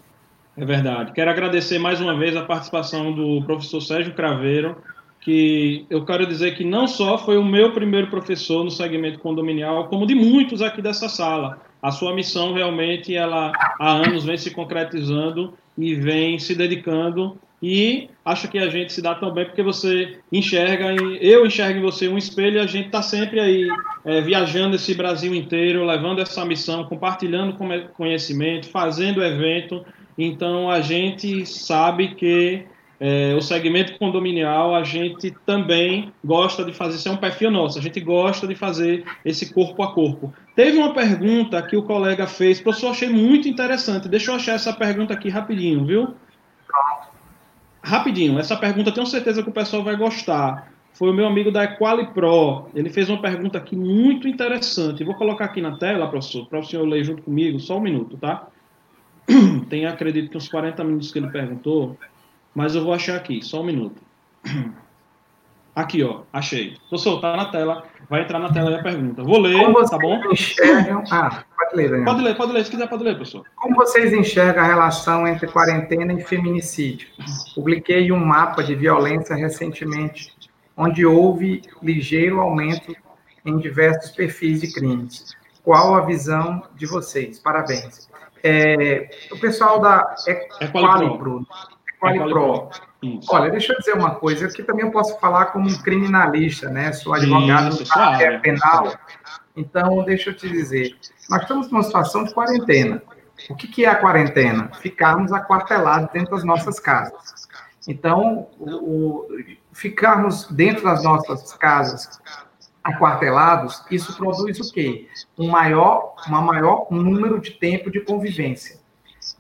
É verdade. Quero agradecer mais uma vez a participação do professor Sérgio Craveiro, que eu quero dizer que não só foi o meu primeiro professor no segmento condominial, como de muitos aqui dessa sala. A sua missão realmente ela há anos vem se concretizando e vem se dedicando e acho que a gente se dá tão bem porque você enxerga, eu enxergo em você um espelho e a gente está sempre aí é, viajando esse Brasil inteiro, levando essa missão, compartilhando conhecimento, fazendo evento. Então a gente sabe que é, o segmento condominial a gente também gosta de fazer, isso é um perfil nosso, a gente gosta de fazer esse corpo a corpo. Teve uma pergunta que o colega fez, professor, achei muito interessante. Deixa eu achar essa pergunta aqui rapidinho, viu? Rapidinho, essa pergunta tenho certeza que o pessoal vai gostar. Foi o meu amigo da Equali Pro. Ele fez uma pergunta aqui muito interessante. Vou colocar aqui na tela, professor, para o senhor ler junto comigo, só um minuto, tá? Tem, acredito que uns 40 minutos que ele perguntou, mas eu vou achar aqui, só um minuto. Aqui, ó, achei. Professor, tá na tela, vai entrar na tela a pergunta. Vou ler, tá bom? Enxergam... Ah, pode ler, Daniel. Pode ler, pode ler, se quiser pode ler, professor. Como vocês enxergam a relação entre quarentena e feminicídio? Publiquei um mapa de violência recentemente, onde houve ligeiro aumento em diversos perfis de crimes. Qual a visão de vocês? Parabéns. É, o pessoal da Equalipro, Equalipro, isso. Olha, deixa eu dizer uma coisa, que também eu posso falar como um criminalista, né? Sou advogado Isso, da área penal. Então, deixa eu te dizer, nós estamos numa situação de quarentena. O que, que é a quarentena? Ficarmos aquartelados dentro das nossas casas. Então, o, o, ficarmos dentro das nossas casas aquartelados, isso produz o quê? Um maior, uma maior número de tempo de convivência.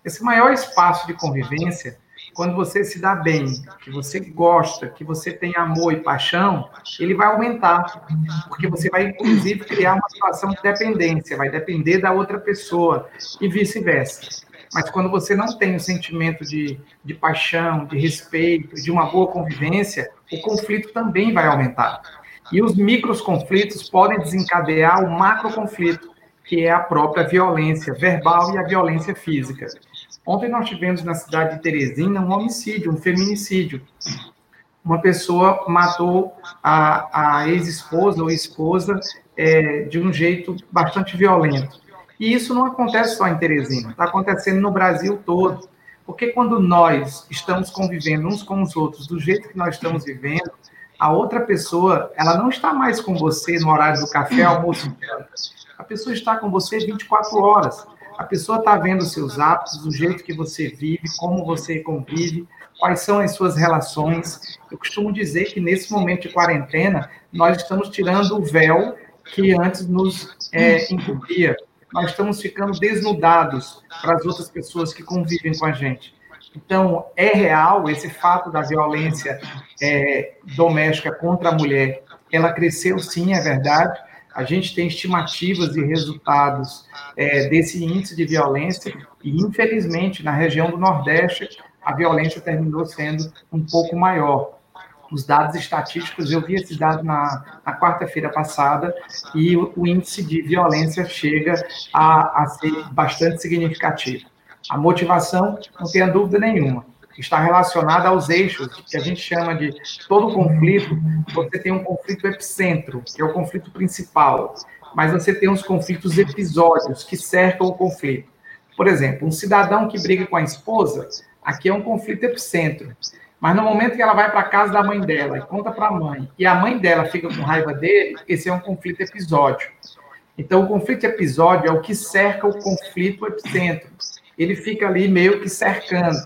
Esse maior espaço de convivência quando você se dá bem, que você gosta, que você tem amor e paixão, ele vai aumentar, porque você vai, inclusive, criar uma situação de dependência, vai depender da outra pessoa e vice-versa. Mas quando você não tem o sentimento de, de paixão, de respeito, de uma boa convivência, o conflito também vai aumentar. E os micros conflitos podem desencadear o macro conflito, que é a própria violência verbal e a violência física. Ontem nós tivemos na cidade de Teresina um homicídio, um feminicídio. Uma pessoa matou a, a ex-esposa ou esposa é, de um jeito bastante violento. E isso não acontece só em Teresina, está acontecendo no Brasil todo. Porque quando nós estamos convivendo uns com os outros do jeito que nós estamos vivendo, a outra pessoa, ela não está mais com você no horário do café, almoço A pessoa está com você 24 horas. A pessoa está vendo os seus hábitos, o jeito que você vive, como você convive, quais são as suas relações. Eu costumo dizer que nesse momento de quarentena, nós estamos tirando o véu que antes nos é, encobria. Nós estamos ficando desnudados para as outras pessoas que convivem com a gente. Então, é real esse fato da violência é, doméstica contra a mulher. Ela cresceu, sim, é verdade. A gente tem estimativas e resultados é, desse índice de violência, e infelizmente, na região do Nordeste, a violência terminou sendo um pouco maior. Os dados estatísticos, eu vi esses dados na, na quarta-feira passada, e o, o, índice de violência chega a, a ser bastante significativo. A motivação, não tenha dúvida nenhuma, está relacionada aos eixos, que a gente chama de todo conflito. Você tem um conflito epicentro, que é o conflito principal, mas você tem os conflitos episódios que cercam o conflito. Por exemplo, um cidadão que briga com a esposa, aqui é um conflito epicentro. Mas no momento que ela vai para casa da mãe dela e conta para a mãe, e a mãe dela fica com raiva dele, esse é um conflito episódio. Então, o conflito episódio é o que cerca o conflito epicentro ele fica ali meio que cercando.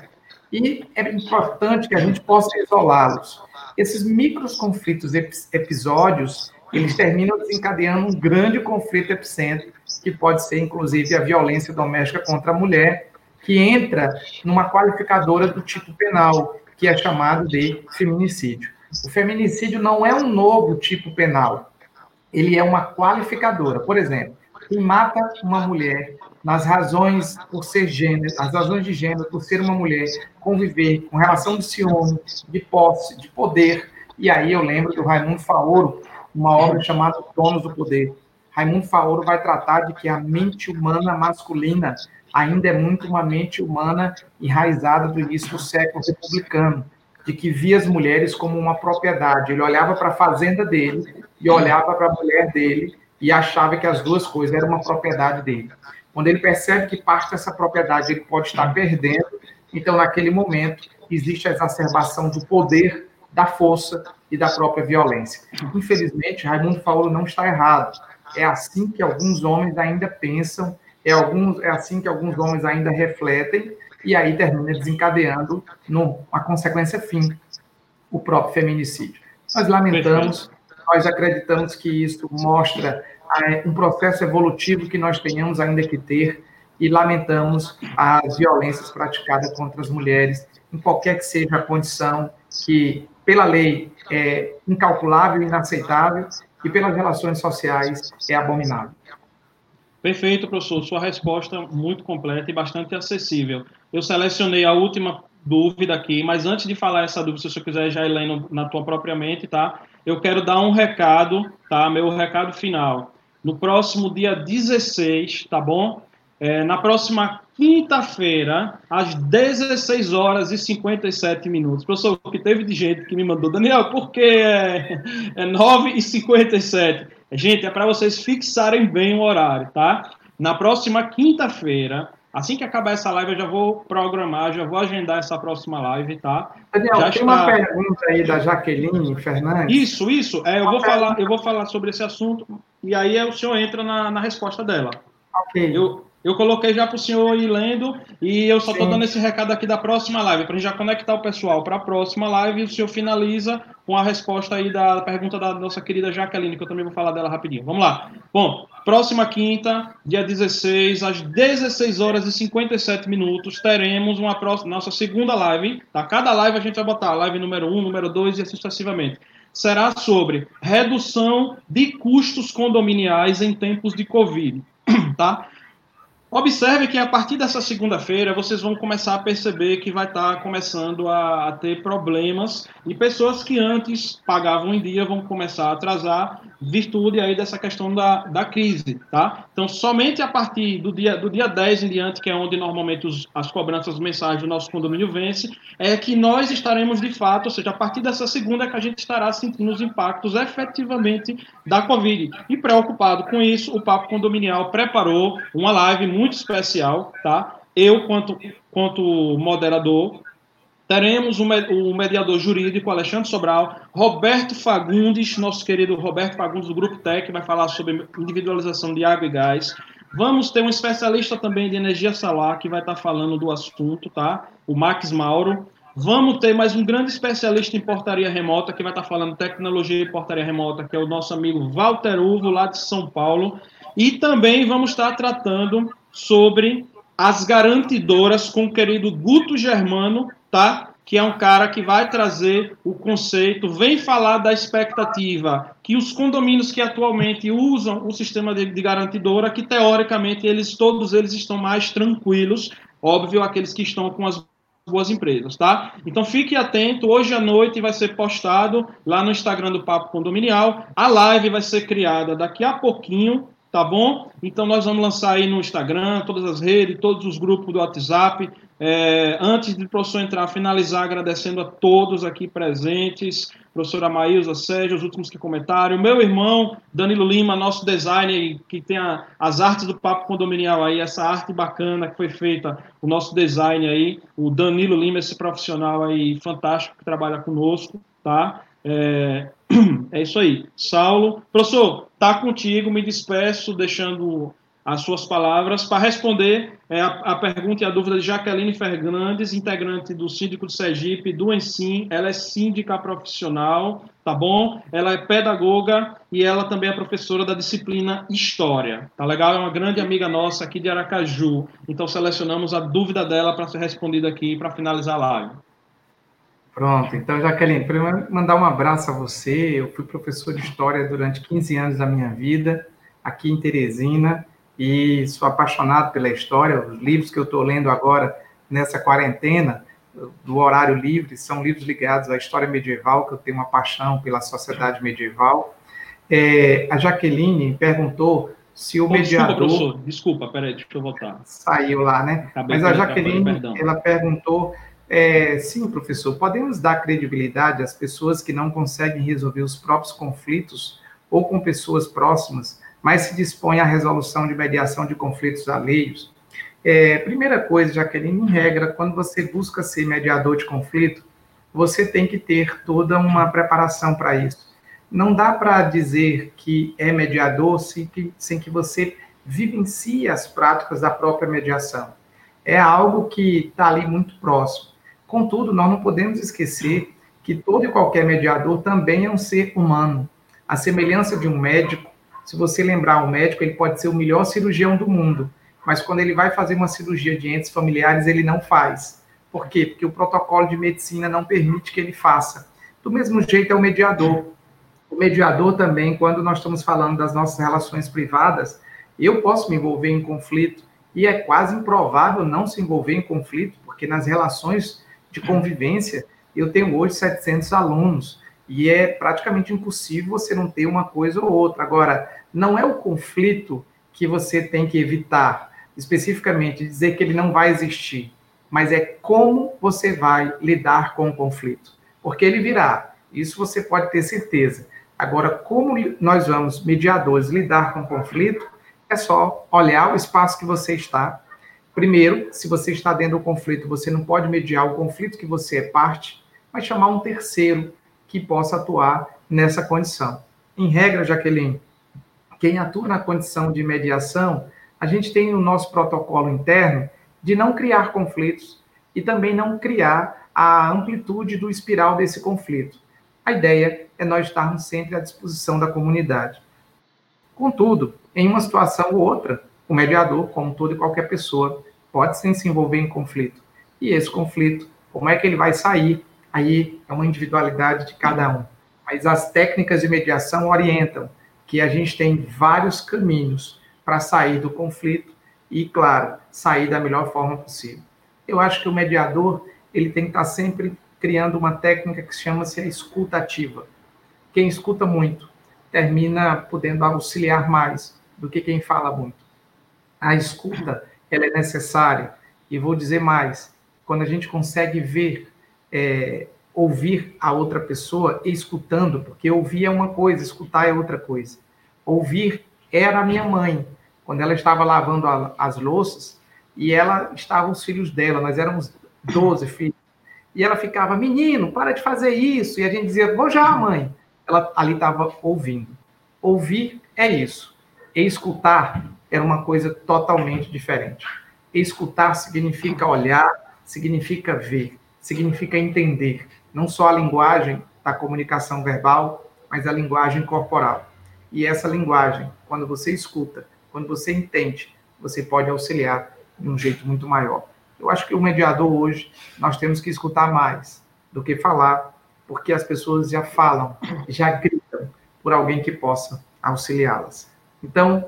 E é importante que a gente possa isolá-los. Esses micros conflitos episódios, eles terminam desencadeando um grande conflito epicentro, que pode ser, inclusive, a violência doméstica contra a mulher, que entra numa qualificadora do tipo penal, que é chamado de feminicídio. O feminicídio não é um novo tipo penal, ele é uma qualificadora. Por exemplo, quem mata uma mulher nas razões por ser gênero, as razões de gênero, por ser uma mulher, conviver com relação de ciúme, de posse, de poder. E aí eu lembro do Raimundo Faoro, uma obra chamada Donos do Poder. Raimundo Faoro vai tratar de que a mente humana masculina ainda é muito uma mente humana enraizada do início do século republicano, de que via as mulheres como uma propriedade. Ele olhava para a fazenda dele e olhava para a mulher dele e achava que as duas coisas eram uma propriedade dele. Quando ele percebe que parte dessa propriedade ele pode estar perdendo, então naquele momento existe a exacerbação do poder, da força e da própria violência. Infelizmente, Raimundo Paulo não está errado. É assim que alguns homens ainda pensam, é, alguns, é assim que alguns homens ainda refletem, e aí termina desencadeando uma consequência fim, o próprio feminicídio. Nós lamentamos, nós acreditamos que isso mostra um processo evolutivo que nós tenhamos ainda que ter e lamentamos as violências praticadas contra as mulheres, em qualquer que seja a condição que, pela lei, é incalculável, inaceitável e pelas relações sociais é abominável. Perfeito, professor. Sua resposta muito completa e bastante acessível. Eu selecionei a última dúvida aqui, mas antes de falar essa dúvida, se você quiser já lendo na tua própria mente, tá? Eu quero dar um recado, tá? Meu recado final no próximo dia 16, tá bom? É, na próxima quinta-feira, às 16 horas e 57 minutos. Professor, que teve de gente que me mandou, Daniel, por que é, é 9 e 57? Gente, é para vocês fixarem bem o horário, tá? Na próxima quinta-feira, assim que acabar essa live, eu já vou programar, já vou agendar essa próxima live, tá? Daniel, já tem está... uma pergunta aí da Jaqueline Fernandes. Isso, isso. É, eu, vou falar, eu vou falar sobre esse assunto e aí o senhor entra na, na resposta dela. Ok. Eu, eu coloquei já para o senhor ir lendo e eu só estou dando esse recado aqui da próxima live, para a gente já conectar o pessoal para a próxima live e o senhor finaliza com a resposta aí da pergunta da nossa querida Jaqueline, que eu também vou falar dela rapidinho. Vamos lá. Bom, próxima quinta, dia 16, às 16 horas e 57 minutos, teremos uma próxima, nossa segunda live. Tá? Cada live a gente vai botar live número 1, número 2 e assim sucessivamente será sobre redução de custos condominiais em tempos de Covid. Tá? Observe que a partir dessa segunda-feira vocês vão começar a perceber que vai estar tá começando a, a, ter problemas e pessoas que antes pagavam em dia vão começar a atrasar, virtude aí dessa questão da, da crise, tá? Então, somente a partir do dia, do dia 10 em diante, que é onde normalmente os, as cobranças mensais do nosso condomínio vence, é que nós estaremos de fato, ou seja, a partir dessa segunda que a gente estará sentindo os impactos efetivamente da Covid. E preocupado com isso, o Papo Condominial preparou uma live muito especial, tá? Eu, quanto, quanto moderador, teremos o, mediador jurídico Alexandre Sobral, Roberto Fagundes, nosso querido Roberto Fagundes do Grupo Tec, vai falar sobre individualização de água e gás. Vamos ter um especialista também de energia solar que vai estar falando do assunto, tá? O Max Mauro. Vamos ter mais um grande especialista em portaria remota que vai estar falando tecnologia e portaria remota, que é o nosso amigo Walter Uvo, lá de São Paulo. E também vamos estar tratando sobre as garantidoras com o querido Guto Germano, tá? Que é um cara que vai trazer o conceito, vem falar da expectativa que os condomínios que atualmente usam o sistema de, de garantidora, que teoricamente eles todos eles estão mais tranquilos, óbvio aqueles que estão com as boas empresas, tá? Então fique atento, hoje à noite vai ser postado lá no Instagram do Papo Condominial. A live vai ser criada daqui a pouquinho, tá bom? Então nós vamos lançar aí no Instagram, todas as redes, todos os grupos do WhatsApp. É, antes de o professor entrar, finalizar agradecendo a todos aqui presentes, professora Maísa, Sérgio, os últimos que comentaram, meu irmão Danilo Lima, nosso designer, que tem a, as artes do Papo Condominial aí, essa arte bacana que foi feita, o nosso design aí, o Danilo Lima, esse profissional aí fantástico que trabalha conosco, tá? É, é isso aí. Saulo, professor, tá contigo, me despeço, deixando as suas palavras para responder é, a, a, pergunta e a dúvida de Jaqueline Fernandes, integrante do Síndico de Sergipe, do Ensim. Ela é síndica profissional, tá bom? Ela é pedagoga e ela também é professora da disciplina História. Tá legal? É uma grande amiga nossa aqui de Aracaju. Então selecionamos a dúvida dela para ser respondida aqui para finalizar a live. Pronto, então, Jaqueline, primeiro mandar um abraço a você. Eu fui professor de História durante 15 anos da minha vida, aqui em Teresina, e sou apaixonado pela história. Os livros que eu estou lendo agora, nessa quarentena, do horário livre, são livros ligados à história medieval, que eu tenho uma paixão pela sociedade medieval. É, a Jaqueline perguntou se o oh, mediador... Desculpa, professor, desculpa, peraí, deixa eu voltar. Saiu lá, né? Acabei Mas a Jaqueline, ela perguntou é, sim, professor, podemos dar credibilidade às pessoas que não conseguem resolver os próprios conflitos ou com pessoas próximas, mas se dispõem à resolução de mediação de conflitos alheios? É, primeira coisa, Jaqueline, em regra, quando você busca ser mediador de conflito, você tem que ter toda uma preparação para isso. Não dá para dizer que é mediador sem que, sem que você vivencie as práticas da própria mediação. É algo que está ali muito próximo. Contudo, nós não podemos esquecer que todo e qualquer mediador também é um ser humano. A semelhança de um médico, se você lembrar, o médico ele pode ser o melhor cirurgião do mundo, mas quando ele vai fazer uma cirurgia de entes familiares, ele não faz. Por quê? Porque o protocolo de medicina não permite que ele faça. Do mesmo jeito é o mediador. O mediador também, quando nós estamos falando das nossas relações privadas, eu posso me envolver em conflito e é quase improvável não se envolver em conflito, porque nas relações de convivência, eu tenho hoje 700 alunos e é praticamente impossível você não ter uma coisa ou outra. Agora, não é o conflito que você tem que evitar, especificamente dizer que ele não vai existir, mas é como você vai lidar com o conflito, porque ele virá. Isso você pode ter certeza. Agora, como nós vamos, mediadores, lidar com o conflito, é só olhar o espaço que você está, Primeiro, se você está dentro do conflito, você não pode mediar o conflito que você é parte, mas chamar um terceiro que possa atuar nessa condição. Em regra, Jaqueline, quem atua na condição de mediação, a gente tem o nosso protocolo interno de não criar conflitos e também não criar a amplitude do espiral desse conflito. A ideia é nós estarmos sempre à disposição da comunidade. Contudo, em uma situação ou outra, o mediador, como toda e qualquer pessoa, pode sim se envolver em conflito. E esse conflito, como é que ele vai sair? Aí é uma individualidade de cada um. Mas as técnicas de mediação orientam que a gente tem vários caminhos para sair do conflito e, claro, sair da melhor forma possível. Eu acho que o mediador ele tem que estar sempre criando uma técnica que chama-se a escuta ativa. Quem escuta muito termina podendo auxiliar mais do que quem fala muito. A escuta ela é necessária e vou dizer mais, quando a gente consegue ver, é, ouvir a outra pessoa escutando, porque ouvir é uma coisa, escutar é outra coisa. Ouvir era a minha mãe, quando ela estava lavando a, as louças, e ela estavam os filhos dela, nós éramos 12 filhos. E ela ficava, menino, para de fazer isso. E a gente dizia, vou já, mãe. Ela ali estava ouvindo. Ouvir é isso. E escutar era uma coisa totalmente diferente. Escutar significa olhar, significa ver, significa entender. Não só a linguagem da comunicação verbal, mas a linguagem corporal. E essa linguagem, quando você escuta, quando você entende, você pode auxiliar de um jeito muito maior. Eu acho que o mediador hoje, nós temos que escutar mais do que falar, porque as pessoas já falam, já gritam por alguém que possa auxiliá-las. Então,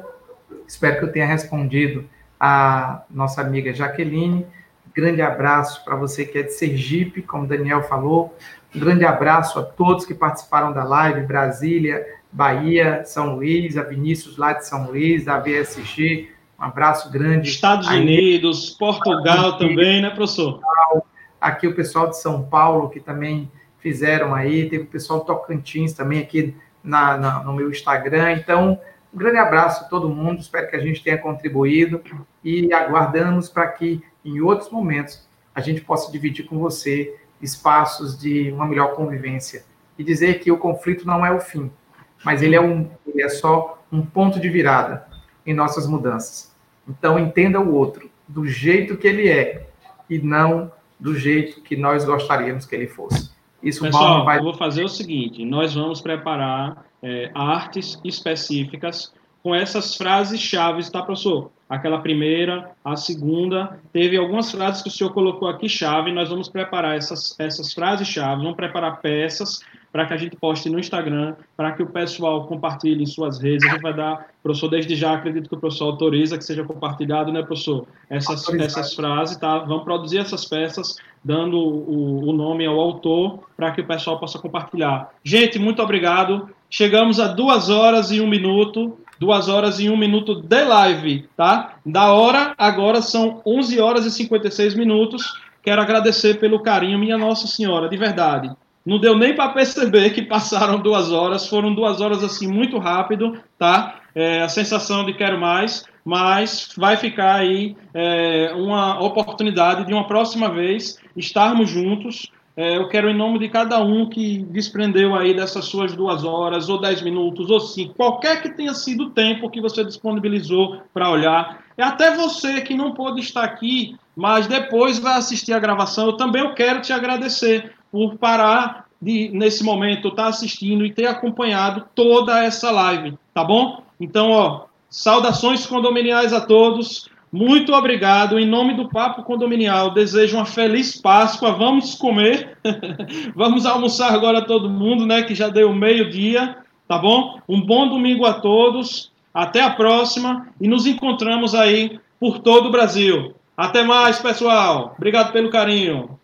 espero que eu tenha respondido a nossa amiga Jaqueline. Grande abraço para você que é de Sergipe, como o Daniel falou. Um grande abraço a todos que participaram da live, Brasília, Bahia, São Luís, a Vinícius lá de São Luís, da VSG, um abraço grande. Estados Aí, Unidos, Portugal também, né, professor? Aqui o pessoal de São Paulo, que também fizeram aí, teve o pessoal Tocantins também aqui na, na, no meu Instagram. Então, um grande abraço a todo mundo, espero que a gente tenha contribuído e aguardamos para que em outros momentos a gente possa dividir com você espaços de uma melhor convivência e dizer que o conflito não é o fim, mas ele é, um, ele é só um ponto de virada em nossas mudanças. Então, entenda o outro do jeito que ele é e não do jeito que nós gostaríamos que ele fosse. Isso Pessoal, vai... eu vou fazer o seguinte: nós vamos preparar é, artes específicas com essas frases-chave, tá, professor? Aquela primeira, a segunda, teve algumas frases que o senhor colocou aqui chave, nós vamos preparar essas, essas frases-chave, vamos preparar peças para que a gente poste no Instagram, para que o pessoal compartilhe em suas redes. A gente vai dar, professor, desde já acredito que o professor autoriza que seja compartilhado, né, professor? Essas, essas frases, tá? Vamos produzir essas peças, dando o, o nome ao autor, para que o pessoal possa compartilhar. Gente, muito obrigado. Chegamos a duas horas e um minuto. Duas horas e um minuto de live, tá? Da hora, agora são 11 horas e 56 minutos. Quero agradecer pelo carinho, minha Nossa Senhora, de verdade. Não deu nem para perceber que passaram duas horas, foram duas horas assim muito rápido, tá? É, a sensação de quero mais, mas vai ficar aí é, uma oportunidade de uma próxima vez estarmos juntos. É, eu quero, em nome de cada um que desprendeu aí dessas suas duas horas, ou dez minutos, ou cinco, qualquer que tenha sido o tempo que você disponibilizou para olhar, e até você que não pôde estar aqui, mas depois vai assistir a gravação, eu também eu quero te agradecer por parar de, nesse momento, estar tá assistindo e ter acompanhado toda essa live, tá bom? Então, ó, saudações condominiais a todos. Muito obrigado. Em nome do Papo Condominial, desejo uma feliz Páscoa. Vamos comer. Vamos almoçar agora todo mundo, né? Que já deu meio-dia, tá bom? Um bom domingo a todos. Até a próxima e nos encontramos aí por todo o Brasil. Até mais, pessoal. Obrigado pelo carinho.